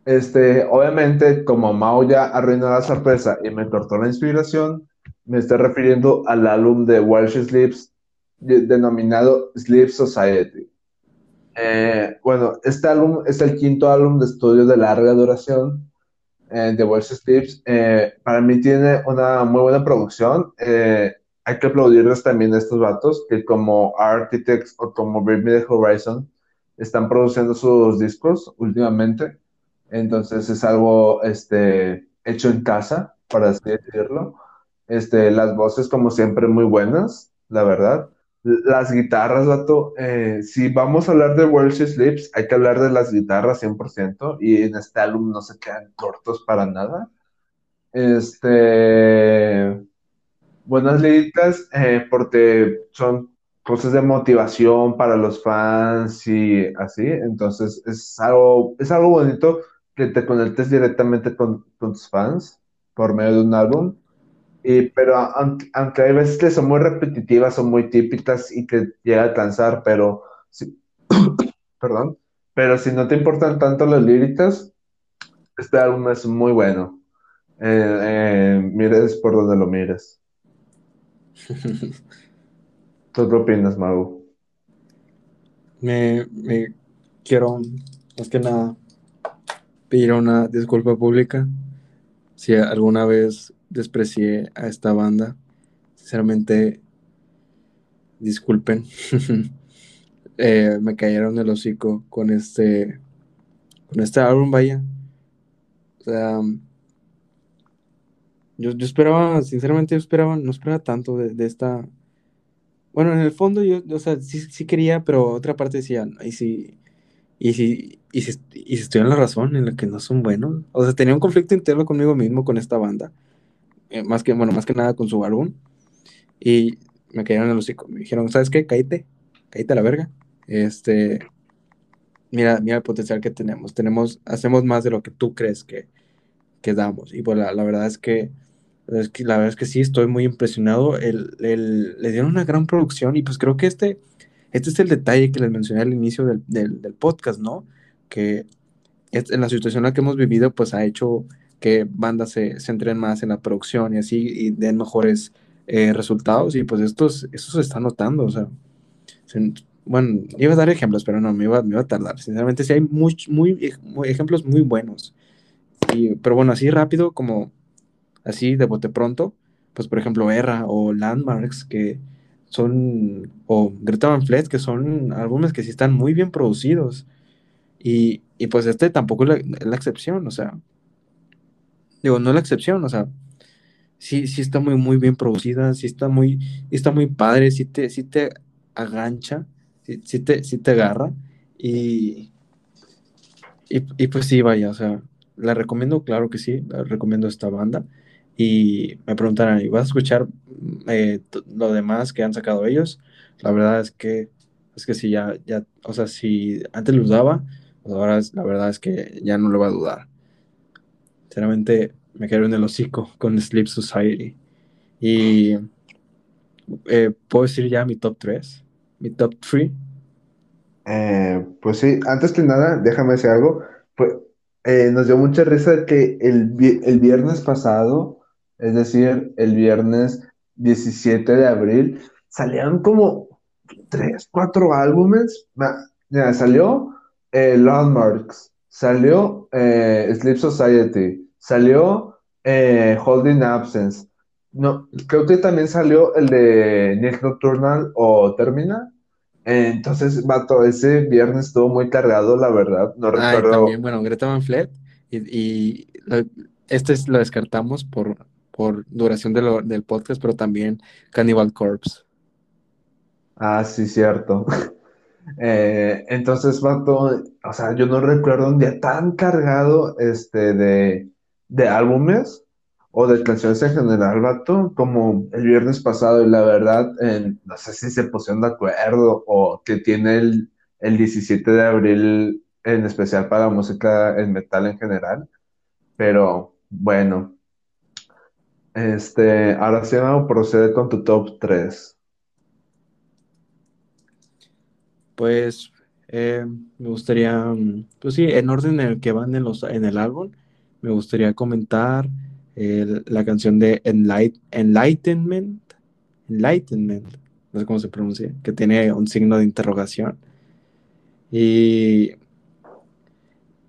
Este, obviamente, como Mao ya arruinó la sorpresa y me cortó la inspiración, me estoy refiriendo al álbum de Welsh Sleeps de- denominado Sleep Society. Eh, bueno, este álbum es el quinto álbum de estudio de larga duración eh, de Welsh Sleeps. Eh, para mí tiene una muy buena producción. Eh, hay que aplaudirles también estos vatos que como Architects o como Bring Me the Horizon están produciendo sus discos últimamente. Entonces es algo este, hecho en casa, para así decirlo. Este, las voces, como siempre, muy buenas, la verdad. Las guitarras, vato, eh, si vamos a hablar de Welsh Sleeps, hay que hablar de las guitarras 100%, y en este álbum no se quedan cortos para nada. Este, buenas líricas, eh, porque son cosas de motivación para los fans y así, entonces es algo, es algo bonito que te conectes directamente con, con tus fans por medio de un álbum. Y, pero aunque, aunque hay veces que son muy repetitivas, son muy típicas y que llega a cansar, pero si, perdón, pero si no te importan tanto las líricas, este álbum es muy bueno. Eh, eh, mires por donde lo mires. ¿Tú qué opinas, Mago? Me, me quiero, más que nada, pedir una disculpa pública si alguna vez desprecié a esta banda. Sinceramente, disculpen. Eh, me cayeron el hocico con este, con este álbum, vaya. O sea, yo, yo esperaba, sinceramente, yo esperaba, no esperaba tanto de, de esta. Bueno, en el fondo yo, o sea, sí, sí quería, pero otra parte decía, "No, y si, y si, y si, y si estoy en la razón, en la que no son buenos. O sea, tenía un conflicto interno conmigo mismo con esta banda. Eh, más que, bueno, más que nada con su álbum. Y me cayeron en el hocico. Me dijeron, ¿sabes qué? Cállate, cállate a la verga. Este, mira, mira el potencial que tenemos. Tenemos, hacemos más de lo que tú crees que, que damos. Y pues la, la verdad es que, es que, la verdad es que sí, estoy muy impresionado. El, el- le dieron una gran producción y pues creo que este, este es el detalle que les mencioné al inicio del, del, del podcast, ¿no? Que en la situación en la que hemos vivido, pues ha hecho que bandas se centren más en la producción y así y den mejores eh, resultados y pues esto, es- esto se está notando, o sea, se- bueno, iba a dar ejemplos, pero no, me iba, me iba a tardar. Sinceramente, sí hay muy, muy ejemplos muy buenos. Y, pero bueno, así rápido, como así de bote pronto, pues por ejemplo Erra o Landmarks, que son, o Greta Van Fleet, que son álbumes que sí están muy bien producidos. Y, y pues este tampoco es la, excepción, o sea, digo, no la excepción, o sea, sí, sí está muy, muy bien producida, sí está muy, está muy padre, sí te, sí te agancha, sí, te, sí te agarra. Y, y, pues sí, vaya, o sea, la recomiendo, claro que sí, la recomiendo esta banda. Y me preguntarán, ¿y vas a escuchar eh, lo demás que han sacado ellos? La verdad es que, es que si ya, ya, o sea, si antes lo dudaba, pues ahora la verdad es que ya no lo va a dudar. Sinceramente, me quedo en el hocico con Sleep Society. Y eh, puedo decir ya mi top 3, mi top 3. Eh, pues sí, antes que nada, déjame decir algo. Pues, eh, nos dio mucha risa que el, viernes pasado, es decir, el viernes 17 de abril, salieron como 3, 4 álbumes. Ya, salió Landmarks, salió Sleep Society, salió Holding Absence. No, creo que también salió el de Nick Nocturnal o Termina. Entonces, vato, ese viernes estuvo muy cargado, la verdad. No ah, recuerdo. también, bueno, Greta Van Fleet. Y, este es, lo descartamos por, por duración del podcast, pero también Cannibal Corpse. Ah, sí, cierto. Eh, entonces, vato, o sea, yo no recuerdo un día tan cargado este, de, de álbumes o de canciones en general, vato, como el viernes pasado, y la verdad, no sé si se pusieron de acuerdo o que tiene el, el 17 de abril en especial para música en metal en general, pero bueno. Este, ahora sí, vamos procede con tu top 3. Pues eh, me gustaría, pues sí, en orden en el que van en, los, en el álbum, me gustaría comentar la canción de Enlightenment, Enlightenment, no sé cómo se pronuncia, que tiene un signo de interrogación. Y,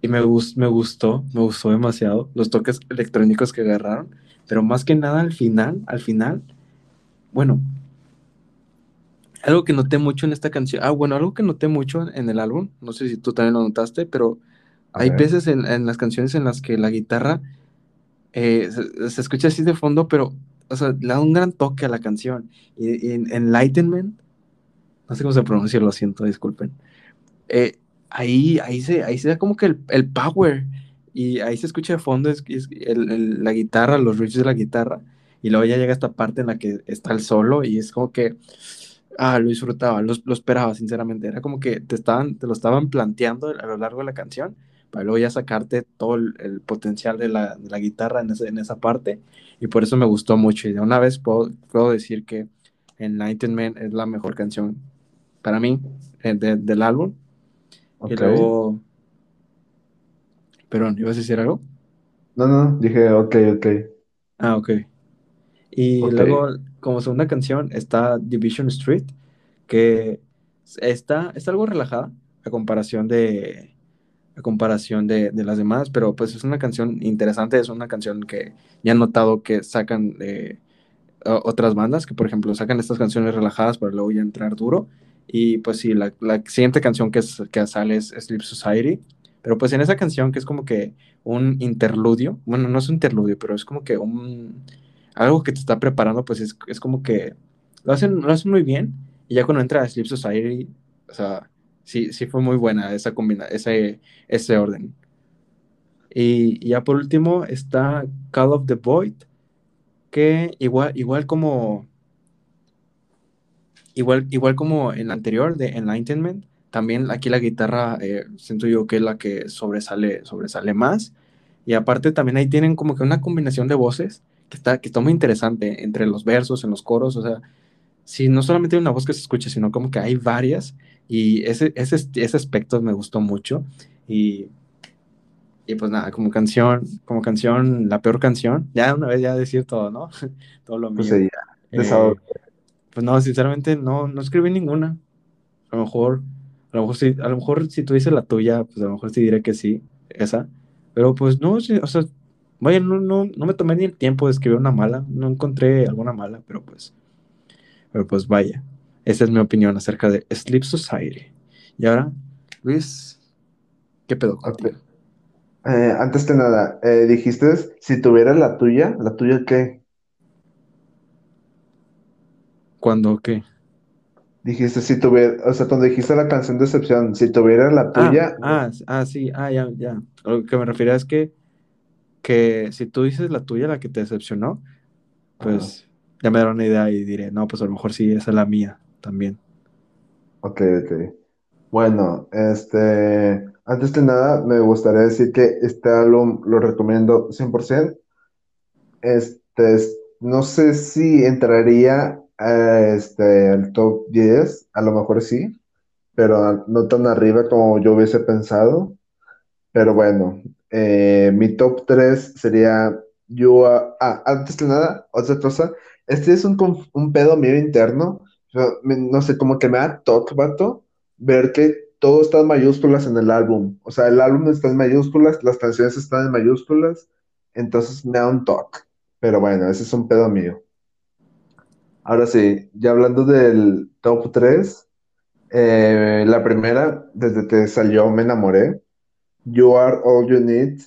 y me, me gustó, me gustó demasiado los toques electrónicos que agarraron, pero más que nada al final, al final, bueno, algo que noté mucho en esta canción, ah, bueno, algo que noté mucho en el álbum, no sé si tú también lo notaste, pero hay veces en, en, las canciones en las que la guitarra eh, se, escucha así de fondo, pero, o sea, le da un gran toque a la canción. Y, en Enlightenment, no sé cómo se pronuncia, lo siento, disculpen. Eh, ahí, ahí, se, ahí se da como que el, power. Y ahí se escucha de fondo es, la guitarra, los riffs de la guitarra. Y luego ya llega esta parte en la que está el solo y es como que, ah, lo disfrutaba, lo, lo esperaba, sinceramente. Era como que te, estaban, te lo estaban planteando a lo largo de la canción para luego ya sacarte todo el, potencial de la, de la guitarra en, ese, en, esa parte. Y por eso me gustó mucho. Y de una vez puedo, puedo decir que Enlightenment es la mejor canción para mí eh, del álbum. Y luego... Perdón, ¿ibas a decir algo? No, no, dije ok, ok. Ah, ok. Y luego, como segunda canción, está Division Street, que está, está algo relajada a comparación de, comparación de, de, las demás, pero pues es una canción interesante, es una canción que ya han notado que sacan otras bandas, que por ejemplo sacan estas canciones relajadas para luego ya entrar duro. Y pues sí, la, la siguiente canción que, es, que sale es Sleep Society, pero pues en esa canción que es como que un interludio, bueno, no es un interludio, pero es como que un algo que te está preparando, pues es, es como que lo hacen, lo hacen muy bien. Y ya cuando entra a Sleep Society, o sea, sí, sí fue muy buena esa combina ese, ese orden. Y, ya por último está Call of the Void, que igual, igual como igual, igual como en la anterior de Enlightenment, también aquí la guitarra eh, siento yo que es la que sobresale, sobresale más. Y aparte también ahí tienen como que una combinación de voces que está, que está muy interesante entre los versos, en los coros, o sea, si no solamente hay una voz que se escucha, sino como que hay varias y ese, ese, ese aspecto me gustó mucho. Y, y pues nada, como canción, como canción, la peor canción, ya una vez ya decir todo, ¿no? todo lo pues mío. Pues, pues no, sinceramente no, no escribí ninguna. A lo mejor, a lo mejor si, a lo mejor si tú dices la tuya, pues a lo mejor sí diré que sí, esa. Pero pues no, o sea, Vaya, no, no, no me tomé ni el tiempo de escribir una mala, no encontré alguna mala, pero pues, pero pues vaya, esa es mi opinión acerca de Sleep Society. Y ahora, Luis, ¿qué pedo? Eh, antes de nada, eh, dijiste si tuviera la tuya, ¿la tuya qué? ¿Cuándo qué? Dijiste si tuviera, o sea, cuando dijiste la canción de excepción, si tuviera la Ah, tuya, ah, ah, sí, ah, ya, ya. Lo que me refería es que, que si tú dices la tuya, la que te decepcionó, pues ya me dará una idea y diré, no, pues a lo mejor sí, esa es la mía también. ok, ok. Bueno, este, antes de nada, me gustaría decir que este álbum lo recomiendo 100%. Este, es- no sé si entraría a este, al top 10, a lo mejor sí, pero no tan arriba como yo hubiese pensado. Pero bueno, eh, mi top 3 sería Are- Ah, antes de nada, otra cosa. Este es un, un pedo mío interno. Yo no sé, como que me da toque, vato, ver que todo está en mayúsculas en el álbum. O sea, el álbum está en mayúsculas, las canciones están en mayúsculas. Entonces me da un toque. Pero bueno, ese es un pedo mío. Ahora sí, ya hablando del top 3, la primera, desde que salió me enamoré. You Are All You Need.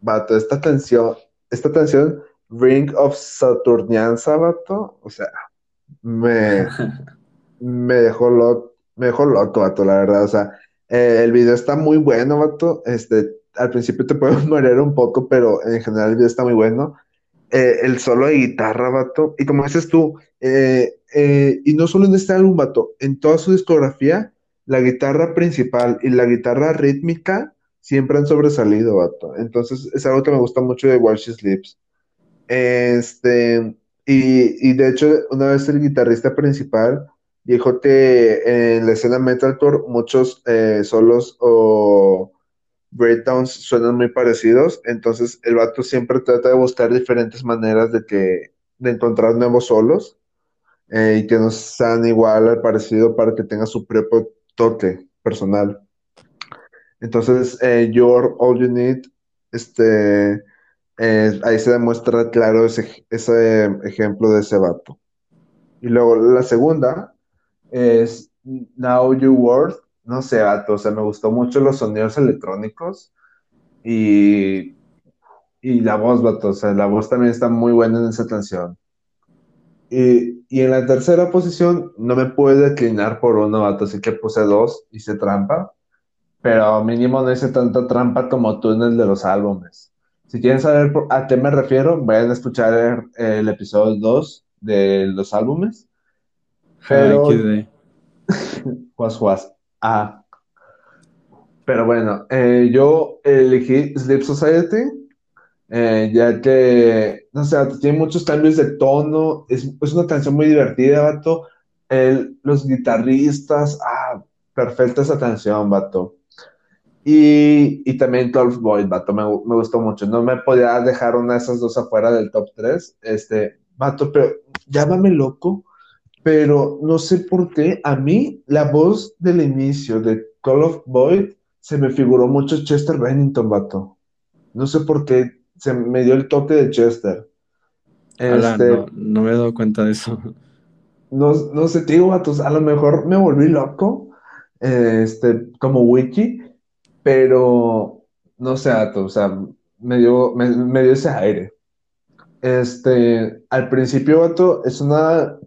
Vato, esta canción, esta canción, Ring of Saturnianza, vato, o sea, me, me dejó loco, me dejó loco, vato, la verdad, o sea, eh, el video está muy bueno, vato, este, al principio te puedes marear un poco, pero en general el video está muy bueno. Eh, el solo de guitarra, vato, y como dices tú, eh, y no solo en este álbum, vato, en toda su discografía, la guitarra principal y la guitarra rítmica siempre han sobresalido, vato. Entonces es algo que me gusta mucho de While She Sleeps. Este, y, y de hecho, una vez el guitarrista principal dijo que en la escena metalcore muchos eh, solos o breakdowns suenan muy parecidos, entonces el vato siempre trata de buscar diferentes maneras de que de encontrar nuevos solos eh, y que no sean igual al parecido para que tenga su propio toque personal. Entonces, eh, You're All You Need, este, eh, ahí se demuestra claro ese, ese ejemplo de ese vato. Y luego la segunda es Now You World, no sé, vato, o sea, me gustó mucho los sonidos electrónicos y, y la voz, vato, o sea, la voz también está muy buena en esa canción. Y, y en la tercera posición no me puede declinar por uno, vato, así que puse dos, hice trampa, pero mínimo no hice tanta trampa como tú en el de los álbumes. Si quieren saber a qué me refiero, vayan a escuchar el, el episodio 2 de los álbumes. Pero, juas, juas. Ah, pero bueno, eh, yo elegí Sleep Society, eh, ya que, no sé, tiene muchos cambios de tono, es, es una canción muy divertida, vato. El- los guitarristas, ah, perfecta esa canción, vato. Y, y también 12 Boys, vato, me, me gustó mucho. No me podía dejar una de esas dos afuera del top 3. Este, vato, pero llámame loco, pero no sé por qué. A mí, la voz del inicio de Call of Boy se me figuró mucho Chester Bennington, vato. No sé por qué se me dio el toque de Chester. Ala, Este, no, no me he dado cuenta de eso. no, no sé, te digo, vatos, a lo mejor me volví loco, este, como wiki, pero no sé, vato, o sea, me dio, me, dio ese aire. Este, al principio, vato, es una,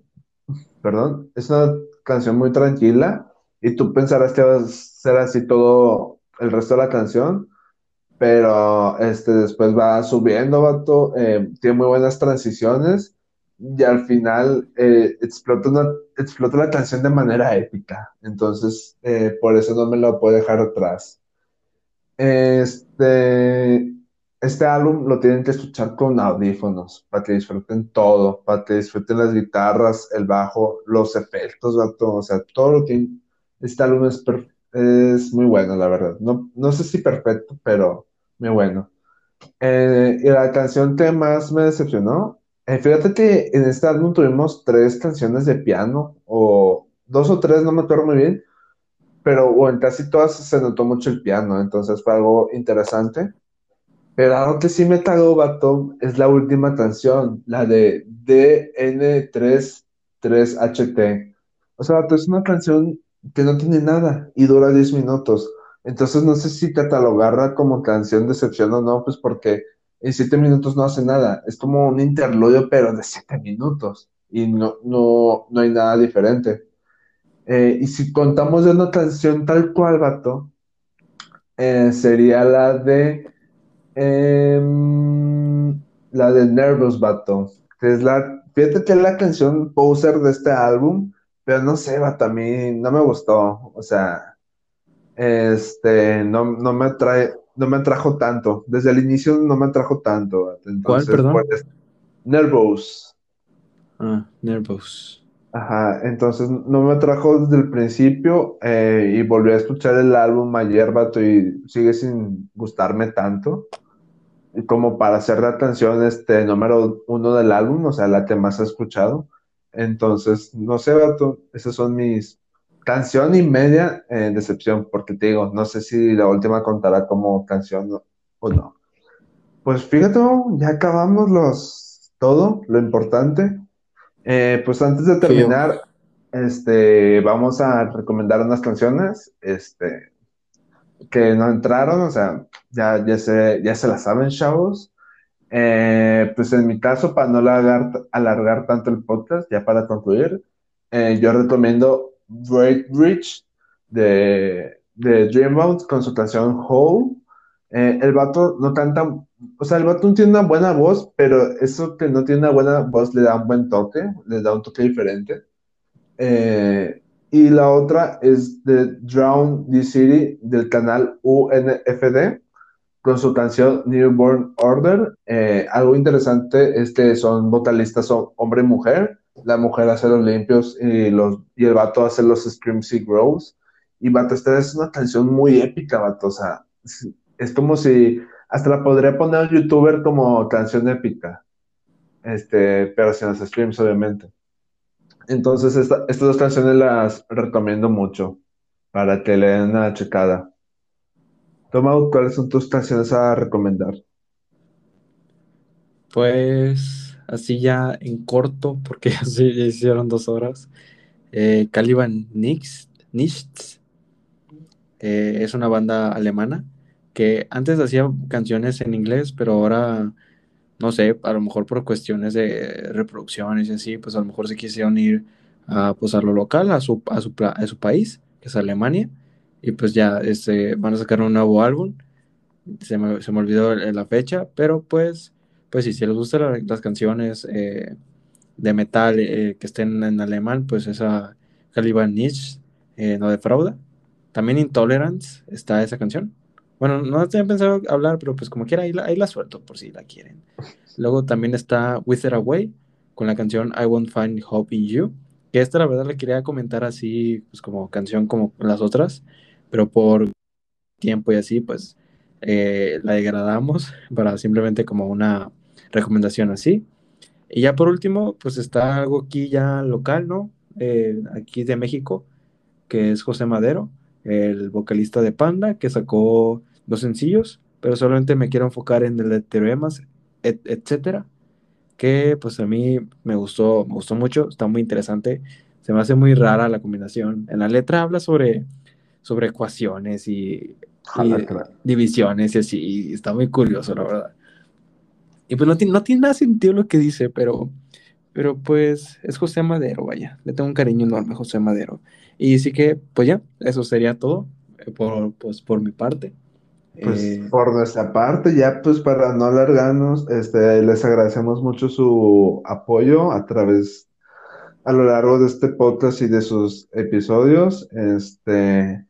perdón, es una canción muy tranquila y tú pensarás que va a ser así todo el resto de la canción, pero este, después va subiendo, vato, eh, tiene muy buenas transiciones y al final eh, explota, explota la canción de manera épica. Entonces, eh, por eso no me lo puedo dejar atrás. Este, este álbum lo tienen que escuchar con audífonos para que disfruten todo, para que disfruten las guitarras, el bajo, los efectos, vato, o sea, todo lo que este álbum es, es muy bueno, la verdad. No, no sé si perfecto, pero muy bueno. Eh, y la canción que más me decepcionó, eh, fíjate que en este álbum tuvimos tres canciones de piano, o dos o tres, no me acuerdo muy bien, pero o en casi todas se notó mucho el piano, entonces fue algo interesante. Pero algo que sí me cagó, vato, es la última canción, la de DN33HT. O sea, vato, es una canción que no tiene nada y dura 10 minutos. Entonces no sé si catalogarla como canción de excepción o no, pues porque en 7 minutos no hace nada. Es como un interludio, pero de 7 minutos. Y no, no, no hay nada diferente. Eh, y si contamos de una canción tal cual, vato, eh, sería la de Em, la de Nervous Vato, que es la, fíjate que es la canción poser de este álbum, pero no sé, vato, a mí no me gustó, o sea, este, no, no me trae, no me atrajo tanto, desde el inicio no me atrajo tanto, entonces, ¿Cuál, perdón? pues, Nervous. Ah, Nervous. Ajá, entonces no me atrajo desde el principio eh, y volví a escuchar el álbum ayer, vato, y sigue sin gustarme tanto como para hacer la canción este número uno del álbum, o sea, la que más he escuchado. Entonces, no sé, vato, esas son mis canción y media en decepción, porque te digo, no sé si la última contará como canción o no. Pues fíjate, ya acabamos los todo, lo importante. Eh, pues antes de terminar, este, vamos a recomendar unas canciones, este, que no entraron, o sea, ya, ya, se, ya se la saben, chavos. Eh, pues en mi caso, para no alargar, alargar tanto el podcast, ya para concluir, eh, yo recomiendo Great Rich de, de Dreambound con su canción Hole. El vato no canta, o sea, el vato tiene una buena voz, pero eso que no tiene una buena voz le da un buen toque, le da un toque diferente. Eh, y la otra es de Drown the City del canal UNFD con su canción Newborn Order. Eh, algo interesante es que son vocalistas son hombre y mujer. La mujer hace los limpios y, los, y el vato hace los screams y grows. Y vato, esta es una canción muy épica, vato. O sea, es como si hasta la podría poner un youtuber como canción épica. Este, pero sin los streams, obviamente. Entonces, esta- estas dos canciones las recomiendo mucho para que le den una checada. Toma, ¿cuáles son tus canciones a recomendar? Pues así ya en corto, porque ya se ya hicieron dos horas. Eh, Caliban Nichts, Nichts eh, es una banda alemana que antes hacía canciones en inglés, pero ahora, no sé, a lo mejor por cuestiones de reproducciones y así, pues a lo mejor se quisieron ir a, pues, lo local, a su, a su, país, que es Alemania, y pues ya este, van a sacar un nuevo álbum. Se me, se me olvidó la fecha, pero pues, pues sí, si les gustan la- las canciones eh, de metal eh, que estén en alemán, pues esa Caliban Nichts eh, no defrauda. También Intolerance está esa canción. Bueno, no tenía pensado hablar, pero pues como quiera, ahí la, ahí la suelto por si la quieren. Luego también está Wither Away con la canción I Won't Find Hope in You. Que esta la verdad la quería comentar así, pues como canción como las otras, pero por tiempo y así, pues eh, la degradamos para simplemente como una recomendación así. Y ya por último, pues está algo aquí ya local, ¿no? Eh, aquí de México, que es José Madero, el vocalista de Panda, que sacó dos sencillos, pero solamente me quiero enfocar en el de Teoremas, et- etcétera, que pues a mí me gustó, me gustó mucho, está muy interesante, se me hace muy rara la combinación. En la letra habla sobre, sobre ecuaciones y, divisiones y así, y está muy curioso, la verdad. Y pues no tiene, no tiene nada sentido lo que dice, pero, pero pues es José Madero, vaya. Le tengo un cariño enorme a José Madero. Y sí que, pues ya, eso sería todo eh, por, pues, por mi parte. Pues Eh, por nuestra parte, ya pues para no alargarnos, este, les agradecemos mucho su apoyo a través, a lo largo de este podcast y de sus episodios. Este,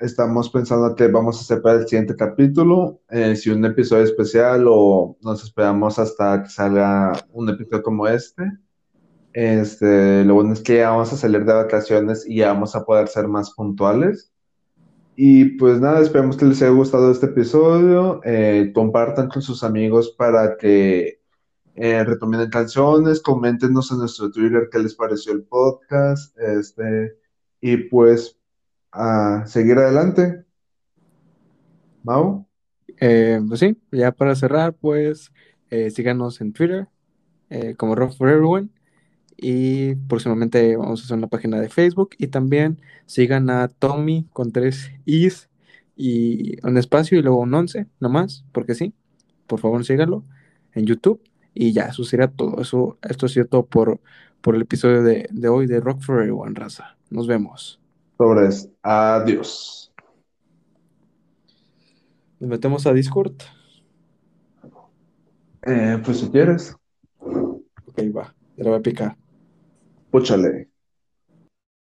estamos pensando que vamos a hacer para el siguiente capítulo, eh, si un episodio especial o nos esperamos hasta que salga un episodio como este. Este, lo bueno es que ya vamos a salir de vacaciones y ya vamos a poder ser más puntuales. Y pues nada, esperemos que les haya gustado este episodio. Eh, compartan con sus amigos para que eh, recomienden canciones, coméntenos en nuestro Twitter qué les pareció el podcast. Este, y pues a seguir adelante. Mau, Eh, pues sí, ya para cerrar, pues eh, síganos en Twitter como Rock for Everyone y próximamente vamos a hacer una página de Facebook y también sigan a Tommy con tres Is y un espacio y luego un 11 nomás, porque sí, por favor síganlo en YouTube y ya, eso sería todo. Eso, esto es cierto por, por el episodio de, de hoy de Rock for Everyone, raza. Nos vemos. Sobres. Adiós. Nos metemos a Discord. Eh, pues si quieres, Ok, va, ya lo voy a picar. वो चले।